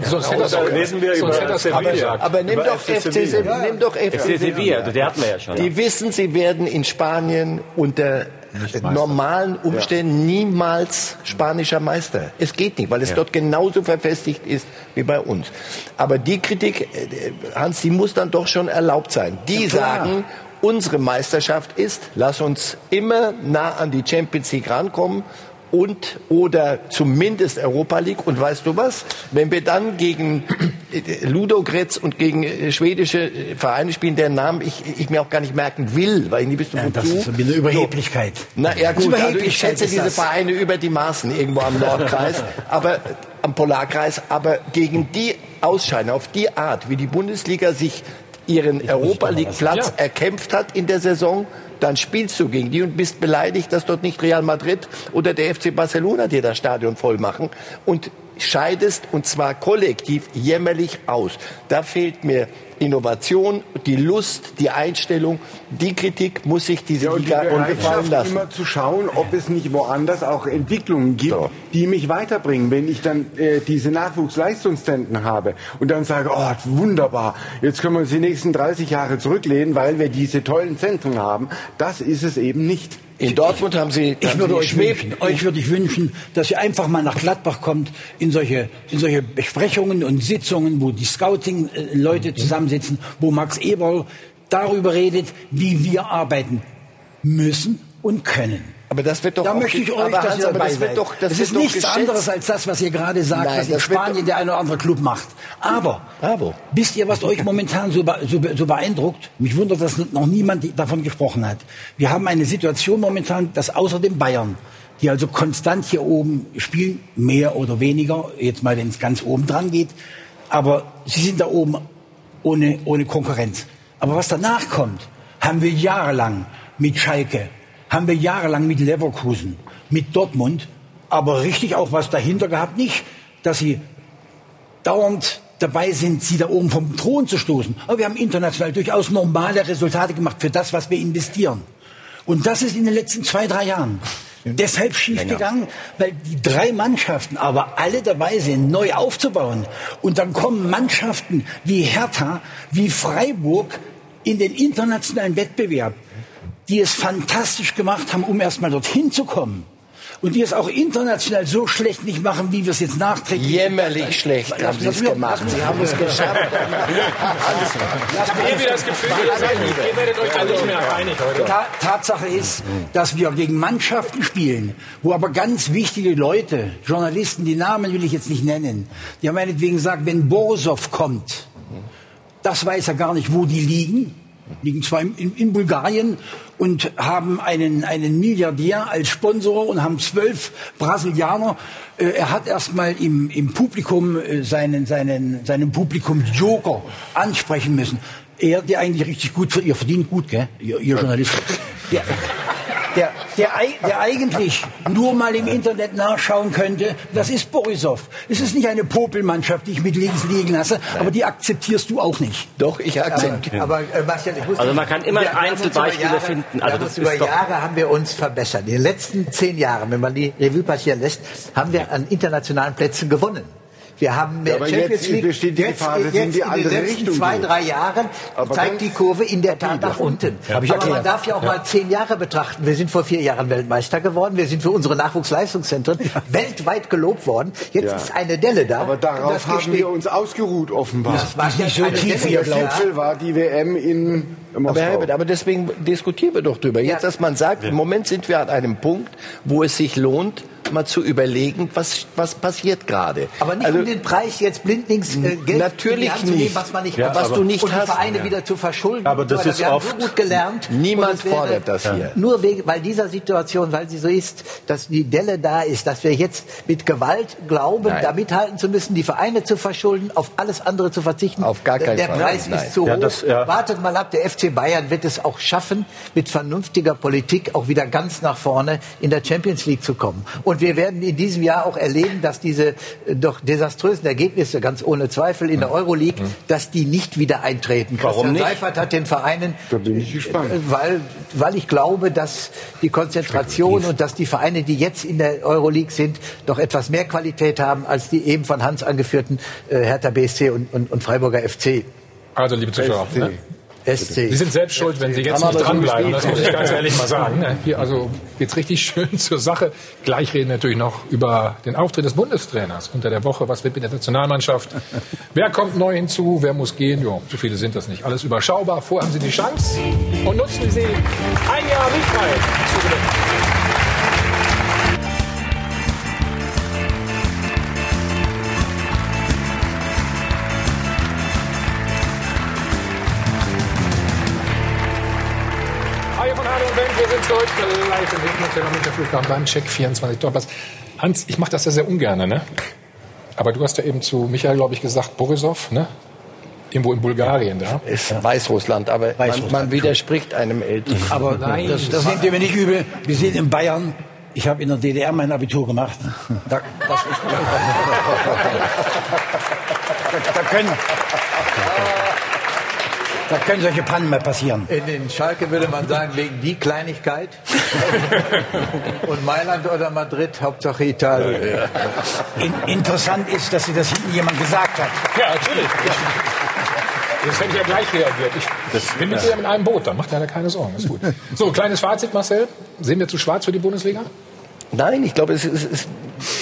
Sonst hätte das- lesen wir
Sonst
über FC
aber,
Sevilla.
aber nimm
Über
doch
FC
FC
Sevilla.
Sevilla. Nimm doch
FC
FC
Sevilla, der hatten wir ja schon.
Die wissen, sie werden in Spanien unter normalen Umständen niemals spanischer Meister. Es geht nicht, weil es
Ja.
dort genauso verfestigt ist wie bei uns. Aber die Kritik, äh, Hans, die muss dann doch schon erlaubt sein. Die
Ja,
sagen, unsere Meisterschaft ist, lass uns immer nah an die Champions League rankommen und oder zumindest Europa League. Und weißt du was? Wenn wir dann gegen äh, Ludogorets und gegen äh, schwedische äh, Vereine spielen, deren Namen ich, ich mir auch gar nicht merken will, weil ich nicht wüsste,
Ja,
wozu.
das ist eine Überheblichkeit.
Na ja gut, also ich schätze diese. Vereine über die Maßen irgendwo am Nordkreis, aber am Polarkreis, aber gegen die Ausscheiden, auf die Art, wie die Bundesliga sich ihren Europa League Platz
Ja.
erkämpft hat in der Saison, dann spielst du gegen die und bist beleidigt, dass dort nicht Real Madrid oder der FC Barcelona dir das Stadion voll machen und scheidest und zwar kollektiv jämmerlich aus. Da fehlt mir Innovation, die Lust, die Einstellung, die Kritik muss sich diese
Ja, und die
Liga gefallen
Bereitschaft,
lassen.
immer zu schauen, ob es nicht woanders auch Entwicklungen gibt, die mich weiterbringen. Wenn ich dann äh, diese Nachwuchsleistungszentren habe und dann sage, oh, wunderbar, jetzt können wir uns die nächsten 30 Jahre zurücklehnen, weil wir diese tollen Zentren haben. Das ist es eben nicht.
In Dortmund haben sie,
Ich
haben
würde
sie
euch wünschen, euch würde ich wünschen, dass ihr einfach mal nach Gladbach kommt in solche, in solche Besprechungen und Sitzungen, wo die Scouting-Leute zusammensitzen, wo Max Eberl darüber redet, wie wir arbeiten müssen und können.
Aber das wird doch
Da möchte ich euch,
aber Hans, aber das wird doch- das
es ist nichts
geschätzt.
anderes als das, was ihr gerade sagt,
Nein,
was in Spanien der eine oder andere Club macht. Aber
Bravo.
wisst ihr, was euch momentan so, so, so beeindruckt? Mich wundert, dass noch niemand davon gesprochen hat. Wir haben eine Situation momentan, dass außer dem Bayern, die also konstant hier oben spielen, mehr oder weniger, jetzt mal, wenn es ganz oben dran geht, aber sie sind da oben ohne, ohne Konkurrenz. Aber was danach kommt, haben wir jahrelang mit Schalke, haben wir jahrelang mit Leverkusen, mit Dortmund, aber richtig auch was dahinter gehabt, nicht, dass sie dauernd dabei sind, sie da oben vom Thron zu stoßen. Aber wir haben international durchaus normale Resultate gemacht für das, was wir investieren. Und das ist in den letzten zwei, drei Jahren deshalb schiefgegangen, weil die drei Mannschaften aber alle dabei sind, neu aufzubauen. Und dann kommen Mannschaften wie Hertha, wie Freiburg in den internationalen Wettbewerb, die es fantastisch gemacht haben, um erst mal dorthin zu kommen. Und die es auch international so schlecht nicht machen, wie wir es jetzt nachträglich.
Jämmerlich schlecht
Lass
haben sie es gemacht. Sie haben es geschafft.
Ich habe irgendwie das Gefühl, ihr ihr werdet euch alle nicht mehr einig heute.
Ta Tatsache ist, dass wir gegen Mannschaften spielen, wo aber ganz wichtige Leute, Journalisten, die Namen will ich jetzt nicht nennen, die haben meinetwegen gesagt, wenn Borisov kommt, das weiß er gar nicht, wo die liegen, liegen zwar in, in, Bulgarien und haben einen, einen Milliardär als Sponsor und haben zwölf Brasilianer. Äh, er hat erstmal im, im Publikum äh, seinen, seinen, seinen Publikum Joker ansprechen müssen. Er, der eigentlich richtig gut, ihr verdient gut, gell? Ihr, ihr Journalisten. Der, der, der, der eigentlich nur mal im Internet nachschauen könnte, das ist Borisov. Es ist nicht eine Popelmannschaft, die ich mit links liegen lasse, aber die akzeptierst du auch nicht.
Doch, ich akzeptiere.
Aber, aber äh, Marcel, ich muss
Also man kann immer
wir
Einzelbeispiele
Jahre,
finden. Also das
über
ist doch-
Jahre haben wir uns verbessert. In den letzten zehn Jahren, wenn man die Revue passieren lässt, haben wir an internationalen Plätzen gewonnen. Wir haben mehr
Ja, aber
Champions
jetzt
League.
besteht die
jetzt,
Gefahr,
jetzt
in die
in den letzten
Richtung
zwei, drei Jahren
Aber
zeigt die Kurve in der Tat nach unten.
Ja,
Aber man darf ja auch
Ja.
mal zehn Jahre betrachten. Wir sind vor vier Jahren Weltmeister geworden. Wir sind für unsere Nachwuchsleistungszentren weltweit gelobt worden. Jetzt
Ja.
ist eine Delle da.
Aber darauf
das
haben wir uns ausgeruht, offenbar.
Das war nicht so tief, ihr
Der
glaubt.
War die WM in.
Aber Herbert, aber deswegen diskutieren wir doch drüber. Jetzt, dass man sagt, im Moment sind wir an einem Punkt, wo es sich lohnt, mal zu überlegen, was, was passiert gerade.
Aber nicht
Also-
um den Preis jetzt blindlings äh, Geld
Natürlich
in die Hand zu nehmen,
nicht.
was man nicht
Ja,
hat.
was du nicht
und die
hast.
Vereine
Ja.
wieder zu verschulden.
Aber das ist
wir haben
oft-
so gut gelernt.
Niemand fordert das hier.
Nur wegen, weil dieser Situation, weil sie so ist, dass die Delle da ist, dass wir jetzt mit Gewalt glauben,
Nein.
da mithalten zu müssen, die Vereine zu verschulden, auf alles andere zu verzichten.
Auf gar keinen
der
Fall.
Preis
Nein.
ist zu
Ja,
hoch.
das, ja.
Wartet mal ab, der FC Bayern wird es auch schaffen, mit vernünftiger Politik auch wieder ganz nach vorne in der Champions League zu kommen. Und wir werden in diesem Jahr auch erleben, dass diese äh, doch desaströsen Ergebnisse, ganz ohne Zweifel, in der Euroleague, dass die nicht wieder eintreten.
Warum
Christian
nicht?
Seifert hat den Vereinen,
Da bin ich gespannt.
äh, weil, weil ich glaube, dass die Konzentration und dass die Vereine, die jetzt in der Euroleague sind, doch etwas mehr Qualität haben als die eben von Hans angeführten äh, Hertha BSC und, und, und Freiburger FC.
Also, liebe Zuschauer,
SC.
Sie sind selbst schuld, wenn Sie jetzt
Haben
nicht dranbleiben. Das muss ich ganz ehrlich mal sagen. ne? Hier also geht's richtig schön zur Sache. Gleich reden wir natürlich noch über den Auftritt des Bundestrainers unter der Woche. Was wird mit der Nationalmannschaft? Wer kommt neu hinzu? Wer muss gehen? Jo, so viele sind das nicht. Alles überschaubar. Vorher haben Sie die Chance und nutzen Sie ein Jahr zu gewinnen. Live im Internationalen Winterflughafen beim Check 24 Dollars. Hans, ich mache das ja sehr ungern, ne? Aber du hast ja eben zu Michael, glaube ich, gesagt, Borisov, ne? Irgendwo in Bulgarien da.
Ist Weißrussland, aber man,
Weißrussland.
man widerspricht einem Älteren.
Aber
Nein,
das, das nehmt ihr mir nicht übel. Wir sind in Bayern. Ich habe in der DDR mein Abitur gemacht. Da, das ist, da, da, können, da können solche Pannen mal passieren.
In den Schalke würde man sagen, wegen die Kleinigkeit. Und Mailand oder Madrid, Hauptsache Italien.
In, interessant ist, dass sie das hinten jemand gesagt hat.
Ja, natürlich. Das hätte ich ja gleich reagiert. Ich
Das-
bin mit
ja.
dir in einem Boot, da macht er keine Sorgen. Ist gut. So, kleines Fazit, Marcel. Sehen wir zu schwarz für die Bundesliga?
Nein, ich glaube, es, es, es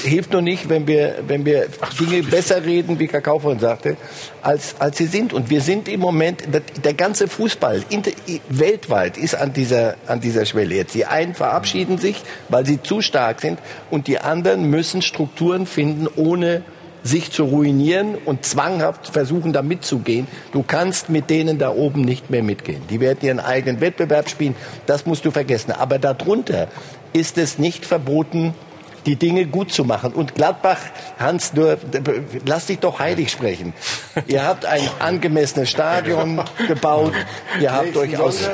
hilft nur nicht, wenn wir, wenn wir Dinge besser reden, wie Kakao vorhin sagte, als, als sie sind. Und wir sind im Moment, der, ganze Fußball inter, weltweit ist an dieser, an dieser Schwelle jetzt. Die einen verabschieden sich, weil sie zu stark sind und die anderen müssen Strukturen finden, ohne sich zu ruinieren und zwanghaft versuchen, da mitzugehen. Du kannst mit denen da oben nicht mehr mitgehen. Die werden ihren eigenen Wettbewerb spielen. Das musst du vergessen. Aber darunter ist es nicht verboten, die Dinge gut zu machen. Und Gladbach, Hans, nur, lass dich doch heilig sprechen. Ihr habt ein angemessenes Stadion gebaut. Ihr habt euch aus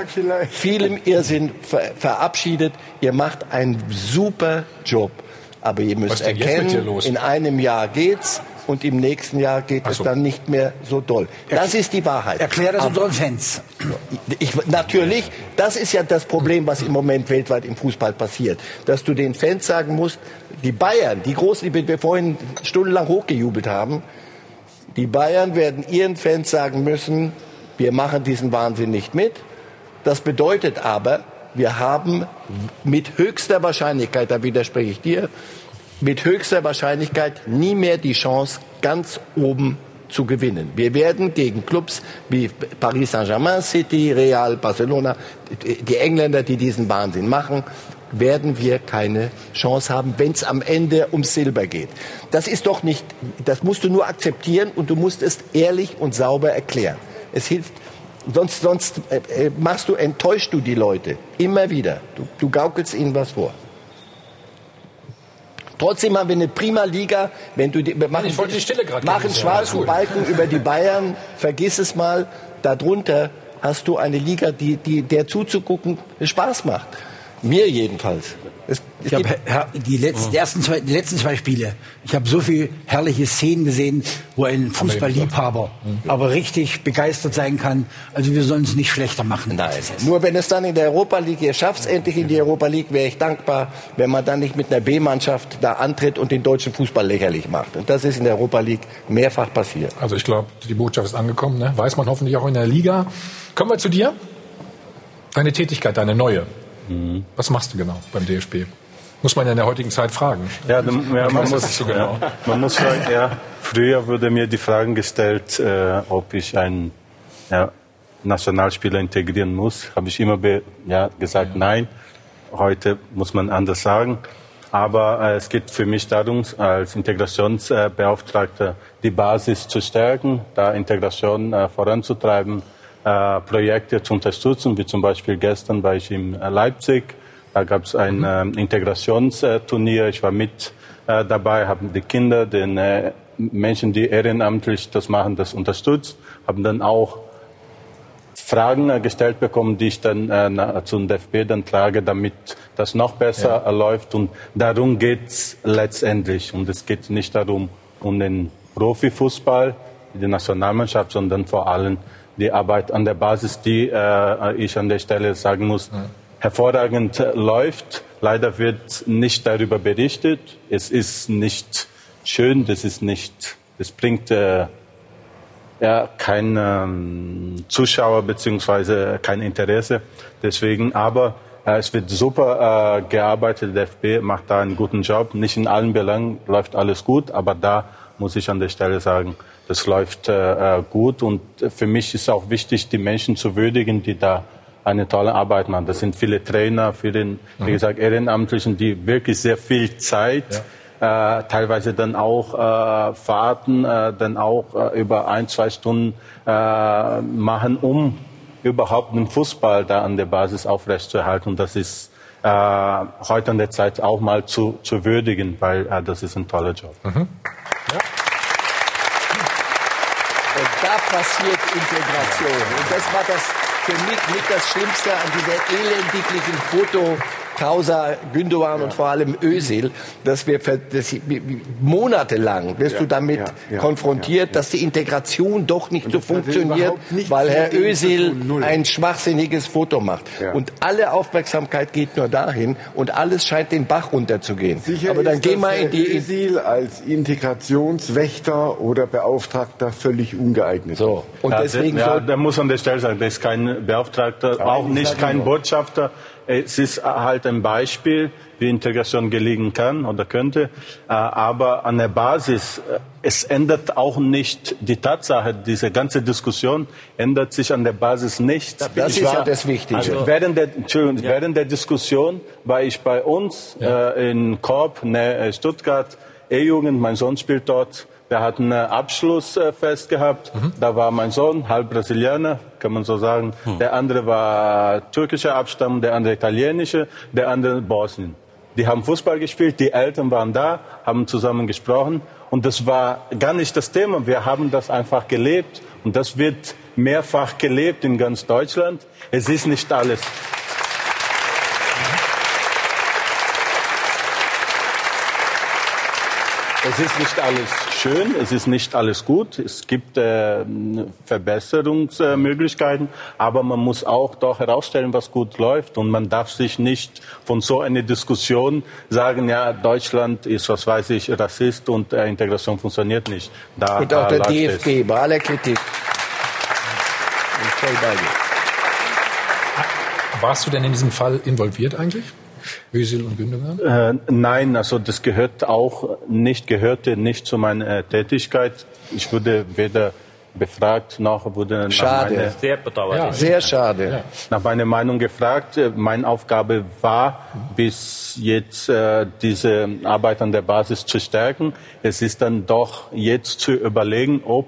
vielem Irrsinn ver verabschiedet. Ihr macht einen super Job. Aber ihr müsst erkennen,
los?
in einem Jahr geht's und im nächsten Jahr geht
Ach
es
so.
dann nicht mehr so doll. Das ist die Wahrheit.
Erklär das unseren Fans.
ich, natürlich, das ist ja das Problem, was im Moment weltweit im Fußball passiert. Dass du den Fans sagen musst, die Bayern, die Großen, die wir vorhin stundenlang hochgejubelt haben, die Bayern werden ihren Fans sagen müssen, wir machen diesen Wahnsinn nicht mit. Das bedeutet aber, wir haben mit höchster Wahrscheinlichkeit, da widerspreche ich dir, mit höchster Wahrscheinlichkeit nie mehr die Chance, ganz oben zu gewinnen. Wir werden gegen Clubs wie Paris Saint-Germain, City, Real, Barcelona, die Engländer, die diesen Wahnsinn machen, werden wir keine Chance haben, wenn es am Ende ums Silber geht. Das ist doch nicht, das musst du nur akzeptieren und du musst es ehrlich und sauber erklären. Es hilft, sonst, sonst äh, äh, machst du, enttäuschst du die Leute immer wieder. Du, du gaukelst ihnen was vor. Trotzdem haben wir eine prima Liga. Wenn du die, wir machen,
ich wollte die Stille gerade
machen schwarzen
gut.
Balken über die Bayern, vergiss es mal. Darunter hast du eine Liga, die, die, der zuzugucken Spaß macht. Mir jedenfalls.
Es ich habe die, letzten, die, ersten zwei, die letzten zwei Spiele, ich habe so viele herrliche Szenen gesehen, wo ein Fußballliebhaber mhm. aber richtig begeistert sein kann. Also wir sollen es nicht schlechter machen.
Nein. Nur wenn es dann in der Europa League, ihr schafft es endlich in die Europa League, wäre ich dankbar, wenn man dann nicht mit einer B-Mannschaft da antritt und den deutschen Fußball lächerlich macht. Und das ist in der Europa League mehrfach passiert.
Also ich glaube, die Botschaft ist angekommen. Ne? Weiß man hoffentlich auch in der Liga. Kommen wir zu dir. Deine Tätigkeit, deine neue. Mhm. Was machst du genau beim DFB? Muss man ja in der heutigen Zeit fragen.
Ja, dann, ja man, muss, so genau. ja, man muss sagen, ja, früher wurde mir die Frage gestellt, äh, ob ich einen ja, Nationalspieler integrieren muss. Habe ich immer ja, gesagt, nein. Heute muss man anders sagen. Aber äh, es geht für mich darum, als Integrationsbeauftragter die Basis zu stärken, da Integration äh, voranzutreiben, äh, Projekte zu unterstützen, wie zum Beispiel gestern war ich in äh, Leipzig. Da gab es ein mhm. äh, Integrationsturnier. Ich war mit äh, dabei, haben die Kinder, den äh, Menschen, die ehrenamtlich das machen, das unterstützt, haben dann auch Fragen äh, gestellt bekommen, die ich dann äh, zum DFB dann trage, damit das noch besser ja. läuft. Und darum geht's letztendlich. Und es geht nicht darum, um den Profifußball, die Nationalmannschaft, sondern vor allem die Arbeit an der Basis, die äh, ich an der Stelle sagen muss, ja. Hervorragend läuft. Leider wird nicht darüber berichtet. Es ist nicht schön, das ist nicht, das bringt äh, ja kein ähm, Zuschauer beziehungsweise kein Interesse. Deswegen, aber äh, es wird super äh, gearbeitet. Der FB macht da einen guten Job. Nicht in allen Belangen läuft alles gut, aber da muss ich an der Stelle sagen, das läuft äh, äh, gut. Und für mich ist auch wichtig, die Menschen zu würdigen, die da eine tolle Arbeit machen. Das sind viele Trainer, für den, wie mhm. gesagt, Ehrenamtlichen, die wirklich sehr viel Zeit, ja. äh, teilweise dann auch äh, Fahrten, äh, dann auch äh, über ein, zwei Stunden äh, machen, um überhaupt den Fußball da an der Basis aufrechtzuerhalten. Und das ist äh, heute an der Zeit auch mal zu, zu würdigen, weil äh, das ist ein toller Job. Mhm. Ja
da passiert Integration. Und das war das für mich mit das Schlimmste an dieser elendiglichen Foto Kausa, Gündogan ja. und vor allem Özil, dass wir dass monatelang wirst ja. du damit ja. konfrontiert, dass die Integration doch nicht und so funktioniert, nicht weil Herr Özil ein schwachsinniges Foto macht. Und alle Aufmerksamkeit geht nur dahin und alles scheint den Bach runterzugehen.
Sicher Aber dann gehen wir in die Özil als Integrationswächter oder Beauftragter völlig ungeeignet.
So. Und deswegen ja, da muss man der Stelle sagen, das ist kein Beauftragter, auch nicht kein Botschafter. Es ist halt ein Beispiel, wie Integration gelingen kann oder könnte. Äh, aber an der Basis, äh, es ändert auch nicht die Tatsache, diese ganze Diskussion ändert sich an der Basis nicht.
Das ich ist war, ja das Wichtige.
Also während, der, Entschuldigung, ja. während der Diskussion war ich bei uns ja. äh, in Korb, ne, Stuttgart, E-Jugend, mein Sohn spielt dort. Wir hatten ein Abschlussfest gehabt. Mhm. Da war mein Sohn, halb Brasilianer, kann man so sagen. Mhm. Der andere war türkischer Abstammung, der andere italienische, der andere Bosnien. Die haben Fußball gespielt, die Eltern waren da, haben zusammen gesprochen. Und das war gar nicht das Thema. Wir haben das einfach gelebt. Und das wird mehrfach gelebt in ganz Deutschland. Es ist nicht alles Es ist nicht alles schön, es ist nicht alles gut. Es gibt äh, Verbesserungsmöglichkeiten, aber man muss auch doch herausstellen, was gut läuft. Und man darf sich nicht von so einer Diskussion sagen, ja, Deutschland ist, was weiß ich, Rassist und äh, Integration funktioniert nicht.
Da, und auch der DFB, bei aller Kritik.
Warst du denn in diesem Fall involviert eigentlich? Özil und Gündogan?
Äh, nein, also das gehört auch nicht, gehörte nicht zu meiner äh, Tätigkeit. Ich wurde weder befragt noch wurde
schade. Meine,
sehr bedauerlich. Ja,
sehr schade.
Ja. Nach meiner Meinung gefragt. Äh, meine Aufgabe war, bis jetzt äh, diese Arbeit an der Basis zu stärken. Es ist dann doch jetzt zu überlegen, ob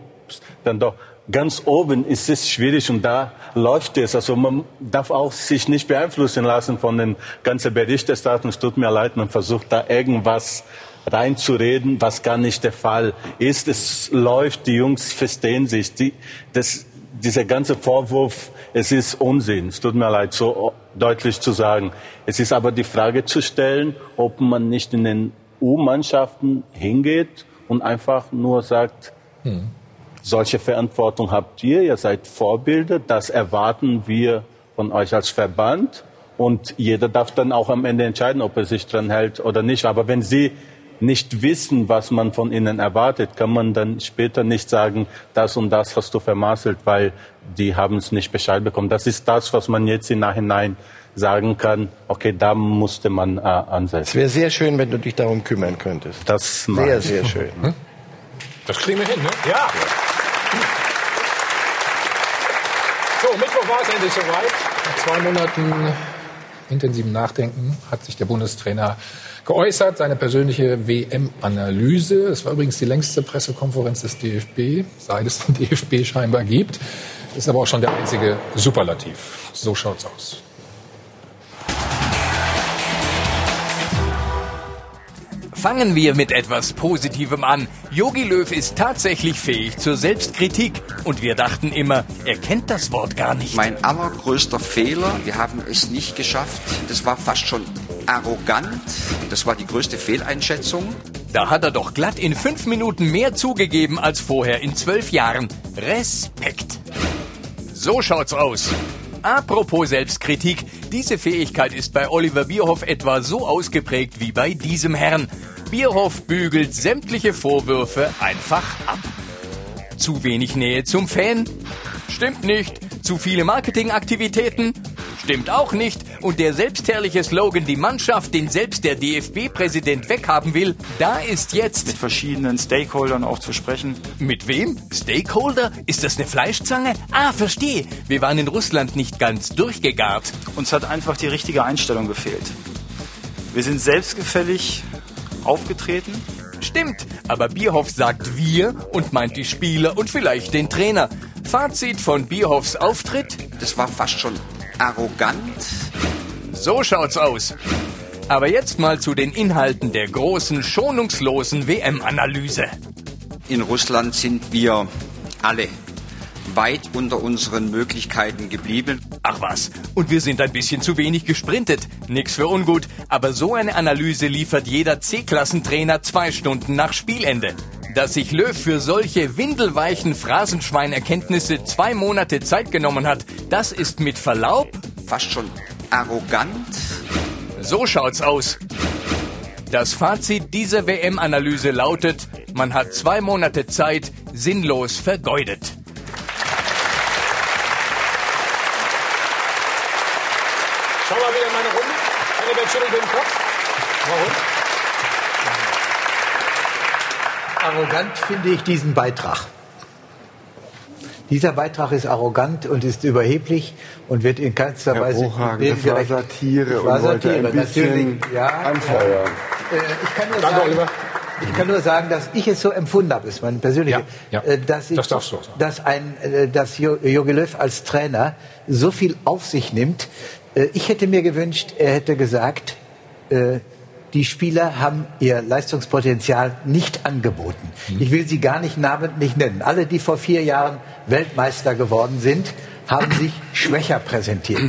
dann doch ganz oben ist es schwierig und da läuft es. Also man darf auch sich nicht beeinflussen lassen von den ganzen Berichterstattung. Es tut mir leid, man versucht da irgendwas reinzureden, was gar nicht der Fall ist. Es läuft, die Jungs verstehen sich. Die, das, dieser ganze Vorwurf, es ist Unsinn. Es tut mir leid, so deutlich zu sagen. Es ist aber die Frage zu stellen, ob man nicht in den U-Mannschaften hingeht und einfach nur sagt, hm. Solche Verantwortung habt ihr, ihr seid Vorbilder, das erwarten wir von euch als Verband und jeder darf dann auch am Ende entscheiden, ob er sich dran hält oder nicht. Aber wenn Sie nicht wissen, was man von ihnen erwartet, kann man dann später nicht sagen, das und das hast du vermasselt, weil die haben es nicht Bescheid bekommen. Das ist das, was man jetzt im Nachhinein sagen kann, okay, da musste man äh, ansetzen.
Es wäre sehr schön, wenn du dich darum kümmern könntest.
Das
sehr, sehr schön. Hm?
Das kriegen wir hin, ne? Ja. So, Mittwoch war es endlich soweit. Nach zwei Monaten intensiven Nachdenken hat sich der Bundestrainer geäußert, seine persönliche WM-Analyse. Es war übrigens die längste Pressekonferenz des DFB, seit es den DFB scheinbar gibt. Ist aber auch schon der einzige Superlativ. So schaut's aus.
Fangen wir mit etwas Positivem an. Yogi Löw ist tatsächlich fähig zur Selbstkritik und wir dachten immer, er kennt das Wort gar nicht.
Mein allergrößter Fehler, wir haben es nicht geschafft, das war fast schon arrogant, das war die größte Fehleinschätzung.
Da hat er doch glatt in fünf Minuten mehr zugegeben als vorher in zwölf Jahren. Respekt. So schaut's aus. Apropos Selbstkritik, diese Fähigkeit ist bei Oliver Bierhoff etwa so ausgeprägt wie bei diesem Herrn. Bierhoff bügelt sämtliche Vorwürfe einfach ab. Zu wenig Nähe zum Fan? Stimmt nicht. Zu viele Marketingaktivitäten? Stimmt auch nicht. Und der selbstherrliche Slogan, die Mannschaft, den selbst der DFB-Präsident weghaben will, da ist jetzt.
Mit verschiedenen Stakeholdern auch zu sprechen.
Mit wem? Stakeholder? Ist das eine Fleischzange? Ah, verstehe. Wir waren in Russland nicht ganz durchgegart.
Uns hat einfach die richtige Einstellung gefehlt. Wir sind selbstgefällig aufgetreten.
Stimmt, aber Bierhoff sagt wir und meint die Spieler und vielleicht den Trainer. Fazit von Bierhoffs Auftritt?
Das war fast schon arrogant.
So schaut's aus. Aber jetzt mal zu den Inhalten der großen, schonungslosen WM-Analyse.
In Russland sind wir alle weit unter unseren Möglichkeiten geblieben.
Ach was, und wir sind ein bisschen zu wenig gesprintet. Nix für ungut, aber so eine Analyse liefert jeder C-Klassentrainer zwei Stunden nach Spielende. Dass sich Löw für solche windelweichen Phrasenschweinerkenntnisse zwei Monate Zeit genommen hat, das ist mit Verlaub
fast schon arrogant.
So schaut's aus. Das Fazit dieser WM-Analyse lautet, man hat zwei Monate Zeit sinnlos vergeudet.
Schau mal wieder in meine Runde. Der schüttelt den Kopf.
Warum? Arrogant finde ich diesen Beitrag. Dieser Beitrag ist arrogant und ist überheblich und wird in keinster
Herr
Weise
Ohagen, das war Satire
das war
und wollte
Satire,
ein bisschen
natürlich. Ja,
anfeuern.
Äh, ich, kann nur sagen, ich kann nur sagen, dass ich es so empfunden habe, ist meine persönliche,
Ja, ja.
äh, dass, ich,
Das darfst du auch sagen.
dass ein, äh, dass Jo- Jogi Löw als Trainer so viel auf sich nimmt. Äh, Ich hätte mir gewünscht, er hätte gesagt, die Spieler haben ihr Leistungspotenzial nicht angeboten.
Mhm.
Ich will sie gar nicht namentlich nennen. Alle, die vor vier Jahren Weltmeister geworden sind, haben sich schwächer präsentiert.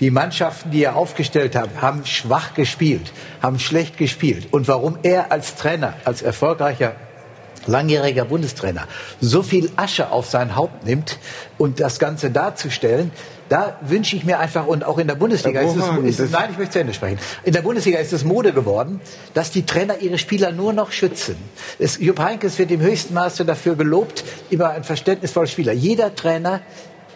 Die Mannschaften, die er aufgestellt hat, haben schwach gespielt, haben schlecht gespielt. Und warum er als Trainer, als erfolgreicher langjähriger Bundestrainer so viel Asche auf sein Haupt nimmt und das Ganze darzustellen, da wünsche ich mir einfach, und auch in der Bundesliga ist es, ist es, nein, ich möchte zu Ende sprechen. In der Bundesliga ist es Mode geworden, dass die Trainer ihre Spieler nur noch schützen. Es, Jupp Heynckes wird im höchsten Maße dafür gelobt, immer ein verständnisvoller Spieler. Jeder Trainer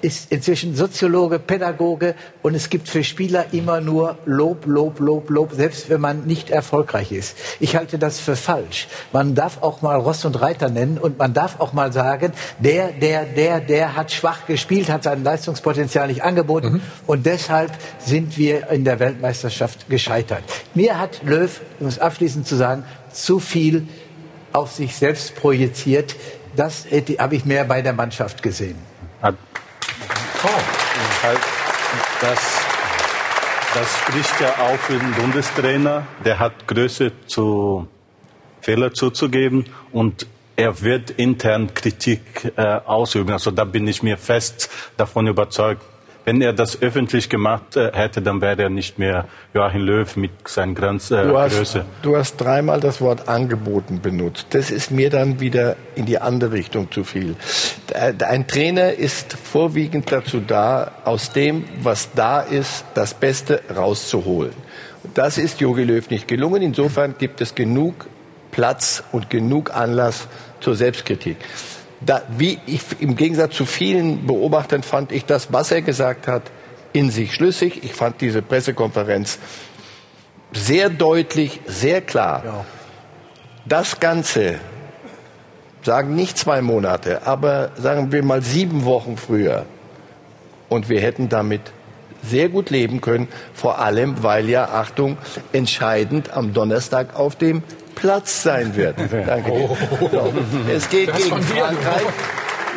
ist inzwischen Soziologe, Pädagoge und es gibt für Spieler immer nur Lob, Lob, Lob, Lob, selbst wenn man nicht erfolgreich ist. Ich halte das für falsch. Man darf auch mal Ross und Reiter nennen und man darf auch mal sagen, der, der, der, der hat schwach gespielt, hat sein Leistungspotenzial nicht angeboten und deshalb sind wir in der Weltmeisterschaft gescheitert. Mir hat Löw, um es abschließend zu sagen, zu viel auf sich selbst projiziert. Das habe ich mehr bei der Mannschaft gesehen.
Hat, halt, das, das spricht ja auch für den Bundestrainer. Der hat Größe zu Fehler zuzugeben und er wird intern Kritik äh, ausüben. Also da bin ich mir fest davon überzeugt. Wenn er das öffentlich gemacht äh, hätte, dann wäre er nicht mehr Joachim Löw mit seiner Grenz, äh,
Du hast,
Größe.
du hast dreimal das Wort angeboten benutzt. Das ist mir dann wieder in die andere Richtung zu viel. Ein Trainer ist vorwiegend dazu da, aus dem, was da ist, das Beste rauszuholen. Das ist Jogi Löw nicht gelungen. Insofern gibt es genug Platz und genug Anlass zur Selbstkritik. Da, wie ich, Im Gegensatz zu vielen Beobachtern fand ich das, was er gesagt hat, in sich schlüssig. Ich fand diese Pressekonferenz sehr deutlich, sehr klar. Das Ganze, sagen nicht zwei Monate, aber sagen wir mal sieben Wochen früher. Und wir hätten damit sehr gut leben können, vor allem weil ja, Achtung, entscheidend am Donnerstag auf dem Platz sein wird. Danke dir. So. Es geht
Das
gegen. Frankreich.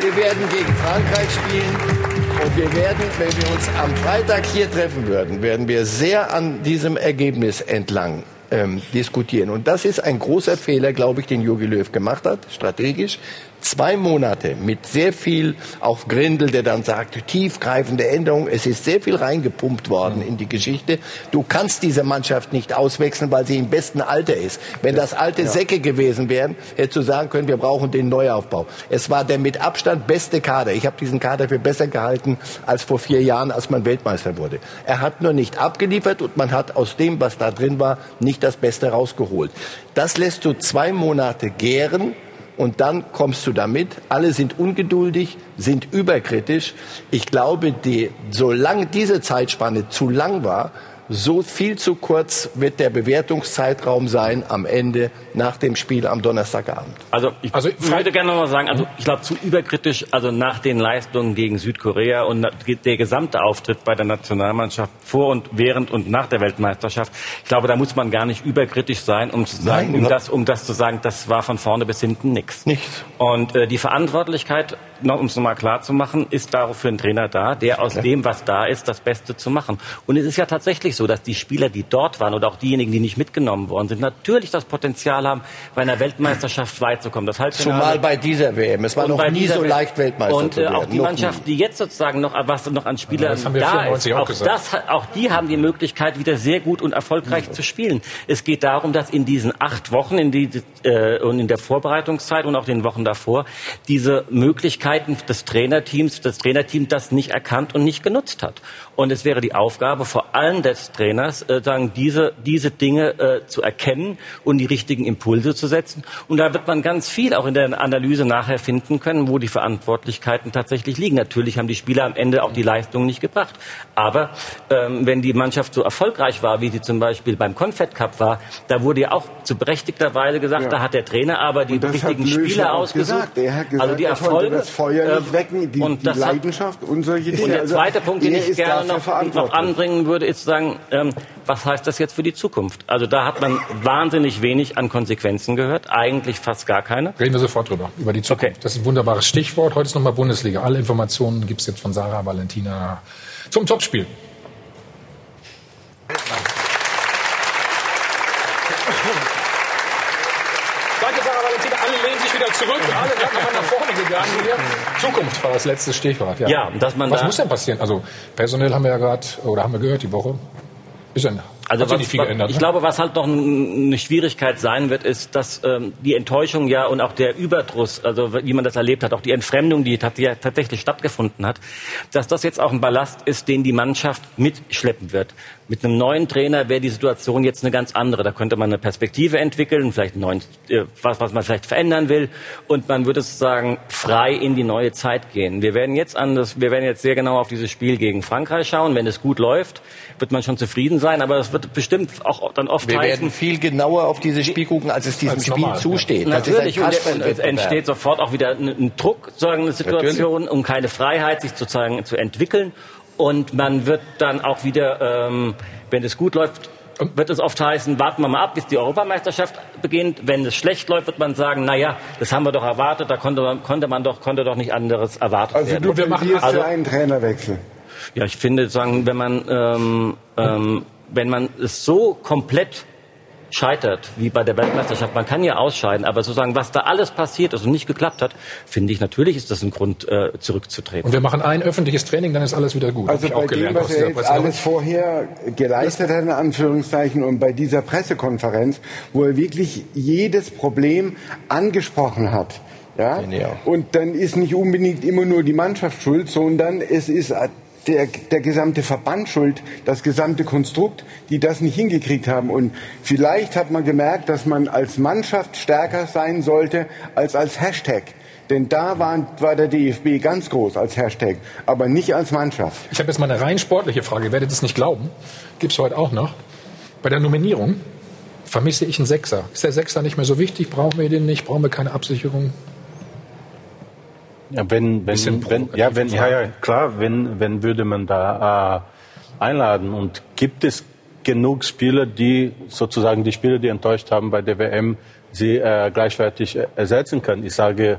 Wir werden gegen Frankreich spielen und wir werden, wenn wir uns am Freitag hier treffen würden, werden wir sehr an diesem Ergebnis entlang ähm, diskutieren. Und das ist ein großer Fehler, glaube ich, den Jogi Löw gemacht hat, strategisch. Zwei Monate mit sehr viel, auch Grindel, der dann sagt, tiefgreifende Änderungen. Es ist sehr viel reingepumpt worden in die Geschichte. Du kannst diese Mannschaft nicht auswechseln, weil sie im besten Alter ist. Wenn das alte
Ja.
Säcke gewesen wären, hättest du sagen können, wir brauchen den Neuaufbau. Es war der mit Abstand beste Kader. Ich habe diesen Kader für besser gehalten als vor vier Jahren, als man Weltmeister wurde. Er hat nur nicht abgeliefert und man hat aus dem, was da drin war, nicht das Beste rausgeholt. Das lässt du zwei Monate gären. Und dann kommst du damit. Alle sind ungeduldig, sind überkritisch. Ich glaube, die, solange diese Zeitspanne zu lang war, so viel zu kurz wird der Bewertungszeitraum sein am Ende nach dem Spiel am Donnerstagabend.
Also ich würde gerne noch mal sagen, also ich glaube zu überkritisch, also nach den Leistungen gegen Südkorea und der gesamte Auftritt bei der Nationalmannschaft vor und während und nach der Weltmeisterschaft, ich glaube, da muss man gar nicht überkritisch sein, um zu sagen,
Nein,
um das, um das zu sagen, das war von vorne bis hinten nichts.
Nichts.
Und äh, die Verantwortlichkeit, noch, um es nochmal klar zu machen, ist darauf für einen Trainer da, der aus dem, was da ist, das Beste zu machen. Und es ist ja tatsächlich so, dass die Spieler, die dort waren oder auch diejenigen, die nicht mitgenommen worden sind, natürlich das Potenzial haben, bei einer Weltmeisterschaft weit zu kommen. Das Halbfinale-
Zumal bei dieser WM. Es war
und
noch nie so leicht Weltmeister
Und
zu
äh,
werden.
auch die Mannschaft, die jetzt sozusagen noch, was noch an Spielern
das haben wir
da
94
ist,
auch
das, auch die haben die Möglichkeit, wieder sehr gut und erfolgreich zu spielen. Es geht darum, dass in diesen acht Wochen in die, äh, und in der Vorbereitungszeit und auch den Wochen davor diese Möglichkeiten des Trainerteams, das Trainerteam das nicht erkannt und nicht genutzt hat. Und es wäre die Aufgabe vor allem des Trainers, äh, sagen, diese, diese Dinge äh, zu erkennen und die richtigen Impulse zu setzen. Und da wird man ganz viel auch in der Analyse nachher finden können, wo die Verantwortlichkeiten tatsächlich liegen. Natürlich haben die Spieler am Ende auch die Leistung nicht gebracht. Aber ähm, wenn die Mannschaft so erfolgreich war, wie sie zum Beispiel beim Confed Cup war, da wurde ja auch zu berechtigter Weise gesagt,
Ja.
da hat der Trainer aber die richtigen Spieler ausgesucht.
Gesagt.
Also die
er
Erfolge.
das Feuer nicht
ähm,
wecken, die,
und
die
das hat-
Leidenschaft und solche Dinge.
und der
Also,
zweite Punkt, den ich gerne noch, noch anbringen würde, ist sagen, ähm, was heißt das jetzt für die Zukunft? Also da hat man wahnsinnig wenig an Konsequenzen gehört, eigentlich fast gar keine.
Reden wir sofort drüber, über die Zukunft. Das ist ein wunderbares Stichwort. Heute ist nochmal Bundesliga. Alle Informationen gibt es jetzt von Sarah Valentina zum Topspiel. Danke, Sarah Valentina. Alle lehnen sich wieder zurück. Alle nochmal nach vorne gegangen hier. Zukunft war das letzte Stichwort. Ja,
Ja, dass man
Was
da-
muss denn passieren? Also personell haben wir ja gerade, oder haben wir gehört die Woche, ist ja
Also was,
nicht viel geändert.
ich
ne?
glaube, was halt noch eine Schwierigkeit sein wird, ist, dass ähm, die Enttäuschung ja und auch der Überdruss, also wie man das erlebt hat, auch die Entfremdung, die tat- die ja tatsächlich stattgefunden hat, dass das jetzt auch ein Ballast ist, den die Mannschaft mitschleppen wird. Mit einem neuen Trainer wäre die Situation jetzt eine ganz andere. Da könnte man eine Perspektive entwickeln, vielleicht einen neuen, äh, was, was man vielleicht verändern will, und man würde sozusagen frei in die neue Zeit gehen. Wir werden jetzt an das, wir werden jetzt sehr genau auf dieses Spiel gegen Frankreich schauen. Wenn es gut läuft, wird man schon zufrieden sein, aber es wird bestimmt auch dann oft
Wir
heißen,
werden viel genauer auf dieses Spiel gucken, als es diesem
Als
Spiel
normal, ja.
zusteht.
Natürlich, und
das
es entsteht sofort auch wieder ein, ein Druck, sagen eine Situation, um keine Freiheit, sich sozusagen zu entwickeln. Und man wird dann auch wieder, ähm, wenn es gut läuft, wird es oft heißen, warten wir mal ab, bis die Europameisterschaft beginnt. Wenn es schlecht läuft, wird man sagen, na ja, das haben wir doch erwartet, da konnte man, konnte man doch, konnte doch nicht anderes erwartet
Also
werden.
du plädierst
also,
für einen Trainerwechsel.
ja, ich finde, sagen, wenn man, ähm, ähm, wenn man es so komplett scheitert, wie bei der Weltmeisterschaft, man kann ja ausscheiden, aber sozusagen, was da alles passiert ist und nicht geklappt hat, finde ich, natürlich ist das ein Grund, äh, zurückzutreten.
Und wir machen ein öffentliches Training, dann ist alles wieder gut.
Also bei dem, was er jetzt alles vorher geleistet hat, in Anführungszeichen, und bei dieser Pressekonferenz, wo er wirklich jedes Problem angesprochen hat. Ja? Und dann ist nicht unbedingt immer nur die Mannschaft schuld, sondern es ist der, der gesamte Verband schuld, das gesamte Konstrukt, die das nicht hingekriegt haben. Und vielleicht hat man gemerkt, dass man als Mannschaft stärker sein sollte als als Hashtag. Denn da war, war der DFB ganz groß als Hashtag, aber nicht als Mannschaft.
Ich habe jetzt mal eine rein sportliche Frage. Ihr werdet es nicht glauben. Gibt es heute auch noch. Bei der Nominierung vermisse ich einen Sechser. Ist der Sechser nicht mehr so wichtig? Brauchen wir den nicht? Brauchen wir keine Absicherung?
Ja, wenn, wenn, wenn, ja, wenn, ja, ja, klar, wenn, wenn würde man da äh, einladen und gibt es genug Spieler, die sozusagen die Spieler, die enttäuscht haben bei der WM, sie äh, gleichwertig ersetzen können? Ich sage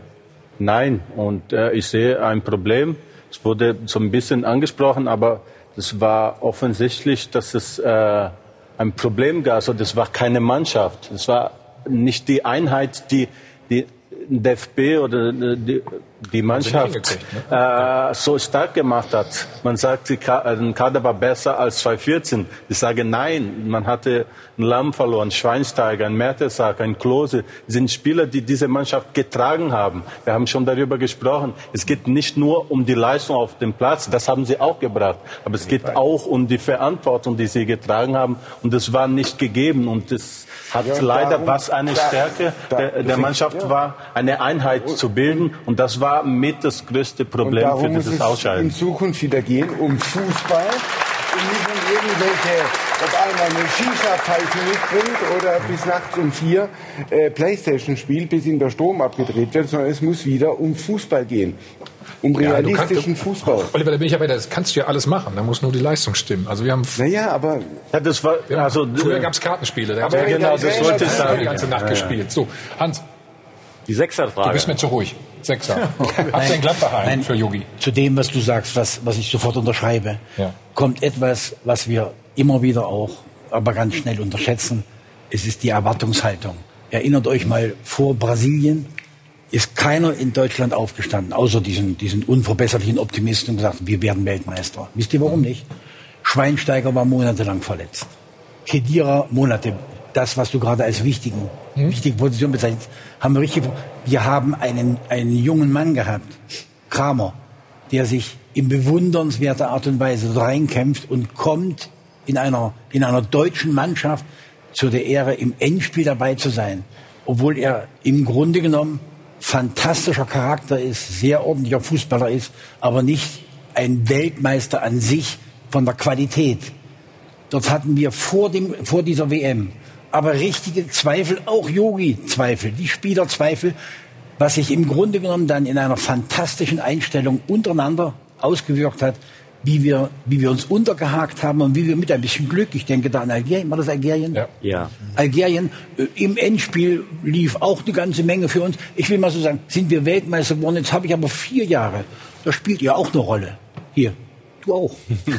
nein und äh, ich sehe ein Problem. Es wurde so ein bisschen angesprochen, aber es war offensichtlich, dass es äh, ein Problem gab. Also das war keine Mannschaft. Es war nicht die Einheit, die, die DFB oder die, die Mannschaft ne? äh, so stark gemacht hat. Man sagt, der Kader war besser als 2014. Ich sage nein, man hatte einen Lamm verloren, Schweinsteiger, ein Mertesacker, ein Klose. Das sind Spieler, die diese Mannschaft getragen haben. Wir haben schon darüber gesprochen. Es geht nicht nur um die Leistung auf dem Platz, das haben sie auch gebracht. Aber es geht auch um die Verantwortung, die sie getragen haben. Und das war nicht gegeben. Und das hat ja, leider, darum, was eine Stärke da, der, der Mannschaft ja. war, eine Einheit zu bilden. Und das war mit das größte Problem für dieses Ausscheiden.
in Zukunft wieder gehen um Fußball und nicht um irgendwelche, ob einer eine Shisha-Pfeife mitbringt oder bis nachts um vier äh, Playstation spielt, bis ihm der Strom abgedreht wird, sondern es muss wieder um Fußball gehen um realistischen
kannst,
Fußball.
Oliver, da bin ich aber, das kannst du ja alles machen. Da muss nur die Leistung stimmen. Also wir haben.
Naja, aber
ja, das war also
früher gab es Kartenspiele. Da
aber ja, genau, das wollte ich sagen.
Die ganze Nacht ja, gespielt. So, Hans.
Die Sechserfrage.
Du bist mir zu ruhig. Sechser. Habt ihr ein Gladbach ein für Yogi?
Zu dem, was du sagst, was, was ich sofort unterschreibe, ja. kommt etwas, was wir immer wieder auch, aber ganz schnell unterschätzen. Es ist die Erwartungshaltung. Erinnert euch mal vor Brasilien, ist keiner in Deutschland aufgestanden, außer diesen, diesen unverbesserlichen Optimisten und gesagt, wir werden Weltmeister. Wisst ihr warum nicht? Schweinsteiger war monatelang verletzt. Kedira Monate. Das, was du gerade als wichtigen, hm? wichtige Position bezeichnest, haben wir richtig. Wir haben einen, einen jungen Mann gehabt, Kramer, der sich in bewundernswerter Art und Weise reinkämpft und kommt in einer, in einer deutschen Mannschaft zu der Ehre, im Endspiel dabei zu sein. Obwohl er im Grunde genommen fantastischer Charakter ist, sehr ordentlicher Fußballer ist, aber nicht ein Weltmeister an sich von der Qualität. Dort hatten wir vor, dem, vor dieser WM aber richtige Zweifel, auch Yogi-Zweifel, die Spielerzweifel, was sich im Grunde genommen dann in einer fantastischen Einstellung untereinander ausgewirkt hat, wie wir, wie wir uns untergehakt haben und wie wir mit ein bisschen Glück, ich denke da an Algerien, war das Algerien?
Ja. ja.
Algerien, äh, im Endspiel lief auch eine ganze Menge für uns. Ich will mal so sagen, sind wir Weltmeister geworden, jetzt habe ich aber vier Jahre. Da spielt ihr auch eine Rolle. Hier, Du auch. nee.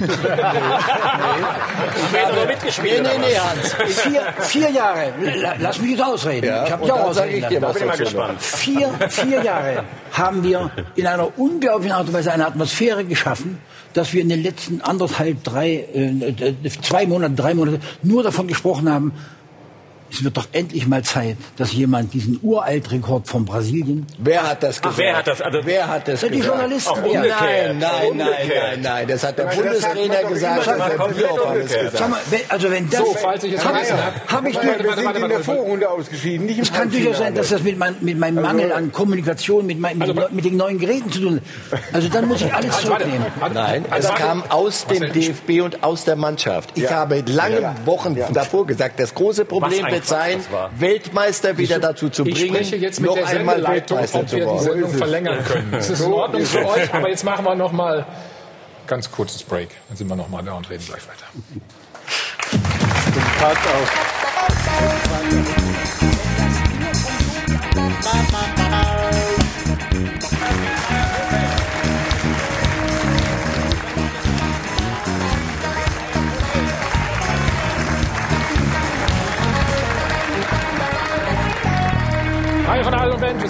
aber mitgespielt.
Nee, nee, nee, Hans. Vier, vier Jahre. Lass mich jetzt ausreden. Ja,
ich habe ja auch ausreden. Ich dir was bin mal gespannt.
Vier, vier Jahre haben wir in einer unglaublichen Art und Weise eine Atmosphäre geschaffen, dass wir in den letzten anderthalb, drei, äh, zwei Monaten, drei Monate nur davon gesprochen haben, es wird doch endlich mal Zeit, dass jemand diesen Uraltrekord von Brasilien.
Wer hat das gesagt?
Ach, wer hat das?
Also, wer hat das
gesagt? Die Journalisten.
Nein, nein, nein, nein, nein, nein. Das hat der das Bundestrainer gesagt. Das hat der Bierhoff gesagt.
Sag mal, wenn, also wenn das.
So, falls ich es vergessen habe.
Hab ich warte, wir sind in der Vorrunde ausgeschieden. Nicht
es kann durchaus sein, dass das mit, mein, mit meinem also- Mangel an Kommunikation, mit, mein, mit, also, mit, den neuen Geräten zu tun hat. Also dann muss ich alles zurücknehmen.
Nein, es kam aus dem DFB und aus der Mannschaft. Ich habe lange Wochen davor gesagt, das große Problem wird sein, Weltmeister wieder dazu zu bringen,
ich spreche jetzt mit noch der einmal Weltmeister ob wir die Sendung verlängern können. Das ist in Ordnung für euch, aber jetzt machen wir noch mal ganz kurzes Break. Dann sind wir noch mal da und reden gleich weiter. Tag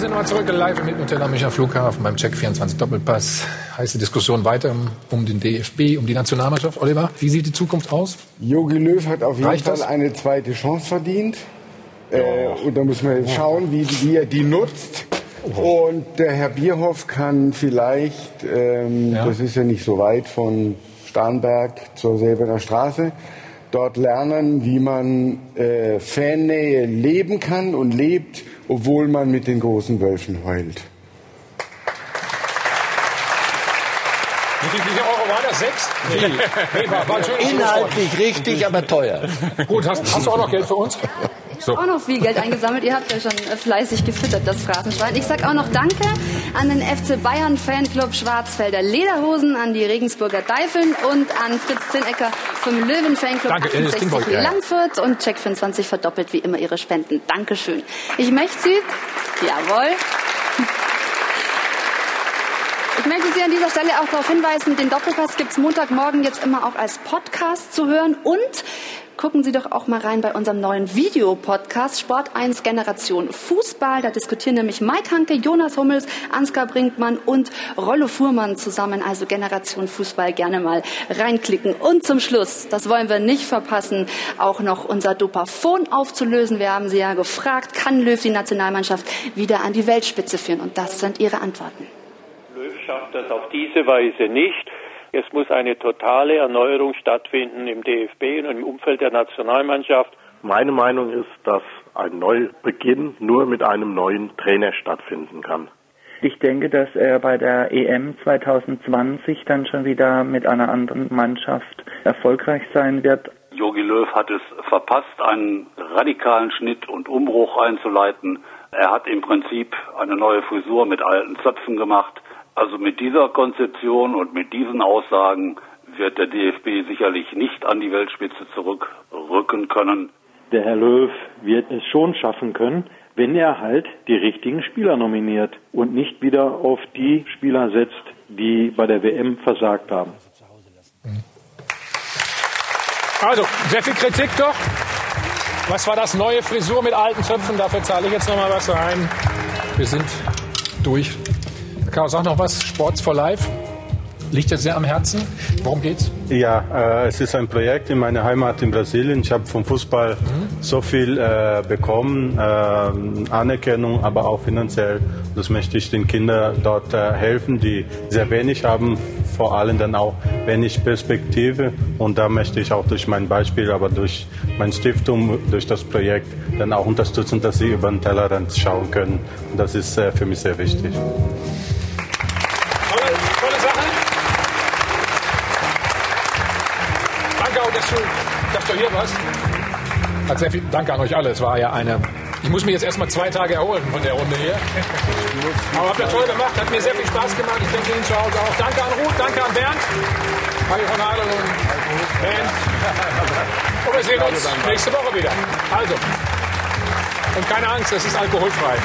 sind nochmal zurück live mit Nutella Micha Flughafen beim Check 24 Doppelpass. Heiße Diskussion weiter um, den DFB, um die Nationalmannschaft. Oliver, wie sieht die Zukunft aus?
Jogi Löw hat auf jeden
Reicht
Fall
das?
eine zweite Chance verdient. Äh, und da muss man jetzt schauen, wie, wie er die nutzt. Und der Herr Bierhoff kann vielleicht, ähm, das ist ja nicht so weit von Starnberg zur Selbener Straße, dort lernen, wie man äh, Fannähe leben kann und lebt, obwohl man mit den großen Wölfen heult.
Wie viel, wie viel Euro war das? Sechs? Nee, nee war, war ein schönes
Inhaltlich richtig, aber teuer.
Gut, hast, hast du auch noch Geld für uns? So.
Auch noch viel Geld eingesammelt. Ihr habt ja schon äh, fleißig gefüttert, das Phrasenschwein. Ich sag auch noch Danke an den FC Bayern Fanclub Schwarzfelder Lederhosen, an die Regensburger Deifeln und an Fritz Zinnecker vom Löwen Fanclub
Danke, äh, das Ding
68
wollte ich, ja, ja.
Langfurt und Check24 verdoppelt wie immer ihre Spenden. Dankeschön. Ich möchte Sie, jawohl, ich möchte Sie an dieser Stelle auch darauf hinweisen, den Doppelpass gibt's Montagmorgen jetzt immer auch als Podcast zu hören. Und gucken Sie doch auch mal rein bei unserem neuen Videopodcast Sport 1 Generation Fußball. Da diskutieren nämlich Mike Hanke, Jonas Hummels, Ansgar Brinkmann und Rollo Fuhrmann zusammen. Also Generation Fußball gerne mal reinklicken. Und zum Schluss, das wollen wir nicht verpassen, auch noch unser Dopaphon aufzulösen. Wir haben Sie ja gefragt, kann Löw die Nationalmannschaft wieder an die Weltspitze führen? Und das sind Ihre Antworten.
Schafft das auf diese Weise nicht. Es muss eine totale Erneuerung stattfinden im DFB und im Umfeld der Nationalmannschaft.
Meine Meinung ist, dass ein Neubeginn nur mit einem neuen Trainer stattfinden kann.
Ich denke, dass er bei der EM 2020 dann schon wieder mit einer anderen Mannschaft erfolgreich sein wird.
Jogi Löw hat es verpasst, einen radikalen Schnitt und Umbruch einzuleiten. Er hat im Prinzip eine neue Frisur mit alten Zöpfen gemacht. Also mit dieser Konzeption und mit diesen Aussagen wird der DFB sicherlich nicht an die Weltspitze zurückrücken können.
Der Herr Löw wird es schon schaffen können, wenn er halt die richtigen Spieler nominiert und nicht wieder auf die Spieler setzt, die bei der WM versagt haben.
Also, sehr viel Kritik doch. Was war das? Neue Frisur mit alten Zöpfen? Dafür zahle ich jetzt noch mal was rein. Wir sind durch. Chaos, sag noch was. Sports for Life. Liegt dir sehr am Herzen. Worum geht's?
Ja, äh, es ist ein Projekt in meiner Heimat in Brasilien. Ich habe vom Fußball so viel äh, bekommen, äh, Anerkennung, aber auch finanziell. Das möchte ich den Kindern dort äh, helfen, die sehr wenig haben, vor allem dann auch wenig Perspektive. Und da möchte ich auch durch mein Beispiel, aber durch meine Stiftung, durch das Projekt dann auch unterstützen, dass sie über den Tellerrand schauen können. Und das ist äh, für mich sehr wichtig.
Tolle, Hat sehr viel, danke an euch alle. Es war ja eine. Ich muss mich jetzt erstmal zwei Tage erholen von der Runde hier. Aber habt ihr toll gemacht, hat mir sehr viel Spaß gemacht. Ich denke Ihnen zu Hause auch. Danke an Ruth, danke an Bernd, Mario von Adel und Bernd. Und wir sehen uns nächste Woche wieder. Also. Und keine Angst, es ist alkoholfrei.